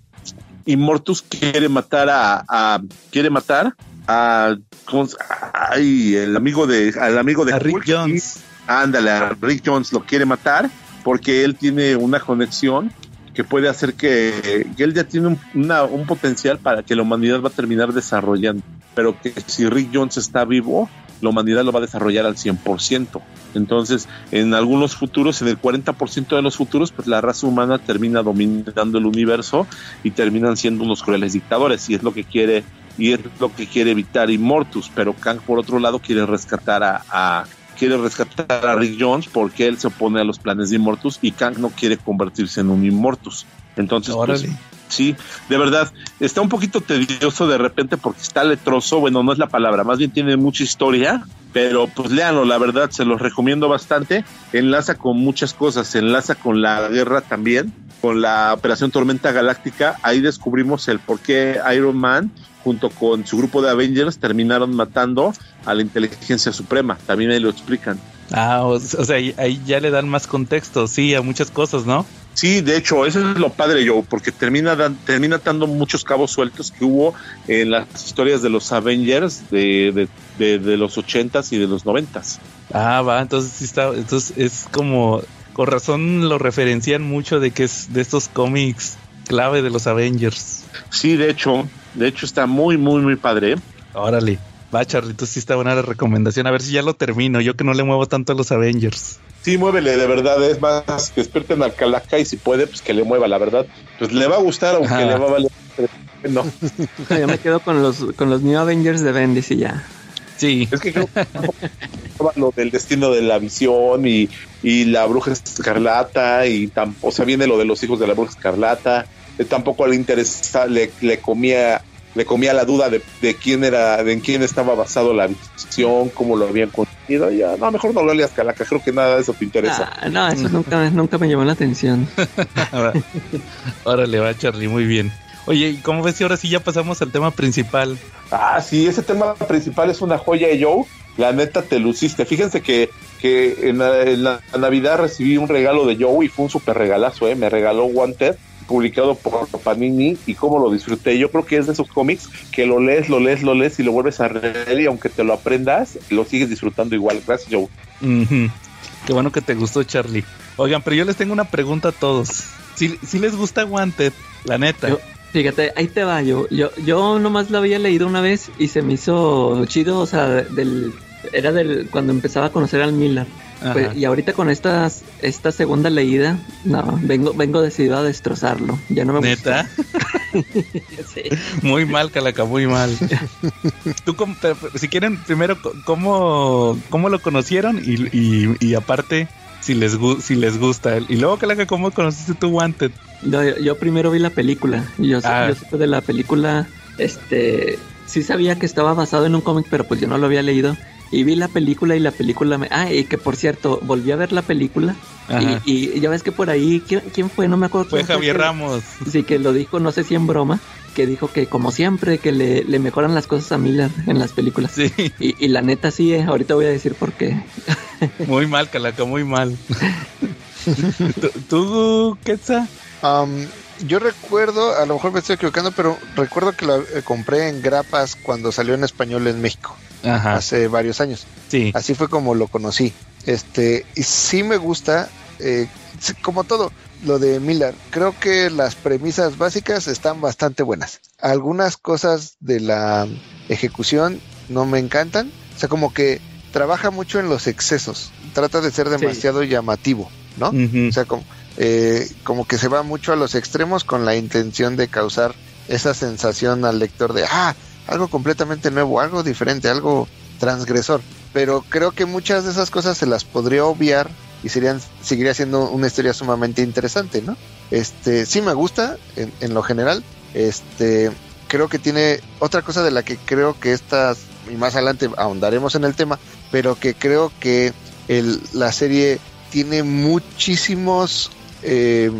Immortus quiere matar a, a- quiere matar a, ¿cómo se- ay, el amigo de al amigo de A Rick Hulk. Jones. Ándale, a Rick Jones lo quiere matar porque él tiene una conexión que puede hacer que, que él ya tiene un, un potencial para que la humanidad va a terminar desarrollando, pero que si Rick Jones está vivo, la humanidad lo va a desarrollar al 100%. Entonces, en algunos futuros, en el 40% de los futuros, pues la raza humana termina dominando el universo y terminan siendo unos crueles dictadores, y es lo que quiere y es lo que quiere evitar Immortus, pero Kang por otro lado quiere rescatar a, a- quiere rescatar a Rick Jones porque él se opone a los planes de Immortus y Kang no quiere convertirse en un Immortus. Entonces, pues, sí, de verdad, está un poquito tedioso de repente porque está letroso, bueno, no es la palabra, más bien tiene mucha historia, pero pues léanlo, la verdad, se los recomiendo bastante, enlaza con muchas cosas, enlaza con la guerra también, con la Operación Tormenta Galáctica, ahí descubrimos el por qué Iron Man junto con su grupo de Avengers terminaron matando a la inteligencia suprema, también ahí lo explican. Ah, o, o sea, ahí, ya le dan más contexto, sí, a muchas cosas, ¿no? Sí, de hecho, eso es lo padre, yo, porque termina, dan- termina atando muchos cabos sueltos que hubo en las historias de los Avengers de, de, de, de los ochentas y de los noventas. Ah, va, entonces sí está, entonces es como, con razón lo referencian mucho de que es de estos cómics clave de los Avengers. Sí, de hecho, de hecho está muy, muy, muy padre. Órale, va, Charlito, sí está buena la recomendación, a ver si ya lo termino, yo que no le muevo tanto a los Avengers. Sí, muévele, de verdad, es más, que despierten al Calaca y si puede, pues que le mueva, la verdad. Pues le va a gustar, aunque le va a valer. No, Yo me quedo con los, con los New Avengers de Bendis y ya. Sí, es que creo que lo del destino de la visión y, y la bruja escarlata y o sea viene lo de los hijos de la bruja escarlata tampoco le interesa le, le comía le comía la duda de, de quién era, de en quién estaba basado la visión, cómo lo habían conseguido. Ya, no, mejor no lo leas, Calaca, creo que nada de eso te interesa. Ah, no, eso nunca, nunca me llamó la atención. Órale, va Charlie, muy bien. Oye, ¿y cómo ves si ahora sí ya pasamos al tema principal? Ah, sí, ese tema principal es una joya de Joe. La neta te luciste. Fíjense que, que en, la, en la Navidad recibí un regalo de Joe y fue un súper regalazo, ¿eh? Me regaló Wanted, publicado por Panini, y cómo lo disfruté. Yo creo que es de esos cómics que lo lees, lo lees, lo lees y lo vuelves a leer y aunque te lo aprendas, lo sigues disfrutando igual. Gracias, Joe. Ujú. Qué bueno que te gustó, Charlie. Oigan, pero yo les tengo una pregunta a todos. Si, si les gusta Wanted, la neta. Yo- fíjate, ahí te va. Yo, yo, yo nomás lo había leído una vez y se me hizo chido. O sea, del, era del cuando empezaba a conocer al Miller. Pues, y ahorita con estas, esta segunda leída, no, vengo, vengo decidido a destrozarlo. Ya no me gusta. Neta, Sí. muy mal, Calaca, muy mal. Tú, si quieren, primero, ¿cómo, cómo lo conocieron? Y, y, y aparte, si les, si les gusta. Y luego, Calaca, ¿cómo conociste tu Wanted? No, yo, yo primero vi la película. Y yo, Ah. yo supe de la película, este, sí sabía que estaba basado en un cómic, pero pues yo no lo había leído. Y vi la película y la película me... Ah, y que por cierto, volví a ver la película. Y, y ya ves que por ahí, ¿quién, quién fue? No me acuerdo. Fue Javier que- Ramos. Sí, que lo dijo, no sé si en broma, que dijo que como siempre, que le, le mejoran las cosas a Miller en las películas. Sí, Y, y la neta sí, eh, ahorita voy a decir por qué. muy mal, Calaca, muy mal. ¿Tú, tú, Quetzal? Am, yo recuerdo, a lo mejor me estoy equivocando, pero recuerdo que lo eh, compré en grapas cuando salió en español en México, Ajá, hace varios años. sí. Así fue como lo conocí. Este, y sí me gusta, eh, como todo, lo de Miller. Creo que las premisas básicas están bastante buenas. Algunas cosas de la ejecución no me encantan. O sea, como que trabaja mucho en los excesos. Trata de ser demasiado llamativo, ¿no? O sea, como, eh, como que se va mucho a los extremos con la intención de causar esa sensación al lector de, ah, algo completamente nuevo, algo diferente, algo transgresor. Pero creo que muchas de esas cosas se las podría obviar y serían, seguiría siendo una historia sumamente interesante, ¿no? Este, sí me gusta en, en lo general. Este, creo que tiene otra cosa de la que creo que estas, y más adelante ahondaremos en el tema, pero que creo que el, la serie tiene muchísimos eh,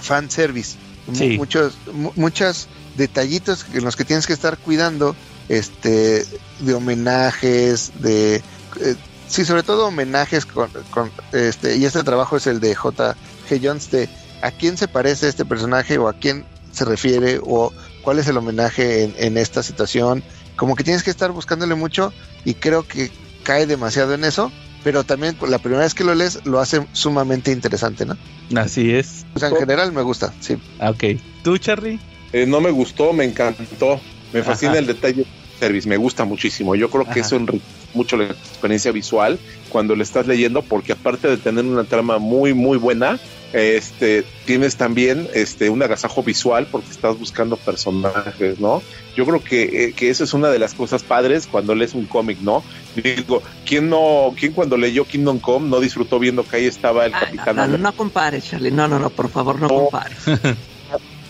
fanservice, Sí. muchos, mu- muchos detallitos en los que tienes que estar cuidando, este, de homenajes, de, eh, sí, sobre todo homenajes con, con, este, y este trabajo es el de J. G. Jones de a quién se parece este personaje o a quién se refiere o cuál es el homenaje en, en esta situación. Como que tienes que estar buscándole mucho y creo que cae demasiado en eso, pero también la primera vez que lo lees lo hace sumamente interesante, ¿no? Así es. O sea, en general me gusta, sí. Ah, Ok. ¿Tú, Charlie? Eh, no me gustó, me encantó. Me fascina Ajá. el detalle service, me gusta muchísimo. Yo creo que Ajá. eso enriquece mucho la experiencia visual cuando le estás leyendo, porque aparte de tener una trama muy, muy buena, este, tienes también este, un agasajo visual porque estás buscando personajes, ¿no? Yo creo que, eh, que eso es una de las cosas padres cuando lees un cómic, ¿no? Digo, ¿quién no, quién cuando leyó Kingdom Come no disfrutó viendo que ahí estaba el Ay, Capitán no, no, no compares, Charlie. No, no, no, por favor, no No. compares.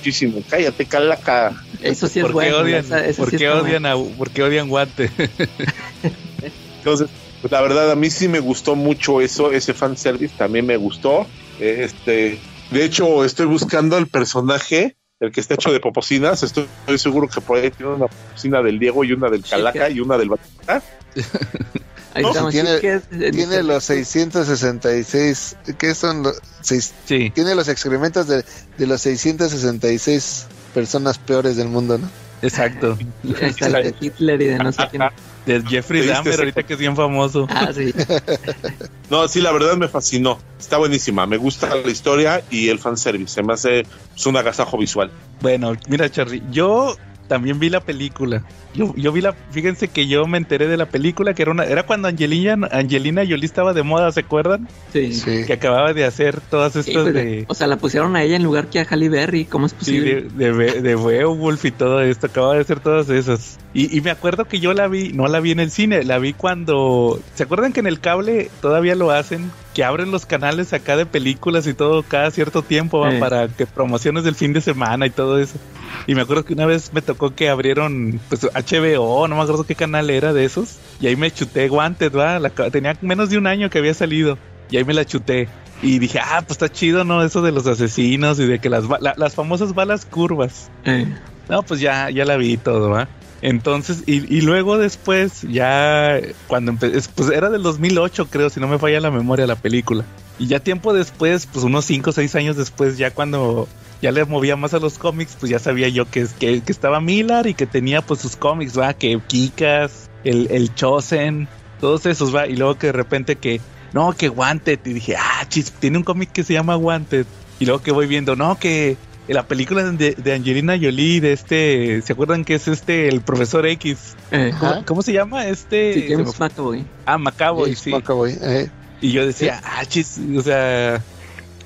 Muchísimo. Cállate, calaca. Eso sí es ¿Por qué bueno. odian, esa- esa ¿por sí qué está odian, a, ¿por qué odian Guante? Entonces, pues la verdad a mí sí me gustó mucho eso, ese fanservice también me gustó. Este, de hecho, estoy buscando el personaje, el que está hecho de poposinas. Estoy, estoy seguro que por ahí tiene una poposina del Diego y una del Calaca y una del Batista. Ahí No, estamos. tiene- es- eh, Tiene los 666, ¿qué son los seis- Sí. Tiene los excrementos de, de los 666 personas peores del mundo, ¿no? Exacto. El de Hitler y de no sé quién. De Jeffrey ¿Te diste Dahmer, ahorita que es bien famoso. Ah, sí. No, sí, la verdad me fascinó. Está buenísima. Me gusta la historia y el fanservice. Se me hace pues, un agasajo visual. Bueno, mira, Charlie, yo también vi la película. Yo, yo vi la, fíjense que yo me enteré de la película, que era una, era cuando Angelina, Angelina Jolie estaba de moda, ¿se acuerdan? Sí. Sí. Que acababa de hacer todas Sí, estas pues, de, O sea, la pusieron a ella en lugar que a Halle Berry. ¿Cómo es sí, posible? de, de, Be- de Beowulf y todo esto, acababa de hacer todas esas. Y, y me acuerdo que yo la vi, no la vi en el cine, la vi cuando, ¿se acuerdan que en el cable todavía lo hacen? Que abren los canales acá de películas y todo cada cierto tiempo ¿va? Sí. para que promociones del fin de semana y todo eso. Y me acuerdo que una vez me tocó que abrieron pues HBO, no me acuerdo qué canal era de esos. Y ahí me chuté Wanted, ¿va? La tenía menos de un año que había salido. Y ahí me la chuté. Y dije, ah, pues está chido, ¿no? Eso de los asesinos y de que las, la- las famosas balas curvas. Eh, No, pues ya, ya la vi todo, ¿va? Entonces, y, y luego después, ya cuando empecé, pues era del 2008, creo, si no me falla la memoria la película. Y ya tiempo después, pues unos 5 o 6 años después, ya cuando ya le movía más a los cómics, pues ya sabía yo que, que, que estaba Miller y que tenía pues sus cómics, ¿va? Que Kikas, el, el Chosen, todos esos, ¿va? Y luego que de repente que, no, que Wanted. Y dije, ah, chis, tiene un cómic que se llama Wanted. Y luego que voy viendo, no, que la película de, de Angelina Jolie, de este, ¿se acuerdan que es este, el profesor X? eh, ¿Cómo, se llama? Este. sí, James McAvoy. ah, Macaboy, James sí. McAvoy, eh. Y yo decía, ah, chis, o sea,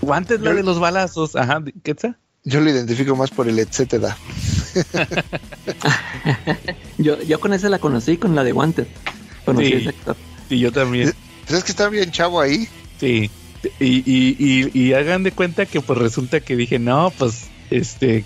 Wanted la de los balazos. Ajá, ¿qué tal? Yo lo identifico más por el etcétera. Yo, yo con esa la conocí, con la de Wanted. Conocí Sí. ese actor. Y yo también. Pues es que está bien chavo ahí. Sí. Y, y, y, y hagan de cuenta que pues resulta que dije, no, pues, este,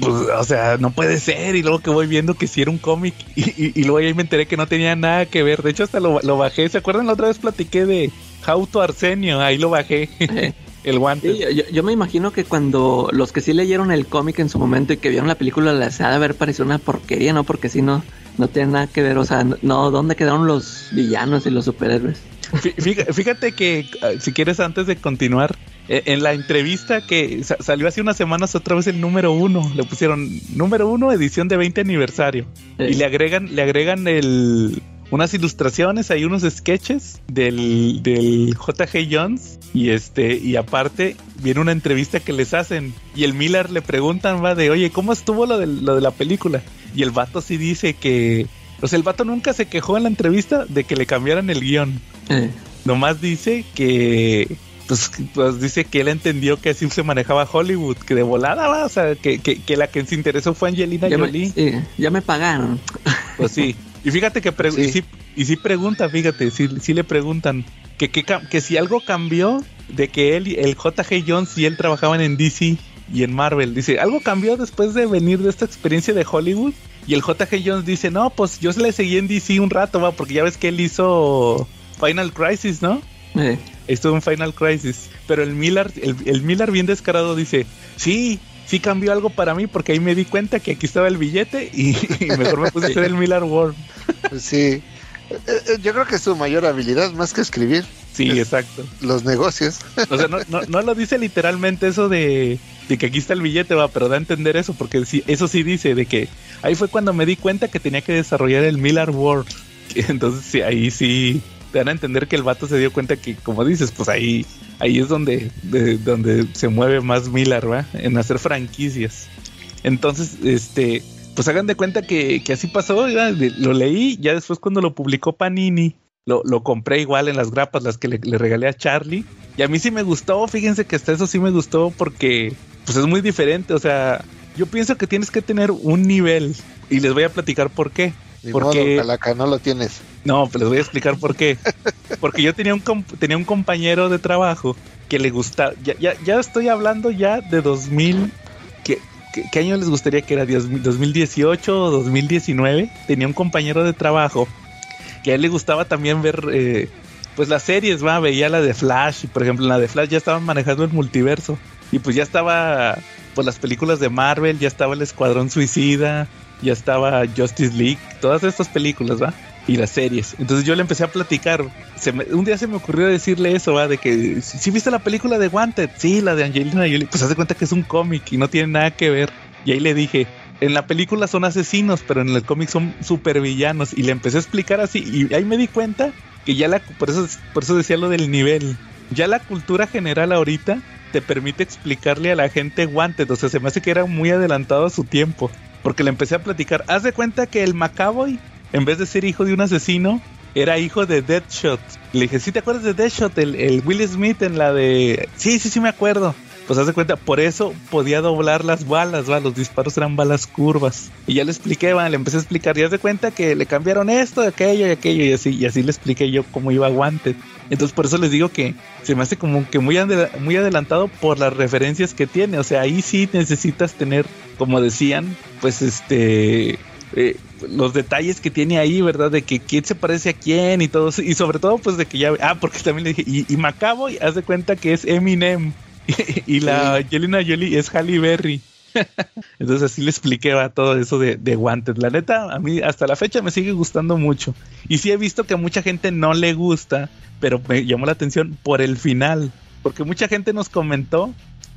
pues, o sea, no puede ser. Y luego que voy viendo que sí era un cómic. Y, y, y luego ahí me enteré que no tenía nada que ver. De hecho, hasta lo, lo bajé. ¿Se acuerdan? La otra vez platiqué de How to Arsenio. Ahí lo bajé. El guante. sí, yo, yo- me imagino que cuando los que sí leyeron el cómic en su momento y que vieron la película les ha de haber parecido una porquería, ¿no? Porque si no, no tiene nada que ver. O sea, no, ¿dónde quedaron los villanos y los superhéroes? Fí- fíjate, que, ah, si quieres, antes de continuar, eh, en la entrevista que sa- salió hace unas semanas otra vez el número uno, le pusieron número uno, edición de 20 aniversario. Y le agregan, le agregan el unas ilustraciones, hay unos sketches del, del JG Jones y este, y aparte viene una entrevista que les hacen y el Miller le preguntan, va de oye, ¿cómo estuvo lo de, lo de la película? Y el vato sí dice que, o sea, el vato nunca se quejó en la entrevista de que le cambiaran el guion. eh, Nomás dice que. Pues, pues dice que él entendió que así se manejaba Hollywood, que de volada va, o sea, que, que, que la que se interesó fue Angelina ya, me, Jolie. sí, ya me pagaron. Pues sí. Y fíjate que Sí. y, sí, y sí pregunta, fíjate, sí, sí le preguntan que, que, que si algo cambió de que él, y- el JG Jones y él trabajaban en DC y en Marvel. Dice, ¿algo cambió después de venir de esta experiencia de Hollywood? Y el JG Jones dice, no, pues yo se le seguí en DC un rato, va, porque ya ves que él hizo Final Crisis, ¿no? Eh, Estuvo en Final Crisis. Pero el Miller, el, el Miller bien descarado dice, sí, sí cambió algo para mí porque ahí me di cuenta que aquí estaba el billete y, y mejor me puse a hacer el Miller World. Pues sí. Eh, eh, Yo creo que es su mayor habilidad, más que escribir, Sí, Es- exacto. los negocios. O sea, no, no, no lo dice literalmente eso de, de que aquí está el billete, va, pero da a entender eso, porque sí, eso sí dice de que ahí fue cuando me di cuenta que tenía que desarrollar el Miller World. Entonces, sí, ahí sí te dan a entender que el vato se dio cuenta que, como dices, pues ahí, ahí es donde, de- donde se mueve más Miller, ¿va? En hacer franquicias. Entonces, este, pues hagan de cuenta que, que así pasó, lo leí, ya después cuando lo publicó Panini, lo, lo compré igual en las grapas, las que le, le regalé a Charlie. Y a mí sí me gustó, fíjense que hasta eso sí me gustó porque pues es muy diferente, o sea, yo pienso que tienes que tener un nivel y les voy a platicar por qué. Ni Porque- modo, Calaca, no lo tienes. No, pues les voy a explicar por qué. Porque yo tenía un tenía un compañero de trabajo que le gustaba, ya, ya, ya estoy hablando ya de 2000, ¿qué, qué, qué año les gustaría que era? ¿Dios- ¿2018 o 2019? Tenía un compañero de trabajo que a él le gustaba también ver eh, pues las series, va, veía la de Flash, y por ejemplo en la de Flash ya estaban manejando el multiverso y pues ya estaba pues las películas de Marvel, ya estaba el Escuadrón Suicida, ya estaba Justice League, todas estas películas, va, y las series. Entonces yo le empecé a platicar, se me- un día se me ocurrió decirle eso, va, de que si ¿sí viste la película de Wanted, sí, la de Angelina Jolie, pues hace cuenta que es un cómic y no tiene nada que ver. Y ahí le dije, en la película son asesinos, pero en el cómic son supervillanos. Y le empecé a explicar así. Y ahí me di cuenta que ya la, por eso, por eso decía lo del nivel. Ya la cultura general ahorita te permite explicarle a la gente Wanted. O sea, se me hace que era muy adelantado a su tiempo. Porque le empecé a platicar. Haz de cuenta que el Macaboy, en vez de ser hijo de un asesino, era hijo de Deadshot. Le dije, ¿sí te acuerdas de Deadshot? El, el Will Smith en la de... Sí, sí, sí me acuerdo. Pues hace cuenta, por eso podía doblar las balas, ¿va? Los disparos eran balas curvas. Y ya le expliqué, ¿va? Le empecé a explicar, y haz de cuenta que le cambiaron esto, aquello y aquello, y así, y así le expliqué yo cómo iba Wanted. Entonces por eso les digo que se me hace como que muy, muy adelantado por las referencias que tiene. O sea, ahí sí necesitas tener, como decían, pues este... Eh, los detalles que tiene ahí, ¿verdad? De que quién se parece a quién y todo Y sobre todo, pues de que ya... Ah, porque también le dije, y, y Macabo, haz de cuenta que es Eminem. Y la Angelina Jolie es Halle Berry. Entonces así le expliqué a todo eso de, de Wanted. La neta, a mí hasta la fecha me sigue gustando mucho. Y sí he visto que a mucha gente no le gusta, pero me llamó la atención por el final. Porque mucha gente nos comentó,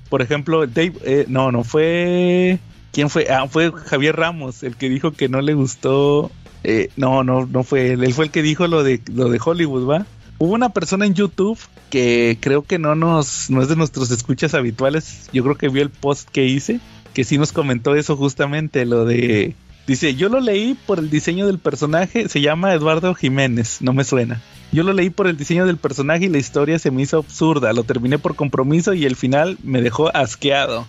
por ejemplo, Dave, eh, no, no fue... ¿Quién fue? Ah, fue Javier Ramos, el que dijo que no le gustó. Eh, no, no, no fue él. Él fue el que dijo lo de, lo de Hollywood, ¿va? Hubo una persona en YouTube que creo que no nos, no es de nuestros escuchas habituales. Yo creo que vio el post que hice, que sí nos comentó eso justamente, lo de Dice, yo lo leí por el diseño del personaje, se llama Eduardo Jiménez, no me suena. Yo lo leí por el diseño del personaje y la historia se me hizo absurda, lo terminé por compromiso y el final me dejó asqueado.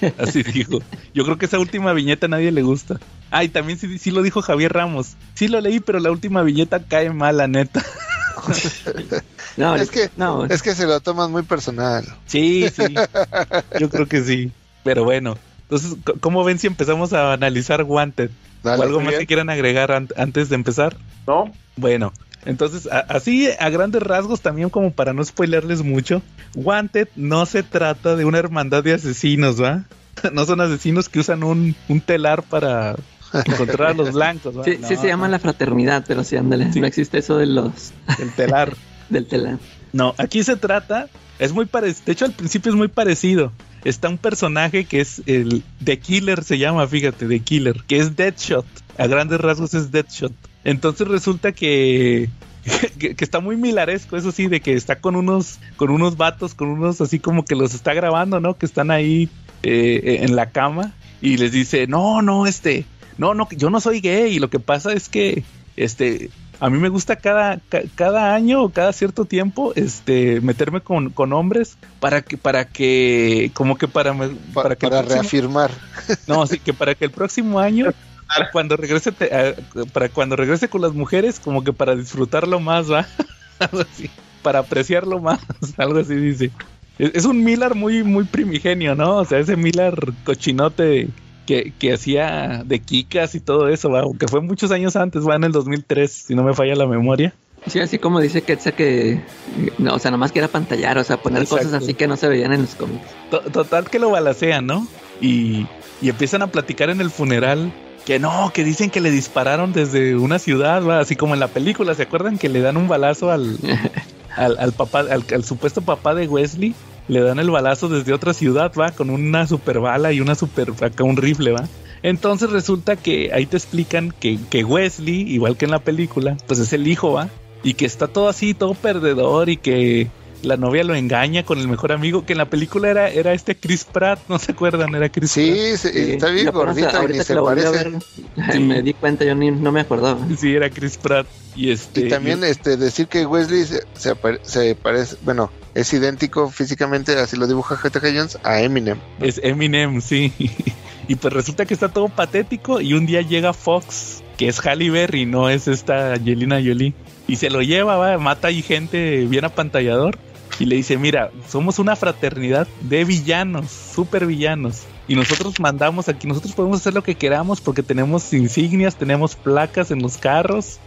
Así dijo. Yo creo que esa última viñeta a nadie le gusta. Ah, y también sí, lo dijo Javier Ramos. Sí lo leí, pero la última viñeta cae mal, neta. no, es que, no. es que se lo toman muy personal. Sí, sí. Yo creo que sí. Pero bueno, entonces, ¿cómo ven si empezamos a analizar Wanted? ¿O algo más que quieran agregar antes de empezar? No. Bueno, entonces, así a grandes rasgos, también como para no spoilerles mucho, Wanted no se trata de una hermandad de asesinos, ¿va? No son asesinos que usan un, un telar para encontrar a los blancos. Sí, sí se llama la fraternidad, pero sí, ándale. No existe eso de los... Del telar. Del telar. No, aquí se trata, es muy parecido, de hecho al principio es muy parecido. Está un personaje que es el The Killer, se llama, fíjate, The Killer, que es Deadshot. A grandes rasgos es Deadshot. Entonces resulta que que, está muy milaresco, eso sí, de que está con unos, con unos vatos, con unos así como que los está grabando, ¿no? Que están ahí eh, en la cama y les dice, no, no, este, no, no, yo no soy gay y lo que pasa es que, este, a mí me gusta cada, cada año o cada cierto tiempo, este, meterme con, con hombres para que, para que, como que para, para, que reafirmar. No, sí, que para que el próximo año cuando regrese para cuando regrese con las mujeres como que para disfrutarlo más va algo así para apreciarlo más algo así dice. Es, un Miller muy muy primigenio no o sea ese Miller cochinote que, que hacía de Kikas y todo eso, ¿va? aunque fue muchos años antes, va en el 2003, si no me falla la memoria. Sí, así como dice Quetzal que, no, o sea, nomás que era pantallar, o sea, poner cosas así que no se veían en los cómics. Total que lo balacean, ¿no? Y, y empiezan a platicar en el funeral que no, que dicen que le dispararon desde una ciudad, ¿va? así como en la película, ¿se acuerdan que le dan un balazo al, al, al papá, al, al, supuesto papá de Wesley? Le dan el balazo desde otra ciudad, va, con una super bala y una super, acá un rifle, va. Entonces resulta que ahí te explican que, que Wesley, igual que en la película, pues es el hijo, va, y que está todo así, todo perdedor y que la novia lo engaña con el mejor amigo, que en la película era, era este Chris Pratt, ¿no se acuerdan? Era Chris sí, Pratt. Sí, está bien gordito y se parece. Me di cuenta, yo ni, no me acordaba. Sí, era Chris Pratt. Y, este, y también este decir que Wesley se, se, parece, bueno, es idéntico físicamente, así lo dibuja J.K. Jones, a Eminem. Es Eminem, sí. y pues resulta que está todo patético y un día llega Fox, que es Halle Berry, no es esta Angelina Jolie. Y se lo lleva, va, mata ahí gente bien apantallador y le dice, mira, somos una fraternidad de villanos, super villanos. Y nosotros mandamos aquí, nosotros podemos hacer lo que queramos porque tenemos insignias, tenemos placas en los carros.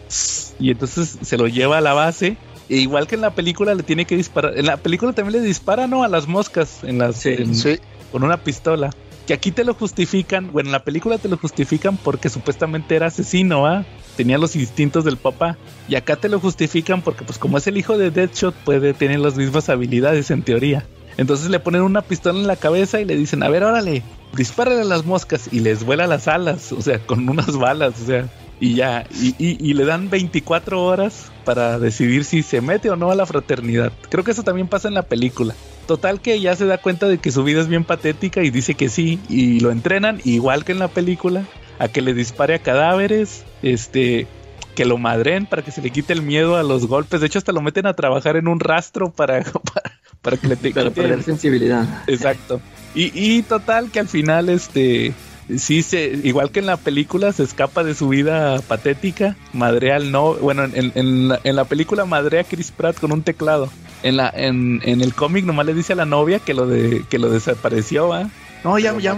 Y entonces se lo lleva a la base. E igual que en la película le tiene que disparar. En la película también le dispara, ¿no? A las moscas en las, sí. con una pistola. Que aquí te lo justifican, bueno, en la película te lo justifican porque supuestamente era asesino, ¿ah? Tenía los instintos del papá. Y acá te lo justifican porque, pues, como es el hijo de Deadshot, puede tener las mismas habilidades en teoría. Entonces le ponen una pistola en la cabeza y le dicen, a ver, órale, dispárale a las moscas y les vuela las alas, o sea, con unas balas, o sea, y ya, y, y, le dan 24 horas para decidir si se mete o no a la fraternidad. Creo que eso también pasa en la película. Total que ya se da cuenta de que su vida es bien patética y dice que sí, y lo entrenan igual que en la película, a que le dispare a cadáveres, este, que lo madren para que se le quite el miedo a los golpes. De hecho, hasta lo meten a trabajar en un rastro para, para que le te Para perder sensibilidad. Exacto. Y, y total que al final, este, sí se, igual que en la película, se escapa de su vida patética, madrea al no, bueno, en, en, la, en la película madrea a Chris Pratt con un teclado. En la, en, en el cómic nomás le dice a la novia que lo de, que lo desapareció, ¿ah? No, ya, ya.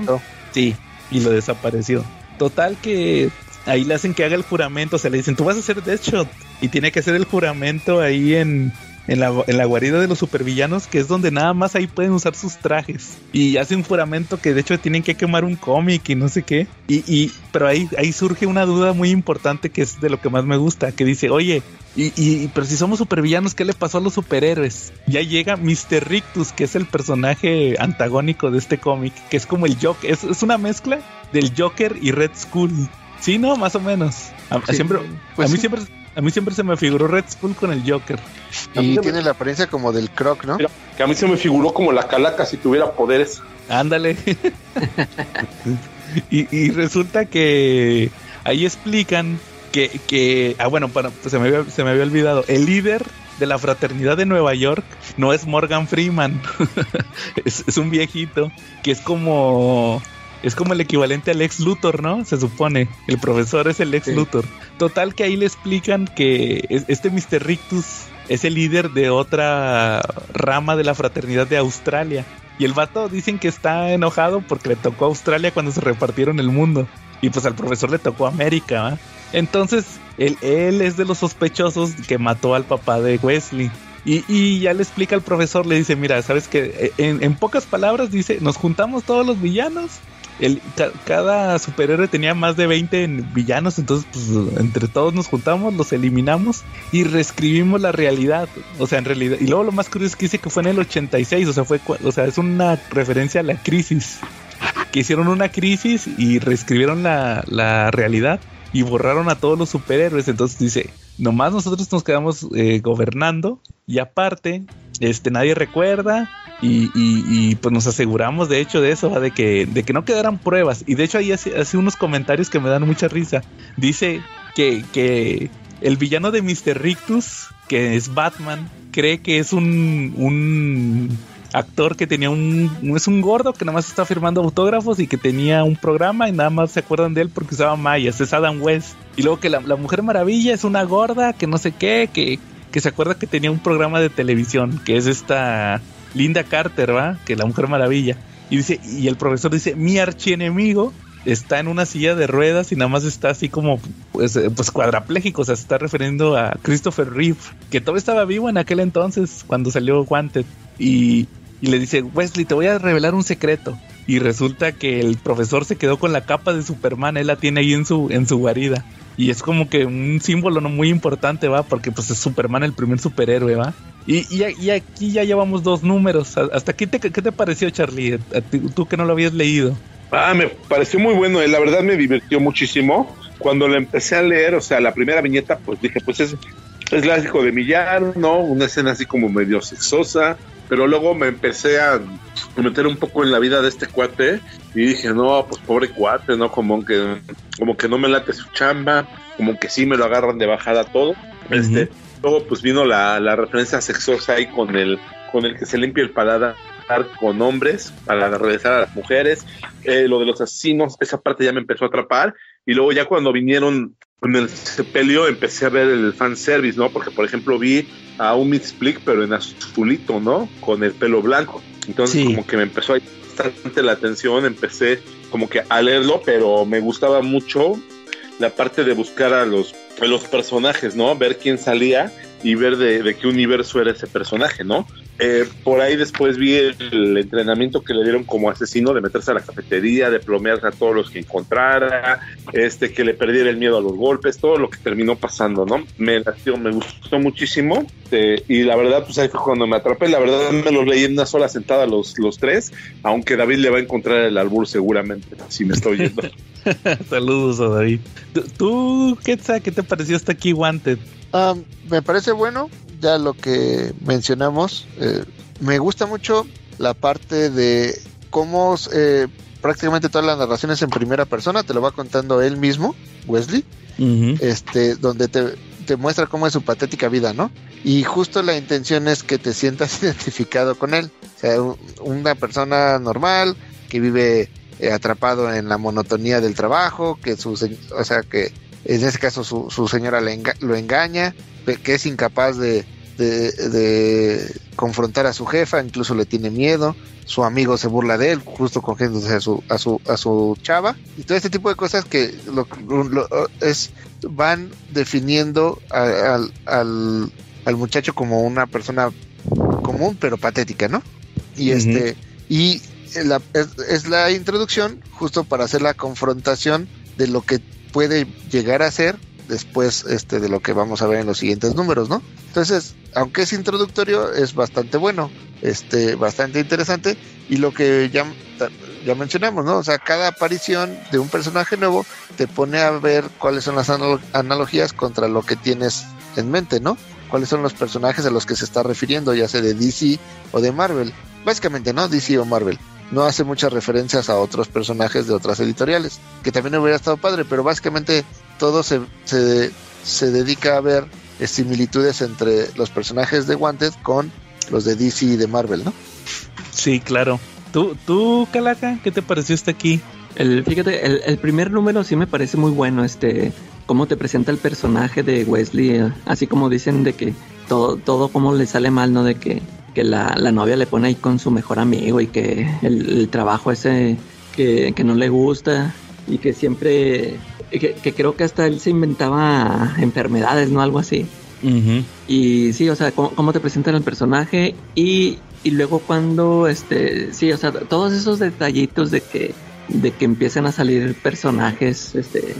Sí, y lo desapareció. Total que ahí le hacen que haga el juramento, o sea, le dicen, tú vas a hacer Deathshot. Y tiene que hacer el juramento ahí en, en, la, en la guarida de los supervillanos, que es donde nada más ahí pueden usar sus trajes. Y hace un juramento que de hecho tienen que quemar un cómic y no sé qué. Y, y pero ahí, ahí surge una duda muy importante que es de lo que más me gusta, que dice, oye, y, y, pero si somos supervillanos, ¿qué le pasó a los superhéroes? Ya llega Mr. Rictus, que es el personaje antagónico de este cómic, que es como el Joker, es, es una mezcla del Joker y Red Skull. Sí, no, más o menos. A, Sí, siempre, pues a mí sí. siempre, a mí siempre se me figuró Red Skull con el Joker. A mí Y me- tiene la apariencia como del croc, ¿no? Mira, que a mí se me figuró como la calaca si tuviera poderes. Ándale. y, y resulta que ahí explican que, que ah, bueno, para, pues se, me había, se me había olvidado, el líder de la fraternidad de Nueva York no es Morgan Freeman, es, es un viejito que es como... Es como el equivalente al ex Luthor, ¿no? Se supone. El profesor es el ex Sí. Luthor. Total que ahí le explican que es- este Mr. Rictus es el líder de otra rama de la fraternidad de Australia. Y el vato dicen que está enojado porque le tocó a Australia cuando se repartieron el mundo. Y pues al profesor le tocó América, ¿va? Entonces, él, él es de los sospechosos que mató al papá de Wesley. Y, y ya le explica al profesor, le dice, mira, sabes que en, en pocas palabras dice, nos juntamos todos los villanos. Cada superhéroe tenía más de 20 en- villanos, entonces pues entre todos nos juntamos, los eliminamos y reescribimos la realidad. O sea, en realidad, y luego lo más curioso es que dice que fue en el 86, o sea, fue, o sea, es una referencia a la crisis. Que hicieron una crisis y reescribieron la, la realidad y borraron a todos los superhéroes. Entonces dice, nomás nosotros nos quedamos eh, gobernando y aparte, este, nadie recuerda y, y- pues nos aseguramos de hecho de eso, de que, de que no quedaran pruebas. Y de hecho ahí hace, unos comentarios que me dan mucha risa. Dice que, que el villano de Mr. Rictus, que es Batman, cree que es un, un actor que tenía un, es un gordo que nada más está firmando autógrafos y que tenía un programa y nada más se acuerdan de él porque usaba mayas, es Adam West. Y luego que la Mujer Maravilla es una gorda que no sé qué, que, que se acuerda que tenía un programa de televisión, que es esta Linda Carter, ¿va? Que la Mujer Maravilla. Y dice, y el profesor dice, mi archienemigo está en una silla de ruedas y nada más está así como pues, eh, pues cuadrapléjico, o sea, se está refiriendo a Christopher Reeve, que todavía estaba vivo en aquel entonces cuando salió Wanted y, y le dice, Wesley, te voy a revelar un secreto. Y resulta que el profesor se quedó con la capa de Superman, él la tiene ahí en su, en su guarida. Y es como que un símbolo no muy importante, va, porque pues es Superman el primer superhéroe, va. Y, y, y aquí ya llevamos dos números. ¿Hasta aquí te, qué te pareció, Charlie? Ti- tú que no lo habías leído. Ah, me pareció muy bueno, eh, la verdad me divirtió muchísimo. Cuando lo empecé a leer, o sea, la primera viñeta, pues dije, pues es, es clásico de Millar, ¿no? Una escena así como medio sexosa, pero luego me empecé a meter un poco en la vida de este cuate y dije, no, pues pobre cuate, ¿no? Como que, como que no me late su chamba, como que sí me lo agarran de bajada todo. Este, luego pues vino la, la referencia sexosa ahí con el, con el que se limpia el paladar con hombres para regresar a las mujeres. Eh, lo de los asesinos, esa parte ya me empezó a atrapar. Y luego ya cuando vinieron en el sepelio empecé a ver el fanservice, ¿no? Porque por ejemplo vi a un Split, pero en azulito, ¿no? Con el pelo blanco. Entonces Sí. como que me empezó a llamar bastante la atención, empecé como que a leerlo, pero me gustaba mucho la parte de buscar a los, a los personajes, ¿no? Ver quién salía y ver de, de qué universo era ese personaje, ¿no? Eh, por ahí después vi el, entrenamiento que le dieron como asesino de meterse a la cafetería, de plomearse a todos los que encontrara, este, que le perdiera el miedo a los golpes, todo lo que terminó pasando, ¿no? Me latió, me gustó muchísimo eh, y la verdad, pues ahí fue cuando me atrapé. La verdad, me los leí en una sola sentada los, los tres, aunque David le va a encontrar el albur seguramente, si me estoy yendo. Saludos a David. ¿Tú, qué te pareció hasta aquí Wanted? Ah, me parece bueno, ya lo que mencionamos. eh, me gusta mucho la parte de cómo eh, prácticamente todas las narraciones en primera persona te lo va contando él mismo, Wesley, este, donde te, te muestra cómo es su patética vida, ¿no? Y justo la intención es que te sientas identificado con él. O sea, un- una persona normal que vive eh, atrapado en la monotonía del trabajo, que su, se- o sea, que en ese caso su, su señora le enga- lo engaña, que es incapaz de, de, de confrontar a su jefa, incluso le tiene miedo, su amigo se burla de él, justo cogiéndose a su, a su, a su chava, y todo este tipo de cosas que lo, lo- es, van definiendo a- al, al, al muchacho como una persona común pero patética, ¿no? Y este, y la, es, es la introducción justo para hacer la confrontación de lo que puede llegar a ser después este de lo que vamos a ver en los siguientes números, ¿no? Entonces, aunque es introductorio, es bastante bueno, este, bastante interesante, y lo que ya, ya mencionamos, ¿no? O sea, cada aparición de un personaje nuevo te pone a ver cuáles son las analo- analogías contra lo que tienes en mente, ¿no? Cuáles son los personajes a los que se está refiriendo, ya sea de DC o de Marvel. Básicamente, ¿no? DC o Marvel. No hace muchas referencias a otros personajes de otras editoriales, que también hubiera estado padre, pero básicamente todo se, se, se dedica a ver similitudes entre los personajes de Wanted con los de DC y de Marvel, ¿no? Sí, claro. ¿Tú, tú Calaca, qué te pareció este aquí? El, fíjate, el, el primer número sí me parece muy bueno, este, cómo te presenta el personaje de Wesley, eh, así como dicen de que todo, todo como le sale mal, ¿no? De que, que la, la novia le pone ahí con su mejor amigo y que el, el trabajo ese que, que no le gusta y que siempre, que, que creo que hasta él se inventaba enfermedades, ¿no? Algo así. Y sí, o sea, cómo, cómo te presentan el personaje y, y luego cuando, este, sí, o sea, todos esos detallitos de que, de que empiezan a salir personajes, este,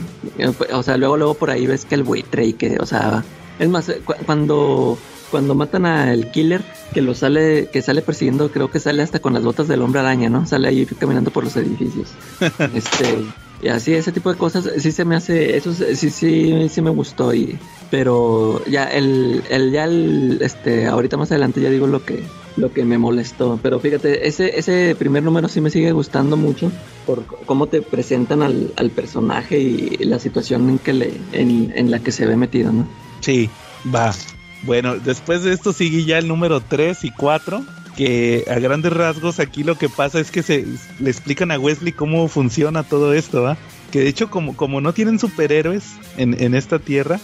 o sea, luego, luego por ahí ves que el buitre y que, o sea, es más, eh, cu- cuando, cuando matan al killer, que lo sale, que sale persiguiendo, creo que sale hasta con las botas del hombre araña, ¿no? Sale ahí caminando por los edificios. este, y así, ese tipo de cosas, sí se me hace, eso sí, sí, sí me gustó y, pero ya el, el ya el, este, ahorita más adelante ya digo lo que, lo que me molestó, pero fíjate, ese, ese primer número sí me sigue gustando mucho por cómo te presentan al, al personaje y la situación en que le, en, en la que se ve metido, ¿no? Sí, va. Bueno, después de esto sigue ya el número 3 y 4, que a grandes rasgos aquí lo que pasa es que se le explican a Wesley cómo funciona todo esto, ¿va? Que de hecho como, como no tienen superhéroes en, en esta tierra,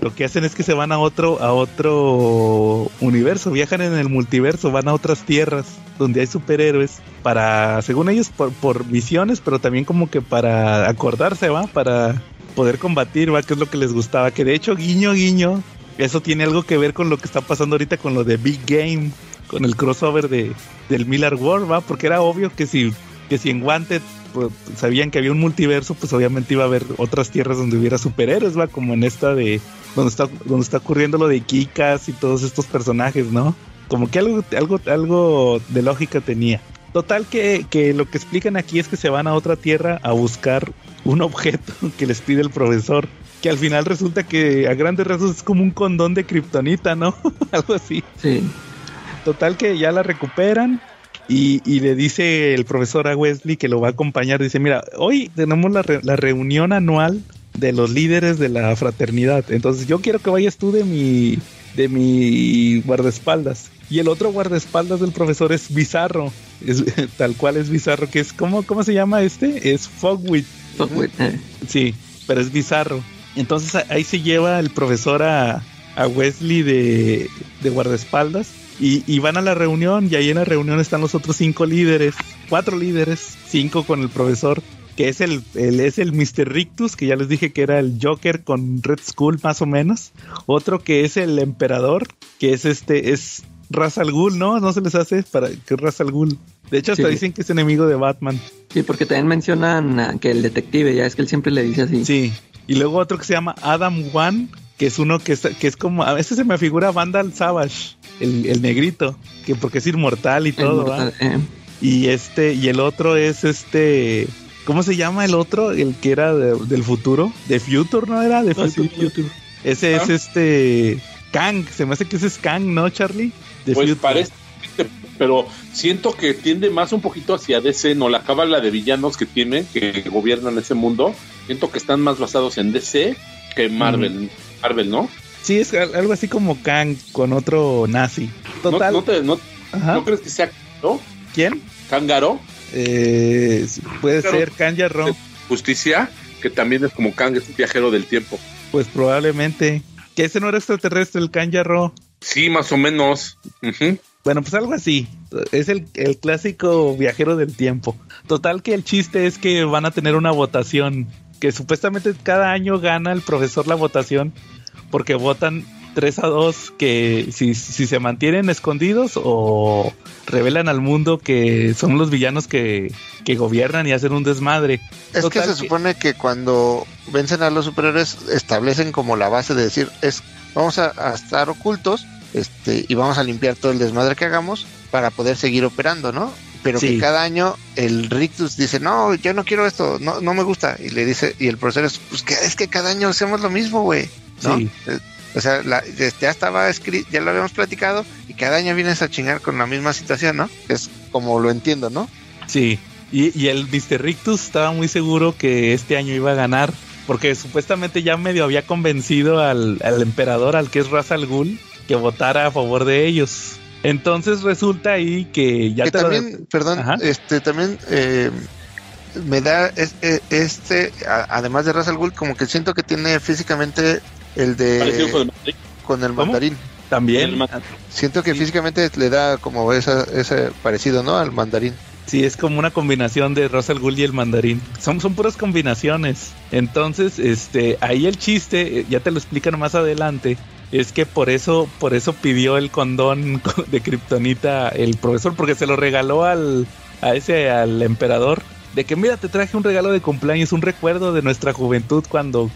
lo que hacen es que se van a otro, a otro universo, viajan en el multiverso, van a otras tierras donde hay superhéroes para, según ellos, por, por visiones, pero también como que para acordarse, ¿va? Para poder combatir, ¿va? Que es lo que les gustaba. Que de hecho, guiño, guiño, eso tiene algo que ver con lo que está pasando ahorita con lo de Big Game, con el crossover de, del Miller World, ¿va? Porque era obvio que si, que si en Wanted pues, sabían que había un multiverso, pues obviamente iba a haber otras tierras donde hubiera superhéroes, ¿va? Como en esta de donde está, donde está ocurriendo lo de Kikas y todos estos personajes, ¿no? Como que algo, algo, algo de lógica tenía. Total que, que lo que explican aquí es que se van a otra tierra a buscar un objeto que les pide el profesor. Que al final resulta que a grandes rasgos es como un condón de kriptonita, ¿no? Algo así. Sí. Total que ya la recuperan y, y le dice el profesor a Wesley que lo va a acompañar. Dice, mira, hoy tenemos la, re- la reunión anual de los líderes de la fraternidad. Entonces yo quiero que vayas tú de mi, de mi guardaespaldas. Y el otro guardaespaldas del profesor es Bizarro. Es, tal cual es Bizarro, que es, ¿cómo, cómo se llama este? Es Fogwit. Fuck with, eh. Sí, pero es bizarro. Entonces ahí se lleva el profesor a, a Wesley de, de guardaespaldas y, y van a la reunión y ahí en la reunión están los otros cinco líderes, cuatro líderes, cinco con el profesor, que es el, el- es el Mr. Rictus, que ya les dije que era el Joker con Red Skull más o menos. Otro que es el emperador, que es este, es Ra's al Ghul, ¿no? No se les hace para que Ra's al Ghul. De hecho, hasta Sí. dicen que es enemigo de Batman. Sí, porque también mencionan que el detective, ya es que él siempre le dice así. Sí. Y luego otro que se llama Adam One, que es uno que es, que es como, a veces se me figura Vandal Savage, el, el negrito, que porque es inmortal y todo, mortal, ¿va? eh. Y este, y el otro es este, ¿cómo se llama el otro? El que era de- del futuro, de Future, ¿no era? De sí, Future. Future. Ese es Ah. este Kang, se me hace que ese es Kang, ¿no, Charlie? De Pues Future. parece, pero siento que tiende más un poquito hacia DC, no la cábala de villanos que tienen, que gobiernan ese mundo. Siento que están más basados en DC que Marvel, Marvel, ¿no? Sí, es al- algo así como Kang con otro nazi. ¿No, Total. no te- no- Ajá. ¿no crees que sea ¿no? ¿Quién? Cángaro? Eh, puede ser Ro. Justicia, que también es como Kang, es un viajero del tiempo. Pues probablemente. Que ese no era extraterrestre, el Kanya Ro. Sí, más o menos. Bueno, pues algo así. Es el, el clásico viajero del tiempo. Total que el chiste es que van a tener una votación. Que supuestamente cada año gana el profesor la votación. Porque votan 3 a 2 que si, si se mantienen escondidos o revelan al mundo que son los villanos que, que gobiernan y hacen un desmadre. Es que se supone que cuando vencen a los superhéroes establecen como la base de decir es vamos a, a estar ocultos este y vamos a limpiar todo el desmadre que hagamos para poder seguir operando, ¿no? Pero Sí. que cada año el Rictus dice, no, yo no quiero esto, no, no me gusta. Y le dice, y el profesor es, pues que es que cada año hacemos lo mismo, güey. ¿no? Sí. Eh, O sea, la- ya estaba escrito, ya lo habíamos platicado, y cada año vienes a chingar con la misma situación, ¿no? Es como lo entiendo, ¿no? Sí, y, y el Mr. Rictus estaba muy seguro que este año iba a ganar, porque supuestamente ya medio había convencido al, al emperador, al que es Ra's al Ghul, que votara a favor de ellos. Entonces resulta ahí que ya que te lo- también, perdón, Ajá. este también eh, me da es- eh, este, a- además de Ra's al Ghul, como que siento que tiene físicamente el con de el con el ¿Cómo? mandarín. también, el Siento que físicamente le da como esa, ese parecido, ¿no? Al mandarín. sí, es como una combinación de Ra's al Ghul y el mandarín. Son, son puras combinaciones. Entonces, este, ahí el chiste, eh, ya te lo explican más adelante, es que por eso, por eso pidió el condón de Kryptonita el profesor, porque se lo regaló al, a ese, al emperador. De que mira, te traje un regalo de cumpleaños, un recuerdo de nuestra juventud cuando,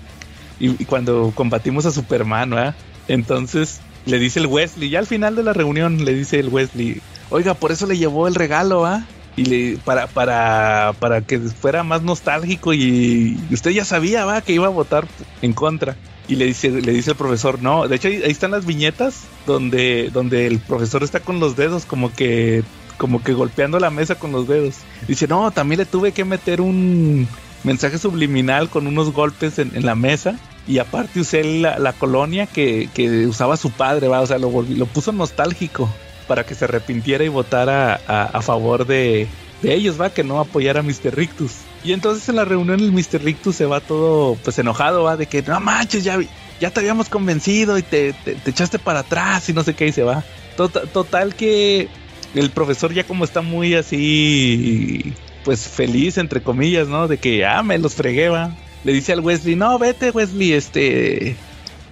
y, y cuando combatimos a Superman. Entonces le dice el Wesley, ya al final de la reunión le dice el Wesley, oiga, por eso le llevó el regalo, ¿ah? Y le, para, para, para que fuera más nostálgico y usted ya sabía, va, que iba a votar en contra. Y le dice, le dice el profesor, no, de hecho ahí, están las viñetas donde, donde el profesor está con los dedos como que, como que golpeando la mesa con los dedos. Dice, no, también le tuve que meter un mensaje subliminal con unos golpes en, la mesa. Y aparte usé la, la colonia que, que usaba su padre, va, o sea, lo, lo puso nostálgico para que se arrepintiera y votara a, a favor de, de ellos, va, que no apoyara a Mr. Rictus. Y entonces en la reunión el Mr. Rictus se va todo pues enojado, va, de que no manches, ya, ya te habíamos convencido y te, te- te echaste para atrás y no sé qué y se va. Tota- total que el profesor ya como está muy así, pues feliz entre comillas, ¿no? De que, ah, me los fregué, va. Le dice al Wesley, no, vete Wesley, este,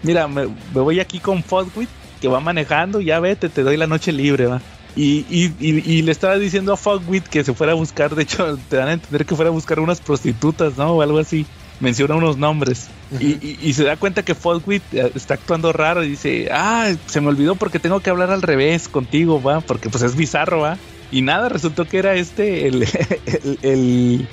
mira, me, me voy aquí con Fodwit que va manejando, ya vete, te doy la noche libre, va. Y, y, y, y le estaba diciendo a Fogwit que se fuera a buscar, de hecho, te dan a entender que fuera a buscar unas prostitutas, ¿no? O algo así. Menciona unos nombres. y, y, y se da cuenta que Fogwit eh, está actuando raro y dice, ah, se me olvidó porque tengo que hablar al revés contigo, va, porque pues es bizarro, va. Y nada, resultó que era este, el, el, el,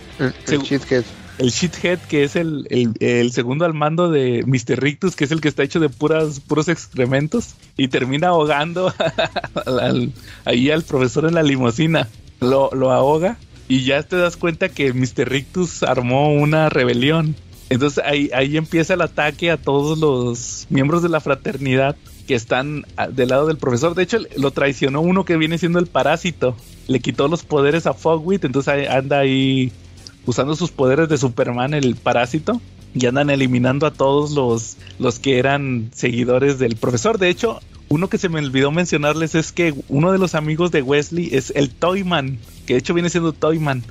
El, el. El shithead que es el, el, segundo al mando de Mr. Rictus, que es el que está hecho de puras, puros excrementos, y termina ahogando al- ahí al profesor en la limusina. Lo, lo ahoga y ya te das cuenta que Mr. Rictus armó una rebelión. Entonces ahí, ahí empieza el ataque a todos los miembros de la fraternidad que están a- del lado del profesor. De hecho, lo traicionó uno que viene siendo el parásito. Le quitó los poderes a Fogwit, entonces anda ahí usando sus poderes de Superman, el parásito, y andan eliminando a todos los, los que eran seguidores del profesor. De hecho, uno que se me olvidó mencionarles es que uno de los amigos de Wesley es el Toyman, que de hecho viene siendo Toyman.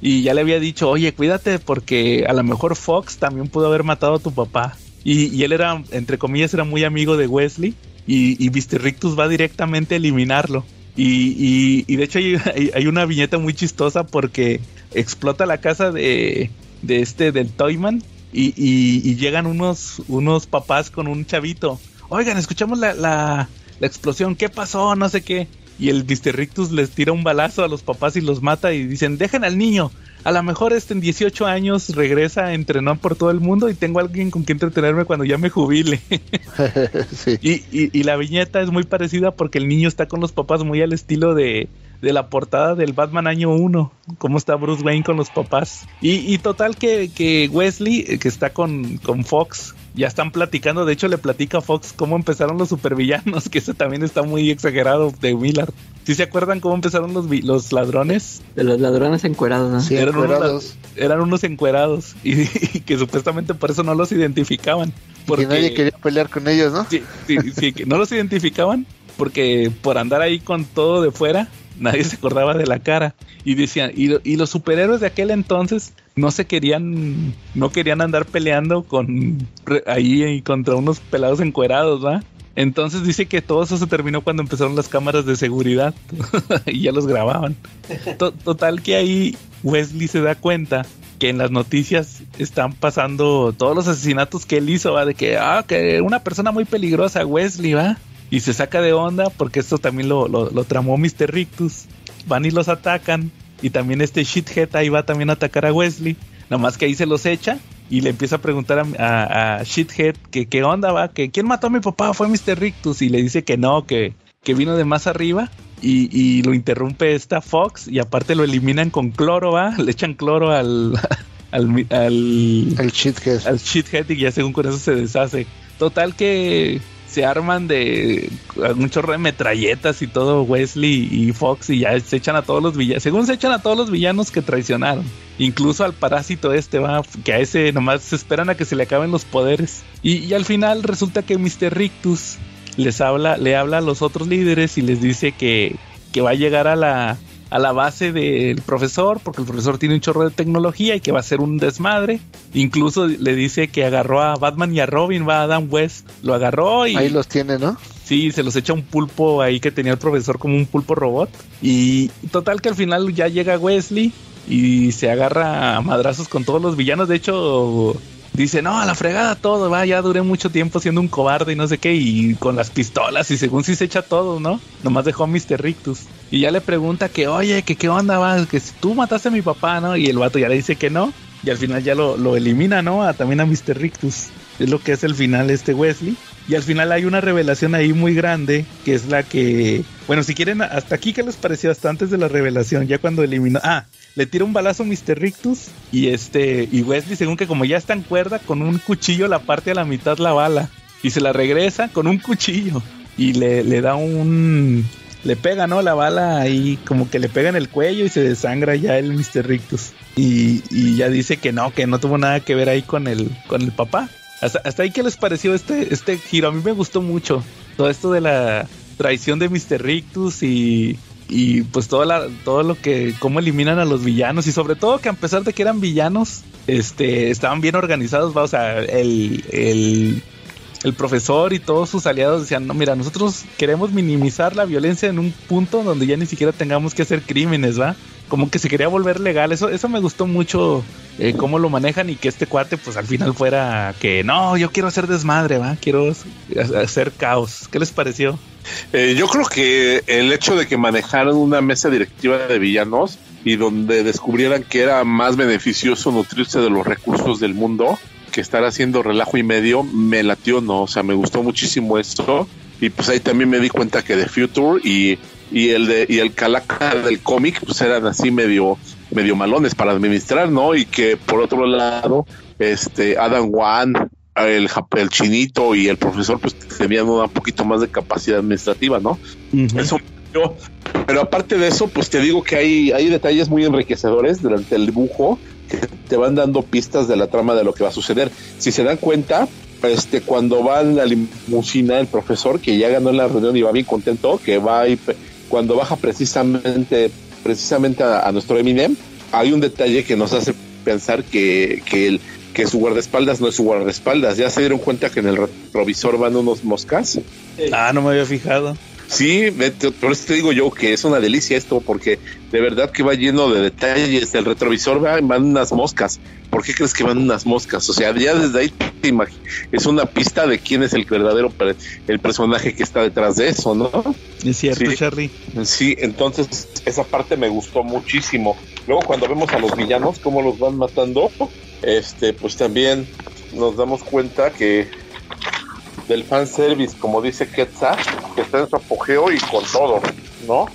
Y ya le había dicho, oye, cuídate porque a lo mejor Fox también pudo haber matado a tu papá. Y, y él era, entre comillas, era muy amigo de Wesley. Y, y Mr. Rictus va directamente a eliminarlo. Y, y- y de hecho hay- hay una viñeta muy chistosa porque explota la casa de, de este, del Toyman. Y, y- y llegan unos, unos papás con un chavito. Oigan, escuchamos la, la, la explosión, ¿qué pasó? No sé qué. Y el Mr. Rictus les tira un balazo a los papás y los mata y dicen, dejen al niño. A lo mejor este en 18 años regresa a entrenar por todo el mundo y tengo alguien con quien entretenerme cuando ya me jubile. sí. y, y- y la viñeta es muy parecida porque el niño está con los papás muy al estilo de, de la portada del Batman año 1, cómo está Bruce Wayne con los papás. Y, y total que, que Wesley, eh, que está con, con Fox, ya están platicando. De hecho, le platica a Fox cómo empezaron los supervillanos, que eso también está muy exagerado de Miller. ¿Sí se acuerdan cómo empezaron los, los ladrones? De los ladrones encuerados, ¿no? Sí, eran, unos, encuerados. eran unos encuerados y, y que supuestamente por eso no los identificaban. Porque Que nadie quería pelear con ellos, ¿no? Sí, sí, sí, que no los identificaban porque por andar ahí con todo de fuera, nadie se acordaba de la cara. Y decían, y, y los superhéroes de aquel entonces no se querían, no querían andar peleando con ahí contra unos pelados encuerados, ¿va? Entonces dice que todo eso se terminó cuando empezaron las cámaras de seguridad y ya los grababan. To- total que ahí Wesley se da cuenta que en las noticias están pasando todos los asesinatos que él hizo, va, de que, ah, que una persona muy peligrosa, Wesley, va, y se saca de onda porque esto también lo, lo, lo tramó Mr. Rictus. Van y los atacan, y también este shithead ahí va también a atacar a Wesley, nada más que ahí se los echa y le empieza a preguntar a, a- a shithead que qué onda va, que quién mató a mi papá fue Mr. Rictus y le dice que no, que, que vino de más arriba. Y, y lo interrumpe esta Fox y aparte lo eliminan con cloro, va, le echan cloro al, al, al, El shithead. al shithead y ya según con eso se deshace. Total que se arman de un chorro de metralletas y todo Wesley y Fox y ya se echan a todos los villanos. Según se echan a todos los villanos que traicionaron. Incluso al parásito este va, que a ese nomás se esperan a que se le acaben los poderes. Y, y al final resulta que Mr. Rictus les habla, le habla a los otros líderes y les dice que, que va a llegar a la, a la base del profesor, porque el profesor tiene un chorro de tecnología y que va a ser un desmadre. Incluso le dice que agarró a Batman y a Robin, va a Adam West, lo agarró y Ahí los tiene, ¿no? sí, se los echa un pulpo ahí que tenía el profesor como un pulpo robot. Y total que al final ya llega Wesley y se agarra a madrazos con todos los villanos. De hecho, dice, no, a la fregada todo, va, ya duré mucho tiempo siendo un cobarde y no sé qué, y con las pistolas, y según si se echa todo, ¿no? Nomás dejó a Mr. Rictus. Y ya le pregunta que, oye, que qué onda, va, que si tú mataste a mi papá, ¿no? Y el vato ya le dice que no. Y al final ya lo, lo elimina, ¿no? También a Mr. Rictus. Es lo que es el final este Wesley. Y al final hay una revelación ahí muy grande, que es la que... Bueno, si quieren, hasta aquí, ¿qué les pareció? Hasta antes de la revelación, ya cuando eliminó... Ah, le tira un balazo a Mr. Rictus y este... Y Wesley, según que como ya está en cuerda, con un cuchillo la parte a la mitad la bala. Y se la regresa con un cuchillo. Y le, le da un... Le pega, ¿no? La bala ahí, como que le pega en el cuello y se desangra ya el Mr. Rictus. Y, y ya dice que no, que no tuvo nada que ver ahí con el, con el papá. Hasta, hasta ahí, ¿qué les pareció este, este giro? A mí me gustó mucho. Todo esto de la traición de Mr. Rictus y, y pues todo, la, todo lo que, cómo eliminan a los villanos. Y sobre todo que a pesar de que eran villanos, este, estaban bien organizados, ¿va? O sea, el, el, el profesor y todos sus aliados decían, no, mira, nosotros queremos minimizar la violencia en un punto donde ya ni siquiera tengamos que hacer crímenes, ¿va? Como que se quería volver legal. Eso, eso me gustó mucho eh, cómo lo manejan y que este cuate, pues al final fuera que no, yo quiero hacer desmadre, ¿va? Quiero ha- hacer caos. ¿Qué les pareció? Eh, yo creo que el hecho de que manejaran una mesa directiva de villanos y donde descubrieran que era más beneficioso nutrirse de los recursos del mundo que estar haciendo relajo y medio, me latió, ¿no? O sea, me gustó muchísimo esto. Y pues ahí también me di cuenta que The Future y, y el de y el Calaca del cómic pues eran así medio medio malones para administrar, ¿no? Y que por otro lado, este Adam Wan, el, chinito y el profesor pues tenían un poquito más de capacidad administrativa, ¿no? Eso yo, pero aparte de eso, pues te digo que hay, hay detalles muy enriquecedores durante el dibujo que te van dando pistas de la trama de lo que va a suceder. Si se dan cuenta, este, cuando va en la limusina el profesor, que ya ganó en la reunión y va bien contento, que va y cuando baja precisamente, precisamente a, a nuestro Eminem, hay un detalle que nos hace pensar que, que el que su guardaespaldas no es su guardaespaldas. Ya se dieron cuenta que en el retrovisor van unos moscas. Ah, no me había fijado. Sí, por eso te digo yo que es una delicia esto, porque de verdad que va lleno de detalles. El retrovisor va, van unas moscas. ¿Por qué crees que van unas moscas? O sea, ya desde ahí te es una pista de quién es el verdadero el personaje que está detrás de eso, ¿no? Es cierto, Sí. Charlie. Sí, entonces esa parte me gustó muchísimo. Luego cuando vemos a los villanos, cómo los van matando, este, pues también nos damos cuenta que del fanservice, como dice Quetzal, que está en su apogeo y con todo, ¿no?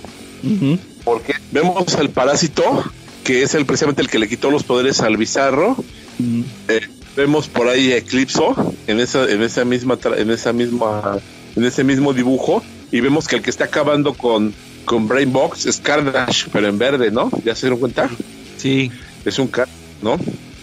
Porque vemos al parásito, que es el precisamente el que le quitó los poderes al bizarro, eh, Vemos por ahí Eclipso en esa, en esa misma, tra- en esa misma, en ese mismo dibujo y vemos que el que está acabando con, con Brainbox es Carnage, pero en verde, ¿no? ¿Ya se dieron cuenta? Sí. Es un car, ¿no?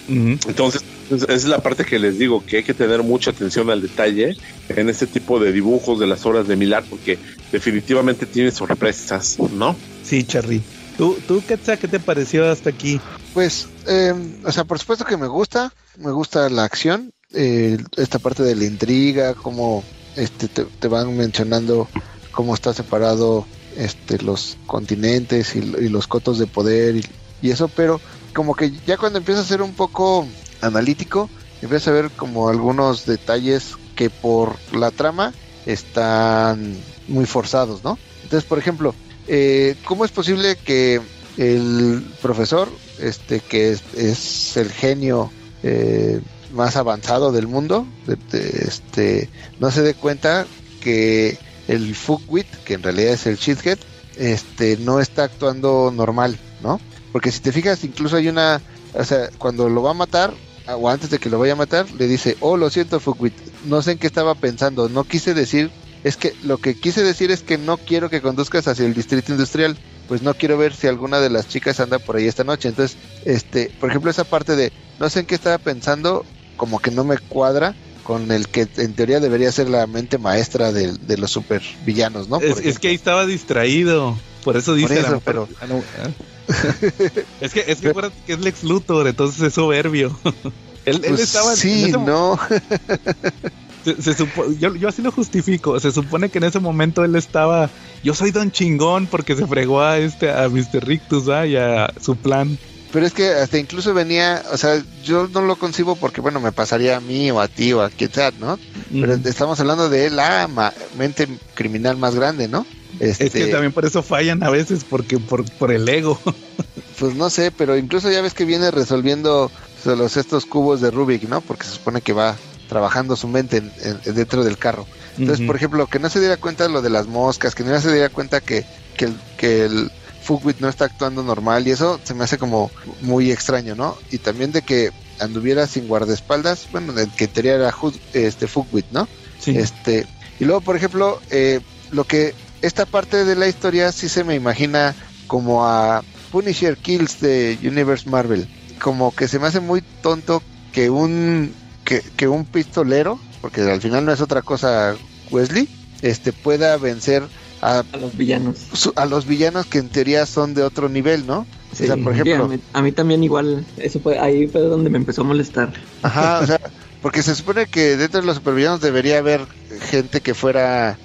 Entonces, es- esa es la parte que les digo, que hay que tener mucha atención al detalle en este tipo de dibujos de las obras de Millar, porque definitivamente tiene sorpresas, ¿no? Sí, Charlie. ¿Tú, tú qué te pareció hasta aquí? Pues, eh, o sea, por supuesto que me gusta, me gusta la acción, eh, esta parte de la intriga, cómo este, te, te van mencionando cómo está separado este, los continentes y, y los cotos de poder y, y eso, pero como que ya cuando empieza a ser un poco analítico, empieza a ver como algunos detalles que por la trama están muy forzados, ¿no? Entonces, por ejemplo, eh, ¿cómo es posible que el profesor, este que es, el genio eh, más avanzado del mundo, este, no se dé cuenta que el Fukwit, que en realidad es el Shithead, este, no está actuando normal, ¿no? Porque si te fijas, incluso hay una, o sea, cuando lo va a matar, o antes de que lo vaya a matar, le dice, oh, lo siento, Fukwit, no sé en qué estaba pensando, no quise decir, es que lo que quise decir es que no quiero que conduzcas hacia el distrito industrial, pues no quiero ver si alguna de las chicas anda por ahí esta noche. Entonces, este, por ejemplo, esa parte de no sé en qué estaba pensando, como que no me cuadra con el que en teoría debería ser la mente maestra de, de los supervillanos, ¿no? Es, es que ahí estaba distraído. Por eso dice eso, la- pero- Ah, no, ah. Es que, es que acuérdate que es Lex Luthor, entonces es soberbio. él, él Pues estaba. en sí, ese mo- no. se- se supo- yo, yo así lo justifico. Se supone que en ese momento él estaba. Yo soy don chingón porque se fregó a este a Mr. Rictus ¿va? y a su plan. Pero es que hasta incluso venía, o sea, yo no lo concibo porque, bueno, me pasaría a mí o a ti o a quien sea, ¿no? Pero estamos hablando de la ma- mente criminal más grande, ¿no? Este, Es que también por eso fallan a veces, porque por, por el ego. Pues no sé, pero incluso ya ves que viene resolviendo los, estos cubos de Rubik, ¿no? Porque se supone que va trabajando su mente en- en- dentro del carro. Entonces, por ejemplo, que no se diera cuenta de lo de las moscas, que no se diera cuenta que, que el, que el no está actuando normal y eso se me hace como muy extraño, ¿no? Y también de que anduviera sin guardaespaldas, bueno, de que teoría era este Fugwit, ¿no? Sí. Este, y luego, por ejemplo, eh, lo que esta parte de la historia sí se me imagina como a Punisher Kills de Universe Marvel. Como que se me hace muy tonto que un que, que un pistolero, porque al final no es otra cosa Wesley, este pueda vencer a, A los villanos. a los villanos que en teoría son de otro nivel, ¿no? o sea, por Sí, ejemplo, a, mí, a mí también igual, eso fue, ahí fue donde me empezó a molestar. Ajá, o sea, porque se supone que dentro de los supervillanos debería haber gente que fuera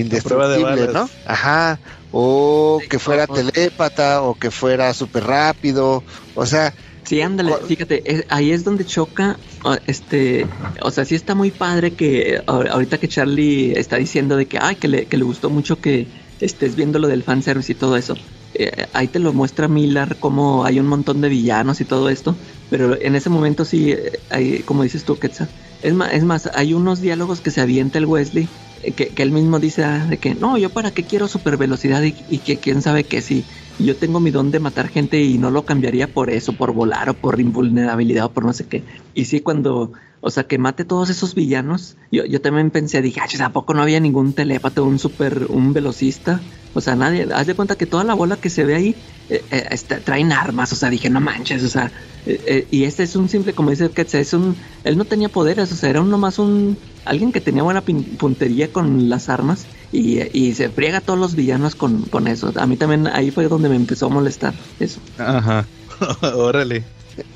indestructible. ¿no? Ajá, o que fuera telépata, o que fuera súper rápido, o sea, Sí, ándale, fíjate, es- ahí es donde choca, este, o sea, sí está muy padre que ahor- ahorita que Charlie está diciendo de que, ay, que le, que le gustó mucho que estés viendo lo del fanservice y todo eso. Eh, ahí te lo muestra Miller como hay un montón de villanos y todo esto, pero en ese momento sí, eh, hay, como dices tú, Quetzal, es más, es más, hay unos diálogos que se avienta el Wesley, eh, que, que él mismo dice ah, de que, no, yo para qué quiero super velocidad y, que quién sabe que sí. Yo tengo mi don de matar gente y no lo cambiaría por eso, por volar o por invulnerabilidad o por no sé qué. Y sí, cuando, o sea, que mate todos esos villanos, yo, yo también pensé, dije, "Ah, ¿a poco no había ningún telépato, un super, un velocista? O sea, nadie, haz de cuenta que toda la bola que se ve ahí eh, eh, está- traen armas, o sea, dije, no manches, o sea, eh, eh, y este es un simple, como dice Ketsa, es un, él no tenía poderes, o sea, era un, nomás un, alguien que tenía buena pin- puntería con las armas y, y se friega a todos los villanos con, con eso. A mí también ahí fue donde me empezó a molestar eso. Ajá. Órale.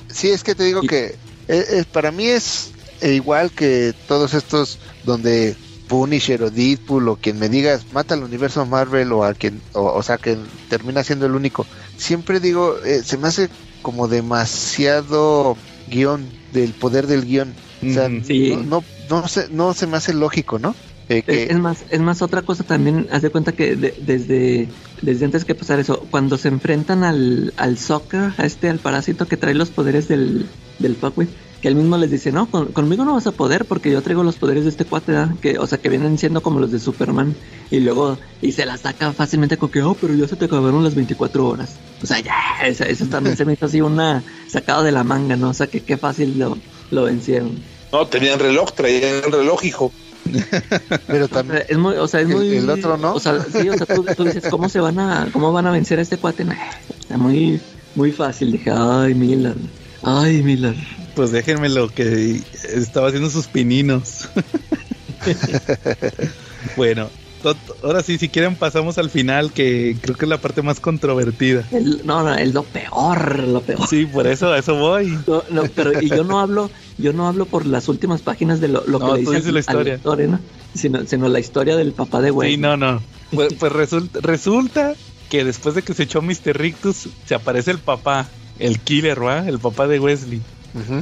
sí es que te digo Y- que eh, eh, para mí es igual que todos estos donde Punisher o Deadpool o quien me digas mata al universo Marvel o a quien, o, o sea, que termina siendo el único. Siempre digo, eh, se me hace como demasiado guion del poder del guion. O sea. Sí. no, no, no se, no se me hace lógico, ¿no? Eh, que- Es, es más, es más otra cosa también, haz de cuenta que de- desde, desde antes que pasar eso, cuando se enfrentan al, al soccer, a este, al parásito que trae los poderes del, del Fuckwit, que él mismo les dice, no, con- conmigo no vas a poder porque yo traigo los poderes de este cuate, que, o sea, que vienen siendo como los de Superman, y luego, y se la saca fácilmente con que, oh, pero ya se te acabaron las 24 horas. O sea, ya, eso, eso también se me hizo así una sacado de la manga, ¿no? O sea, que qué fácil lo, lo vencieron. No, tenían reloj, traían reloj, hijo. Pero también Es muy, o sea, es El- muy. el otro no. O sea, sí, o sea, tú, tú dices, ¿cómo se van a, cómo van a vencer a este cuate? Nah, Está muy, muy fácil. Dije, ay, Miller. Ay, Miller. Pues déjenme lo que estaba haciendo sus pininos. bueno, tot- ahora sí, si quieren pasamos al final, que creo que es la parte más controvertida. El- no, no, es lo peor, lo peor. Sí, por eso, a eso voy. No, no, pero y yo no hablo, yo no hablo por las últimas páginas de lo, lo No, que le dice la historia. lector, ¿eh, no? sino, sino la historia del papá de Wayne. Sí, no, no. Pues, pues resulta, resulta que después de que se echó Mr. Rictus, se aparece el papá, el killer, ¿va? El papá de Wesley.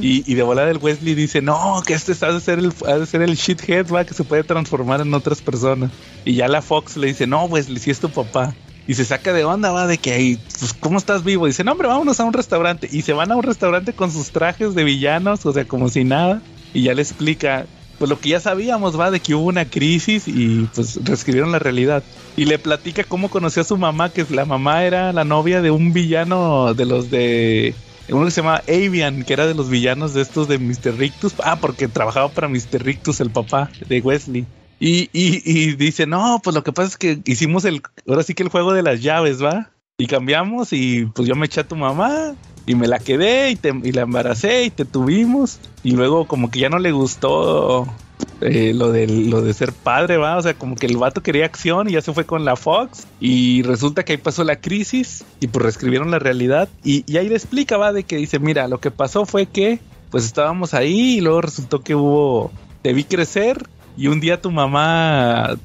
Y de volada el Wesley dice, no, que este ha de ser el, ha de ser el shithead, va, que se puede transformar en otras personas. Y ya la Fox le dice, no, Wesley, si es tu papá. Y se saca de onda, va, de que ahí, pues, ¿cómo estás vivo? dice, no, hombre, vámonos a un restaurante. Y se van a un restaurante con sus trajes de villanos, o sea, como si nada. Y ya le explica, pues lo que ya sabíamos, va, de que hubo una crisis y pues reescribieron la realidad. Y le platica cómo conoció a su mamá, que la mamá era la novia de un villano de los de uno que se llama Avian, que era de los villanos de estos de Mr. Rictus. Ah, porque trabajaba para Mr. Rictus, el papá de Wesley. Y, y, dice, no, pues lo que pasa es que hicimos el, ahora sí que el juego de las llaves, ¿va? Y cambiamos y pues yo me eché a tu mamá y me la quedé y, y la embaracé y te tuvimos. Y luego como que ya no le gustó eh, lo, de, lo de ser padre, ¿va? O sea, como que el vato quería acción y ya se fue con la Fox. Y resulta que ahí pasó la crisis y pues reescribieron la realidad. Y, ahí le explica, ¿va? De que dice, mira, lo que pasó fue que pues estábamos ahí y luego resultó que hubo, te vi crecer y un día tu mamá,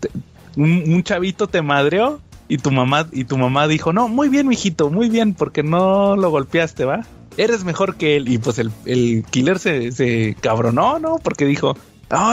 un, un chavito te madreó. Y tu mamá, y tu mamá dijo, no, muy bien, mijito, muy bien, porque no lo golpeaste, ¿va? Eres mejor que él. Y pues el, el killer se, se cabronó, ¿no? Porque dijo,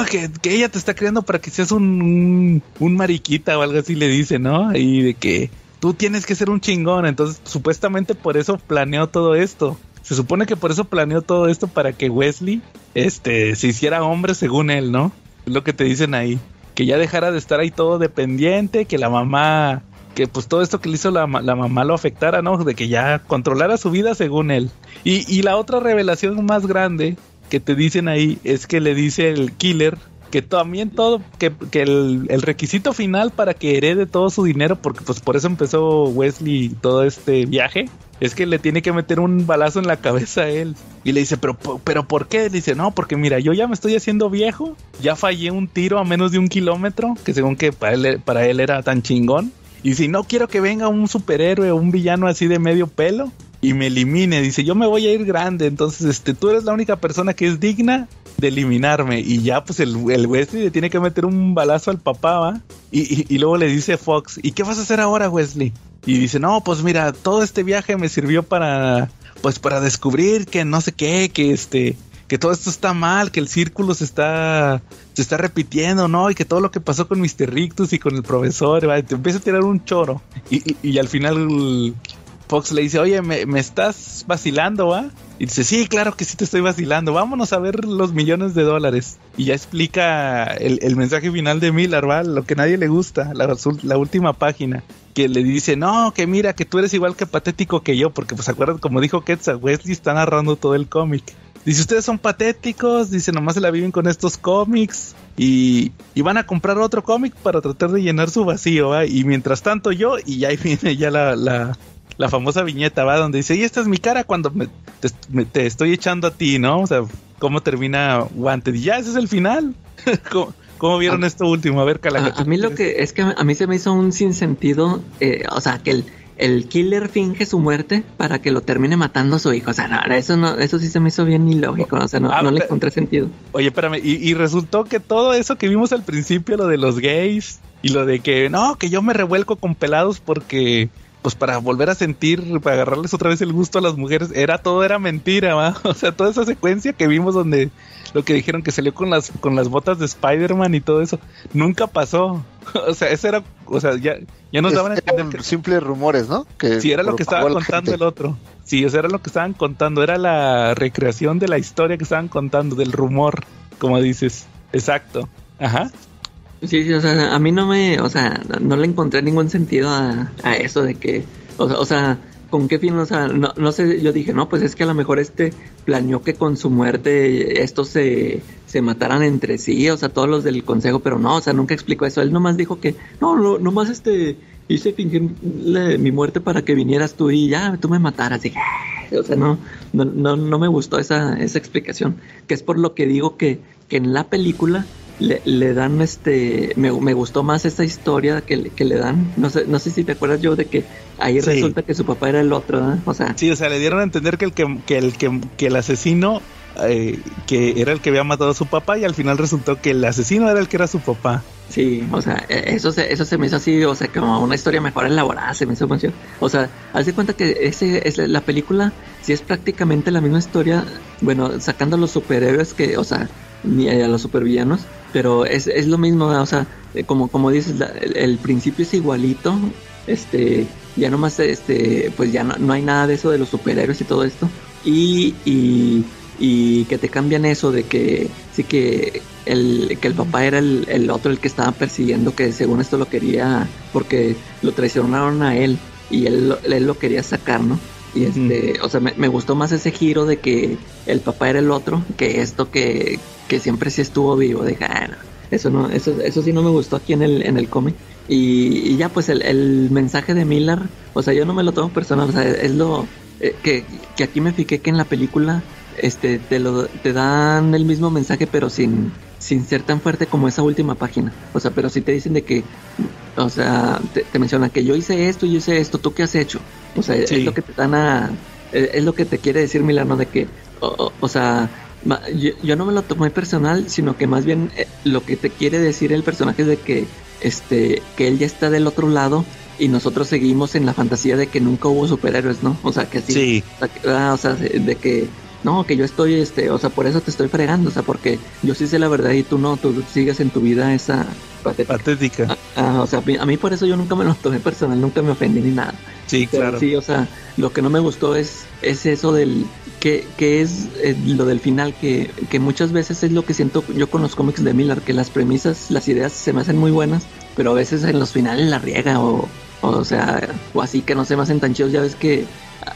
Que, ella te está creando para que seas un, un, mariquita o algo así le dice, ¿no? Y de que tú tienes que ser un chingón. Entonces, supuestamente por eso planeó todo esto. Se supone que por eso planeó todo esto para que Wesley este, se hiciera hombre según él, ¿no? Es lo que te dicen ahí. Que ya dejara de estar ahí todo dependiente, que la mamá, que pues todo esto que le hizo la, la mamá lo afectara, ¿no? De que ya controlara su vida según él. Y, y la otra revelación más grande que te dicen ahí es que le dice el killer que también todo, que, que el, requisito final para que herede todo su dinero, porque pues por eso empezó Wesley todo este viaje, es que le tiene que meter un balazo en la cabeza a él. Y le dice, pero, pero ¿por qué? Dice, no, porque mira, yo ya me estoy haciendo viejo, ya fallé un tiro a menos de un kilómetro, que según que para él, para él era tan chingón. Y si no quiero que venga un superhéroe o un villano así de medio pelo y me elimine, dice, yo me voy a ir grande, entonces este, tú eres la única persona que es digna de eliminarme. Y ya pues el, el Wesley le tiene que meter un balazo al papá, ¿va? Y, y- luego le dice Fox, ¿y qué vas a hacer ahora, Wesley? Y dice, no, pues mira, todo este viaje me sirvió para, pues para descubrir que no sé qué, que este, que todo esto está mal, que el círculo se está, se está repitiendo, ¿no? Y que todo lo que pasó con Mr. Rictus y con el profesor, ¿va? Te empieza a tirar un choro. Y- y al final Fox le dice, oye, me, me estás vacilando, ¿va? Y dice, sí, claro que sí te estoy vacilando, vámonos a ver los millones de dólares. Y ya explica el, el mensaje final de Miller, ¿va? Lo que nadie le gusta, la, la última página. Que le dice, no, que mira, que tú eres igual que patético que yo, porque pues acuerdan, como dijo Quetzal, Wesley está narrando todo el cómic. Dice, ustedes son patéticos, dice, nomás se la viven con estos cómics y, y van a comprar otro cómic para tratar de llenar su vacío, ¿va? Y mientras tanto yo, y ahí viene ya la, la famosa viñeta, ¿va? Donde dice, y esta es mi cara cuando me, te, me- te estoy echando a ti, ¿no? O sea, cómo termina Wanted. Y ya, ese es el final. ¿Cómo, cómo vieron esto último? A ver, Calaca. A, a mí lo que es que a mí se me hizo un sinsentido, eh, o sea, que el, el killer finge su muerte para que lo termine matando a su hijo. O sea, no, eso no, eso sí se me hizo bien ilógico, o sea, no, Ah, no le encontré sentido. Oye, espérame, y, y resultó que todo eso que vimos al principio, lo de los gays y lo de que no, que yo me revuelco con pelados porque, pues para volver a sentir, para agarrarles otra vez el gusto a las mujeres, era todo era mentira, ¿va? O sea, toda esa secuencia que vimos donde lo que dijeron que salió con las con las botas de Spider-Man y todo eso, nunca pasó. O sea, eso era, o sea, ya, ya nos daban que- simples rumores, ¿no? Que Sí, era lo que estaba contando gente. el otro. Sí, o sea, era lo que estaban contando. Era la recreación de la historia que estaban contando, del rumor, como dices. Exacto. Ajá. Sí, sí, o sea, a mí no me, o sea, no le encontré ningún sentido a, a eso de que, o, o sea, ¿con qué fin? O sea, no, no sé, yo dije, no, pues es que a lo mejor este planeó que con su muerte estos se, se mataran entre sí, o sea, todos los del consejo, pero no, o sea, nunca explicó eso. Él nomás dijo que, no, no nomás este, hice fingir la- mi muerte para que vinieras tú y ya, tú me mataras. "Ah", o sea, no, no, no, no me gustó esa, esa explicación, que es por lo que digo que, que en la película le, le dan este me, me gustó más esta historia que, le- que le dan no sé no sé si te acuerdas yo de que ahí Sí. resulta que su papá era el otro ¿verdad? o sea Sí, o sea, le dieron a entender que el que, que el que, que el asesino eh, que era el que había matado a su papá y al final resultó que el asesino era el que era su papá. sí o sea e- eso se, eso se me hizo así o sea como una historia mejor elaborada se me hizo mucho o sea haz de cuenta que ese es la película sí es prácticamente la misma historia bueno sacando los superhéroes que o sea ni a los supervillanos pero es, es lo mismo o sea eh, como como dices el, principio es igualito este ya nomás este pues ya no, no hay nada de eso de los superhéroes y todo esto y, y, y que te cambian eso de que sí que el, que el papá era el, el otro el que estaba persiguiendo que según esto lo quería porque lo traicionaron a él y él, él lo quería sacar no y este o sea me, me gustó más ese giro de que el papá era el otro que esto que, que siempre sí estuvo vivo de ah, no, eso no eso, eso sí no me gustó aquí en el en el cómic y, y ya pues el, el mensaje de Miller o sea yo no me lo tomo personal o sea es lo eh, que, que aquí me fijé que en la película este te lo te dan el mismo mensaje pero sin sin ser tan fuerte como esa última página. O sea pero sí te dicen de que o sea te, te mencionan que yo hice esto y yo hice esto tú qué has hecho o sea Sí. es lo que te dan a es lo que te quiere decir Milano de que o, o- o sea yo, yo no me lo tomé personal sino que más bien eh, lo que te quiere decir el personaje es de que este que él ya está del otro lado y nosotros seguimos en la fantasía de que nunca hubo superhéroes, ¿no? O sea, que sí. Sí. O sea, que- ah, o sea, de que no, que yo estoy, este, o sea, por eso te estoy fregando, o sea, porque yo sí sé la verdad y tú no, tú sigues en tu vida esa patética. Patética. Ah, o sea, a mí- a mí por eso yo nunca me lo tomé personal, nunca me ofendí ni nada. Sí, Pero claro. sí, o sea, lo que no me gustó es, es eso del, que, que es eh, lo del final, que, que muchas veces es lo que siento yo con los cómics de Miller, que las premisas, las ideas se me hacen muy buenas, pero a veces en los finales la riega o, o sea, o así que no se me hacen tan chidos, ya ves que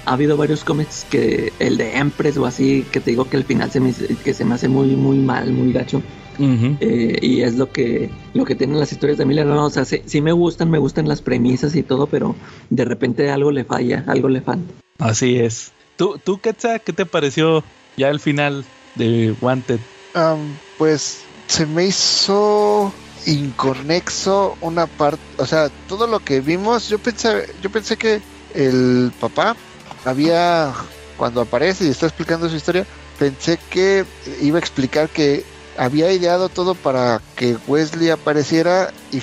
ha habido varios cómics que el de Empress o así que te digo que el final se me, que se me hace muy muy mal muy gacho eh, y es lo que lo que tienen las historias de Miller no, o sea sí, sí me gustan me gustan las premisas y todo pero de repente algo le falla algo le falta Así es. ¿Tú, tú qué te pareció ya el final de Wanted? Pues se me hizo inconexo una parte, o sea, todo lo que vimos, yo pensé, yo pensé que el papá había, cuando aparece y está explicando su historia, pensé que iba a explicar que había ideado todo para que Wesley apareciera y,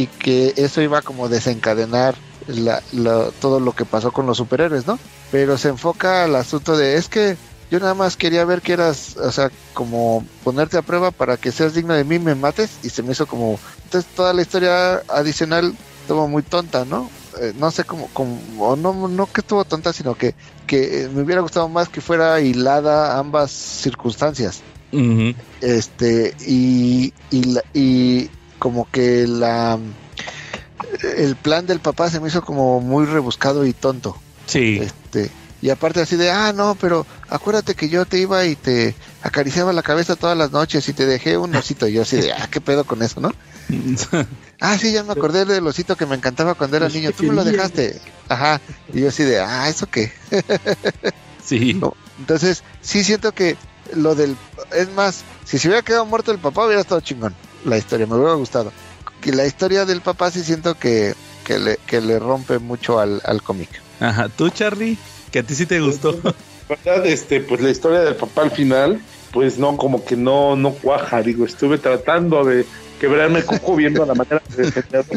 y que eso iba como desencadenar la- lo- todo lo que pasó con los superhéroes, ¿no? Pero se enfoca al asunto de, es que yo nada más quería ver que eras, o sea, como ponerte a prueba para que seas digno de mí, me mates, y se me hizo como, entonces toda la historia adicional estuvo muy tonta, ¿no? Eh, no sé cómo, o no, no que estuvo tonta, sino que, que eh, me hubiera gustado más que fuera hilada ambas circunstancias. Este, y, y, y como que la, el plan del papá se me hizo como muy rebuscado y tonto. Sí. Este, y aparte así de, ah, no, pero acuérdate que yo te iba y te acariciaba la cabeza todas las noches y te dejé un osito. Y yo así de, ah, qué pedo con eso, ¿no? Ah, sí, ya me acordé del osito que me encantaba cuando era niño. Tú me lo dejaste. Ajá. Y yo así de, ah, ¿eso qué? sí. No. Entonces, sí siento que lo del... Es más, si se hubiera quedado muerto el papá hubiera estado chingón. La historia, me hubiera gustado. Que la historia del papá sí siento que, que, le, que le rompe mucho al, al cómic. Ajá. ¿Tú, Charlie? Que a ti sí te gustó. verdad, este, pues la historia del papá al final, pues no, como que no, no cuaja, digo, estuve tratando de quebrarme el coco viendo la manera de defenderlo,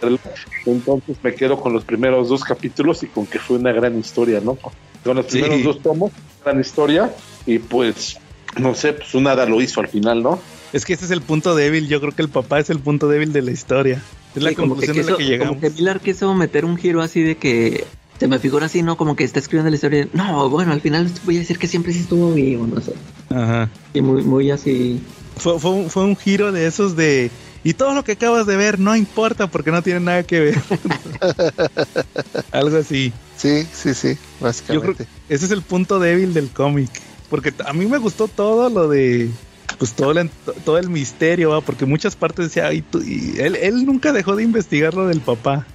pero no- entonces me quedo con los primeros dos capítulos y con que fue una gran historia, ¿no? Con los Sí. primeros dos tomos, gran historia, y pues, no sé, pues un hada lo hizo al final, ¿no? Es que ese es el punto débil. Yo creo que el papá es el punto débil de la historia. Es la Sí, como que conclusión a la que llegamos. Como que Miller quiso meter un giro así de que se me figura así, ¿no? Como que está escribiendo la historia. No, bueno, al final voy a decir que siempre sí estuvo vivo, no sé. Ajá. Y muy, muy así. Fue, fue, un- fue un giro de esos de y todo lo que acabas de ver no importa porque no tiene nada que ver. Algo así. Sí, sí, sí, Yo creo básicamente. que ese es el punto débil del cómic. Porque a mí me gustó todo lo de. Pues todo el, todo el misterio, ¿va? porque muchas partes decía, "Ay, tú-", y él, él nunca dejó de investigar lo del papá.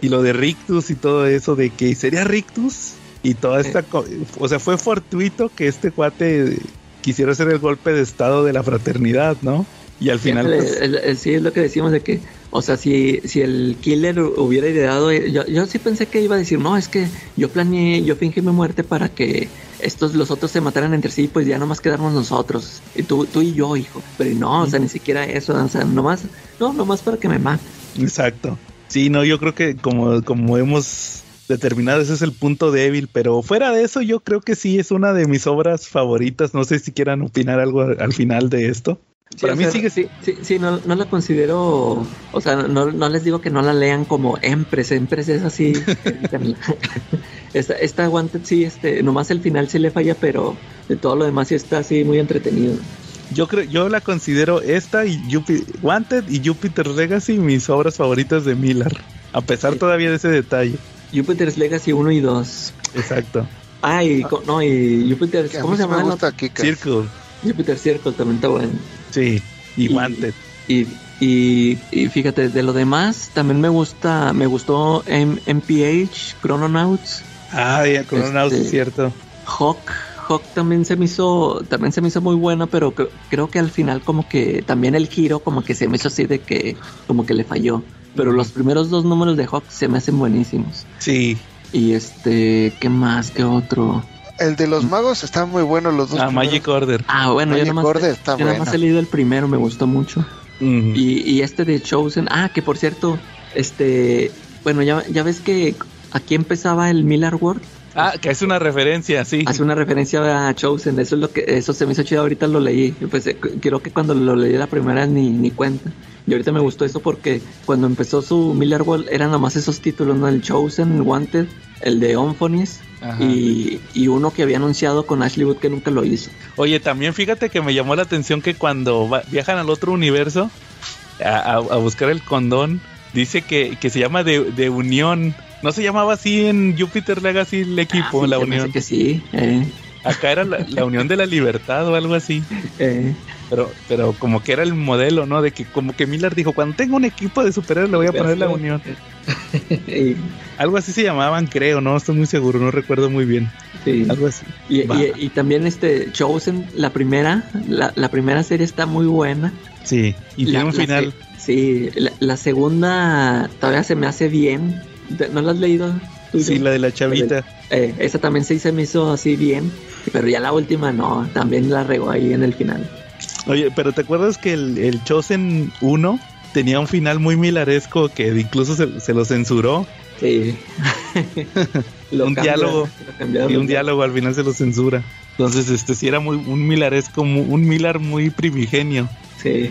Y lo de Rictus y todo eso, de que sería Rictus. Y toda esta. O sea, fue fortuito que este cuate quisiera hacer el golpe de estado de la fraternidad, ¿no? Y al final. Pues, el- el- sí, es lo que decimos de que, o sea, si, si el killer hubiera ideado, yo, yo sí pensé que iba a decir, no, es que yo planeé, yo fingí mi muerte para que estos, los otros se mataran entre sí, pues ya nomás quedarnos nosotros, y tú, tú y yo, hijo. Pero no, o sea, ni siquiera eso, o sea, nomás, no, nomás para que me maten. Exacto. Sí, no, yo creo que como, como hemos determinado, ese es el punto débil, pero fuera de eso, yo creo que sí es una de mis obras favoritas. No sé si quieran opinar algo al final de esto. Para mí sea, sigue Sí, sí, sí, no, no la considero. O sea, no, no les digo que no la lean como Empress. Empress es así. esta, esta Wanted sí, este, nomás el final sí le falla, pero de todo lo demás sí está así muy entretenido. Yo creo, yo la considero esta y Jupi- Wanted y Jupiter Legacy mis obras favoritas de Miller. A pesar Sí. todavía de ese detalle. Jupiter's Legacy 1 y 2. Exacto. Ah, y, co- no, y a ¿Cómo se llama? Circle. Jupiter Circle también está bueno. Sí. Y, Y- Wanted. Y, y, y fíjate, de lo demás, también me gusta, me gustó M- MPH, Chrononauts. Ah, ya, con un Este- es cierto. Hawk, Hawk también se me hizo, también se me hizo muy buena, pero cre- creo que al final como que también el giro como que se me hizo así de que como que le falló. Pero los primeros dos números de Hawk se me hacen buenísimos. Sí. Y este, ¿qué más? ¿Qué otro? El de los magos está muy bueno, los dos. Ah, primeros. Magic Order. Ah, bueno, yo Magic nomás, Order está yo nomás he leído el primero, me gustó mucho. Y, y este de Chosen, ah, que por cierto, este, bueno, ya, ya ves que aquí empezaba el Miller World. Ah, que es una referencia, sí. Hace una referencia a Chosen, eso es lo que, eso se me hizo chido ahorita lo leí. Pues eh, creo que cuando lo leí la primera ni, ni cuenta. Y ahorita me gustó eso porque cuando empezó su Miller World eran nomás esos títulos, ¿no? El Chosen, el Wanted, el de Omphonis y, y uno que había anunciado con Ashley Wood que nunca lo hizo. Oye, también fíjate que me llamó la atención que cuando va- viajan al otro universo a, a- a buscar el condón, dice que, que se llama de, de unión. No se llamaba así en Jupiter Legacy el equipo, Ah, sí, la unión. que sí, eh, Acá era la, la unión de la libertad o algo así. eh. Pero, pero como que era el modelo, ¿no? De que como que Miller dijo, cuando tengo un equipo de superhéroes le voy a poner la unión. Y- Algo así se llamaban, creo, no estoy muy seguro, no recuerdo muy bien. sí. Algo así. Y, y- y también este Chosen, la primera, la, la primera serie está muy buena. Sí, y La- tiene un la final. se- sí, la, la segunda todavía se me hace bien. ¿De- ¿No la has leído? Sí, la de la chavita. Eh, esa también sí se me hizo así bien, pero ya la última no, también la regó ahí en el final. Oye, pero ¿te acuerdas que el, el Chosen 1 tenía un final muy milaresco que incluso se, se lo censuró? Sí. Lo Un cambia- diálogo. lo. Y un diálogo al final se lo censura. Entonces, este sí era muy un milaresco, un Milar muy primigenio, Sí.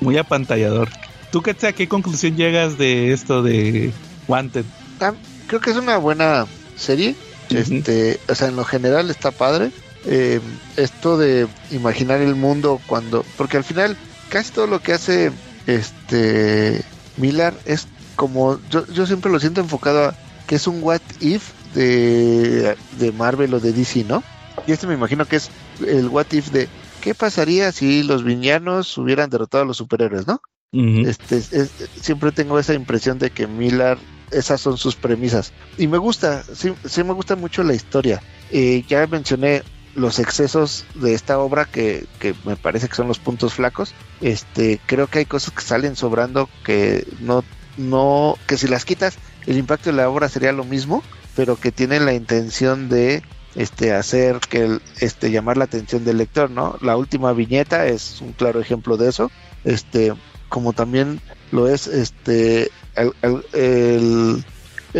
muy apantallador. ¿Tú qué, a qué conclusión llegas de esto de Wanted? Creo que es una buena serie. Este, o sea, en lo general está padre. Eh, esto de imaginar el mundo cuando, porque al final casi todo lo que hace este Miller es como yo, yo siempre lo siento enfocado a que es un what if de, de Marvel o de DC, ¿no? Y este me imagino que es el what if de qué pasaría si los villanos hubieran derrotado a los superhéroes, ¿no? Este, es- es- siempre tengo esa impresión de que Miller, esas son sus premisas. Y me gusta, sí, sí me gusta mucho la historia. Eh, ya mencioné los excesos de esta obra que, que me parece que son los puntos flacos. Este, creo que hay cosas que salen sobrando que no, no, que si las quitas, el impacto de la obra sería lo mismo, pero que tienen la intención de este hacer que este llamar la atención del lector, ¿no? La última viñeta es un claro ejemplo de eso. Este, como también lo es este el,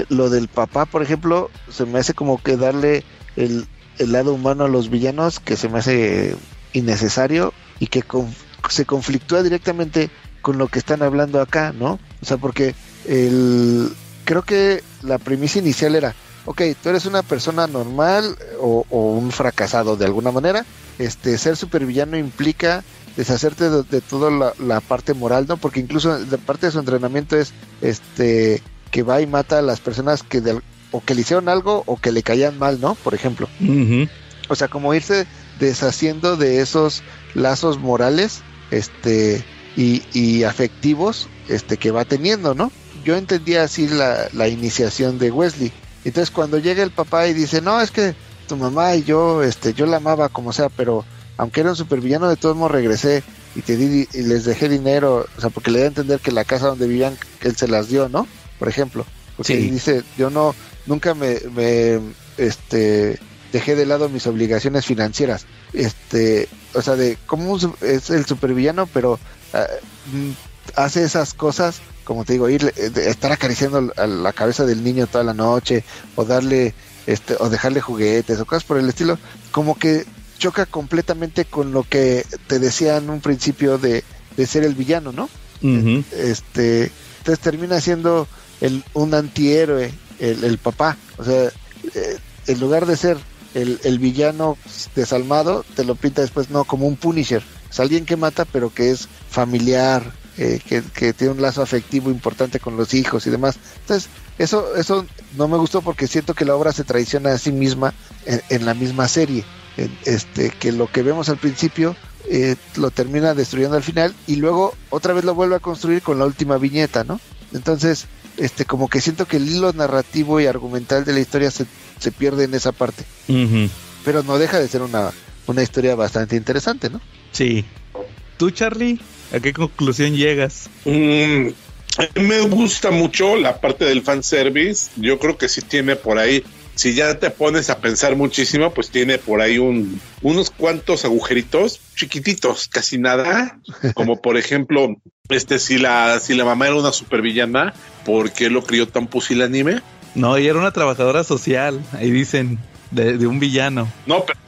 lo del papá por ejemplo se me hace como que darle el, lado humano a los villanos que se me hace innecesario y que se conflictúa directamente con lo que están hablando acá no o sea porque el creo que la premisa inicial era ok tú eres una persona normal o, o un fracasado de alguna manera este ser supervillano implica deshacerte de, de toda la, la parte moral, ¿no? Porque incluso de parte de su entrenamiento es este que va y mata a las personas que de- o que le hicieron algo o que le caían mal, ¿no? Por ejemplo. O sea, como irse deshaciendo de esos lazos morales, este, y, y afectivos, este, que va teniendo, ¿no? Yo entendía así la, la iniciación de Wesley. Entonces cuando llega el papá y dice, no, es que tu mamá y yo, este, yo la amaba como sea, pero aunque era un supervillano, de todos modos regresé y te di y les dejé dinero, o sea, porque le da a entender que la casa donde vivían, él se las dio, ¿no? Por ejemplo. Porque Sí. dice, yo no, nunca me, me, este, dejé de lado mis obligaciones financieras. Este, o sea, de cómo es el supervillano, pero mm, hace esas cosas, como te digo, ir, eh, estar acariciando a la cabeza del niño toda la noche, o darle, este, o dejarle juguetes, o cosas por el estilo, como que choca completamente con lo que te decía en un principio de, de ser el villano, ¿no? Este entonces termina siendo el, un antihéroe el, el papá. O sea eh, en lugar de ser el, el villano desalmado te lo pinta después no como un punisher. Es alguien que mata pero que es familiar eh, que, que tiene un lazo afectivo importante con los hijos y demás. Entonces eso eso no me gustó porque siento que la obra se traiciona a sí misma en, en la misma serie este que lo que vemos al principio eh, lo termina destruyendo al final y luego otra vez lo vuelve a construir con la última viñeta, ¿no? Entonces, este, como que siento que el hilo narrativo y argumental de la historia se, se pierde en esa parte, pero no deja de ser una, una historia bastante interesante, ¿no? Sí. ¿Tú, Charlie? ¿A qué conclusión llegas? Mm, a mí me gusta mucho la parte del fanservice. Yo creo que sí tiene por ahí. Si ya te pones a pensar muchísimo, pues tiene por ahí un, unos cuantos agujeritos chiquititos, casi nada. Como por ejemplo, este, si la, si la mamá era una supervillana, ¿por qué lo crió tan pusilánime? No, ella era una trabajadora social. Ahí dicen, de, de un villano. No, pero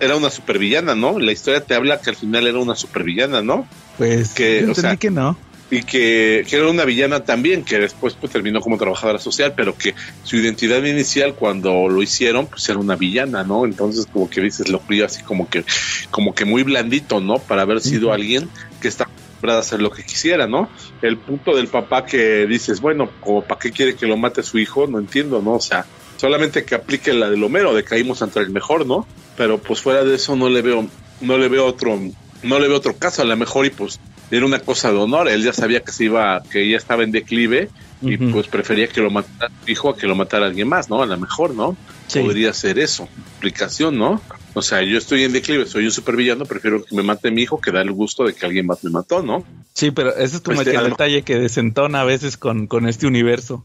era una supervillana, ¿no? La historia te habla que al final era una supervillana, ¿no? Pues Que, yo o entendí sea, que no. Y que, que era una villana también, que después pues, terminó como trabajadora social, pero que su identidad inicial cuando lo hicieron, pues era una villana, ¿no? Entonces como que dices, lo crió así como que, como que muy blandito, ¿no? Para haber sido alguien que está acostumbrado a hacer lo que quisiera, ¿no? El punto del papá que dices, bueno, como para qué quiere que lo mate su hijo, no entiendo, ¿no? O sea, solamente que aplique la del Homero, de caímos ante el mejor, ¿no? Pero pues fuera de eso no le veo, no le veo otro, no le veo otro caso, a lo mejor y pues era una cosa de honor, él ya sabía que se iba, que ya estaba en declive y pues prefería que lo matara su hijo a que lo matara alguien más, ¿no? A lo mejor, ¿no? Sí. Podría ser eso, explicación, ¿no? O sea, yo estoy en declive, soy un supervillano, prefiero que me mate mi hijo que dar el gusto de que alguien más me mató, ¿no? Sí, pero ese es como Pues, que el detalle que desentona a veces con, con este universo.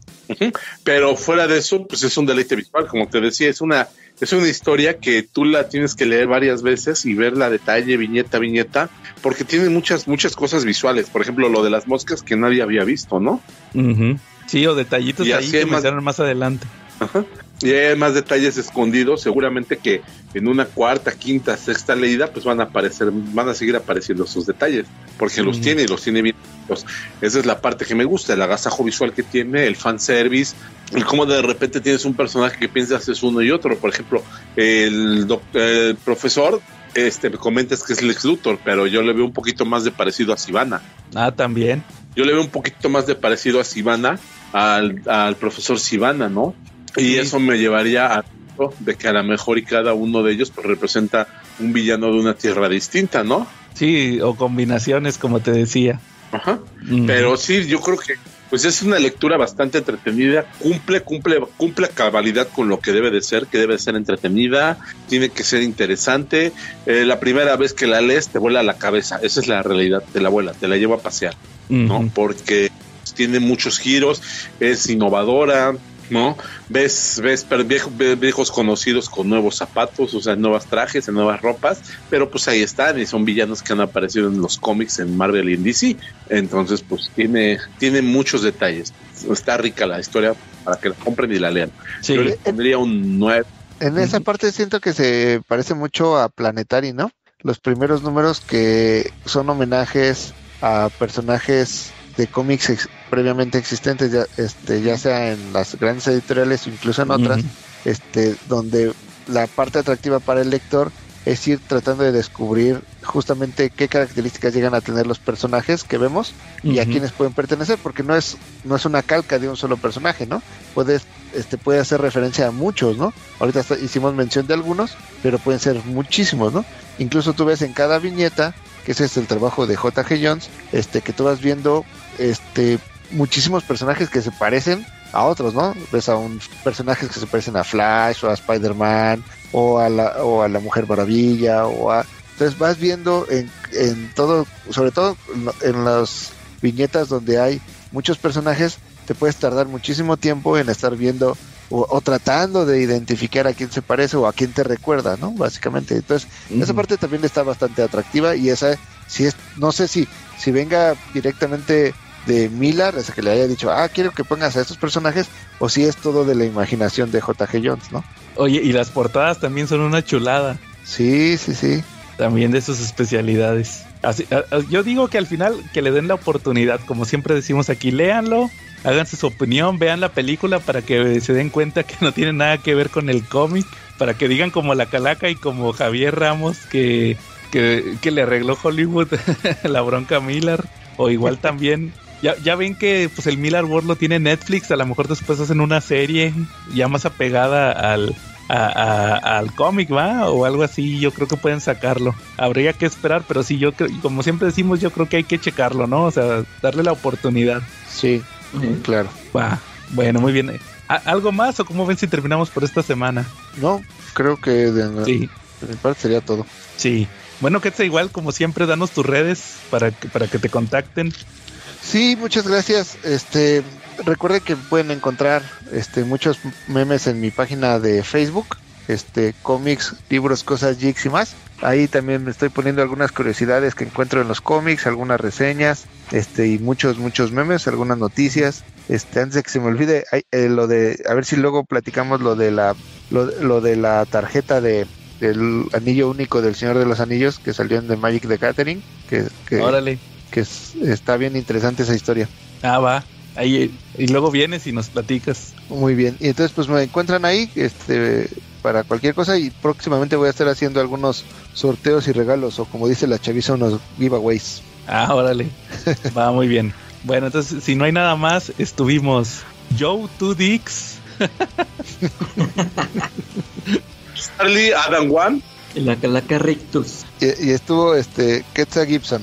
Pero fuera de eso, pues es un deleite visual, como te decía, es una es una historia que tú la tienes que leer varias veces y verla detalle, viñeta viñeta, porque tiene muchas muchas cosas visuales. Por ejemplo, lo de las moscas que nadie había visto, ¿no? Sí, o detallitos Y ahí así que más- más adelante. Ajá. Y hay más detalles escondidos, seguramente que en una cuarta, quinta, sexta leída, pues van a aparecer, van a seguir apareciendo esos detalles, porque los tiene y los tiene bien. pues, esa es la parte que me gusta, el agasajo visual que tiene, el fanservice, el cómo de repente tienes un personaje que piensas es uno y otro. Por ejemplo, el, el profesor, este, me comentas que es Lex Luthor, pero yo le veo un poquito más de parecido a Sivana. Ah, también. Yo le veo un poquito más de parecido a Sivana, al, al profesor Sivana, ¿no? Y eso me llevaría a de que a lo mejor y cada uno de ellos pues, representa un villano de una tierra distinta, ¿no? Sí, o combinaciones, como te decía. Ajá. Pero sí, yo creo que pues es una lectura bastante entretenida, cumple, cumple, cumple cabalidad con lo que debe de ser, que debe ser entretenida, tiene que ser interesante. Eh, la primera vez que la lees te vuela la cabeza, esa es la realidad, te la vuela, te la lleva a pasear. ¿no? Porque tiene muchos giros, es innovadora, ¿no? Ves, ves viejo- ves viejos conocidos con nuevos zapatos, o sea, nuevas trajes, en nuevas ropas, pero pues ahí están y son villanos que han aparecido en los cómics en Marvel y en DC. Entonces, pues tiene, tiene muchos detalles. Está rica la historia para que la compren y la lean. Sí. Yo le pondría un 9. En esa parte siento que se parece mucho a Planetary, ¿no? Los primeros números que son homenajes a personajes de cómics previamente existentes, ya, este, ya sea en las grandes editoriales o incluso en otras, este, donde la parte atractiva para el lector es ir tratando de descubrir justamente qué características llegan a tener los personajes que vemos y a quiénes pueden pertenecer, porque no es no es una calca de un solo personaje, ¿no? Puedes este puede hacer referencia a muchos, ¿no? Ahorita hicimos mención de algunos, pero pueden ser muchísimos, ¿no? Incluso tú ves en cada viñeta, que ese es el trabajo de JG Jones, este que tú vas viendo este muchísimos personajes que se parecen a otros, ¿no? Ves a un personajes que se parecen a Flash o a Spider-Man o a la o a la Mujer Maravilla o a entonces vas viendo en, en todo, sobre todo en las viñetas donde hay muchos personajes, te puedes tardar muchísimo tiempo en estar viendo o, o tratando de identificar a quién se parece o a quién te recuerda, ¿no? Básicamente. Entonces, esa parte también está bastante atractiva y esa, si es, no sé si, si venga directamente de Miller, ese que le haya dicho, ah, quiero que pongas a estos personajes, o si es todo de la imaginación de JG Jones, ¿no? Oye, y las portadas también son una chulada. Sí, sí, sí. También de sus especialidades. Así, a- a- yo digo que al final que le den la oportunidad, como siempre decimos aquí, léanlo, háganse su opinión, vean la película para que se den cuenta que no tiene nada que ver con el cómic, para que digan como la calaca y como Javier Ramos que, que, que le arregló Hollywood la bronca a Miller, o igual también. Ya, ya ven que pues el Miller World lo tiene Netflix, a lo mejor después hacen una serie ya más apegada al, a- a- al cómic, ¿va? O algo así, yo creo que pueden sacarlo. Habría que esperar, pero sí, yo creo, como siempre decimos, yo creo que hay que checarlo, ¿no? O sea, darle la oportunidad. Sí, claro. Va, bueno, muy bien. ¿A- ¿Algo más o cómo ven si terminamos por esta semana? No, creo que de, Sí, de mi parte sería todo. sí. Bueno, que igual, como siempre, danos tus redes para que, para que te contacten. Sí, muchas gracias. Este, recuerden que pueden encontrar este muchos memes en mi página de Facebook, este cómics, libros, cosas, geeks y más. Ahí también me estoy poniendo algunas curiosidades que encuentro en los cómics, algunas reseñas, este y muchos muchos memes, algunas noticias. Este, antes de que se me olvide, hay, eh, lo de a ver si luego platicamos lo de la lo, lo de la tarjeta de del anillo único del Señor de los Anillos que salió en The Magic the Gathering, que, que, Órale. Que es- está bien interesante esa historia. Ah, va. Ahí, y luego vienes y nos platicas. Muy bien. Y entonces pues me encuentran ahí este para cualquier cosa y próximamente voy a estar haciendo algunos sorteos y regalos o como dice la chaviza unos giveaways. Ah, órale. Va muy bien. Bueno, entonces, si no hay nada más, estuvimos Joe Two Dicks. Charlie Adam One. Y la calaca rictus. Y, y estuvo este Quetzal Gibson.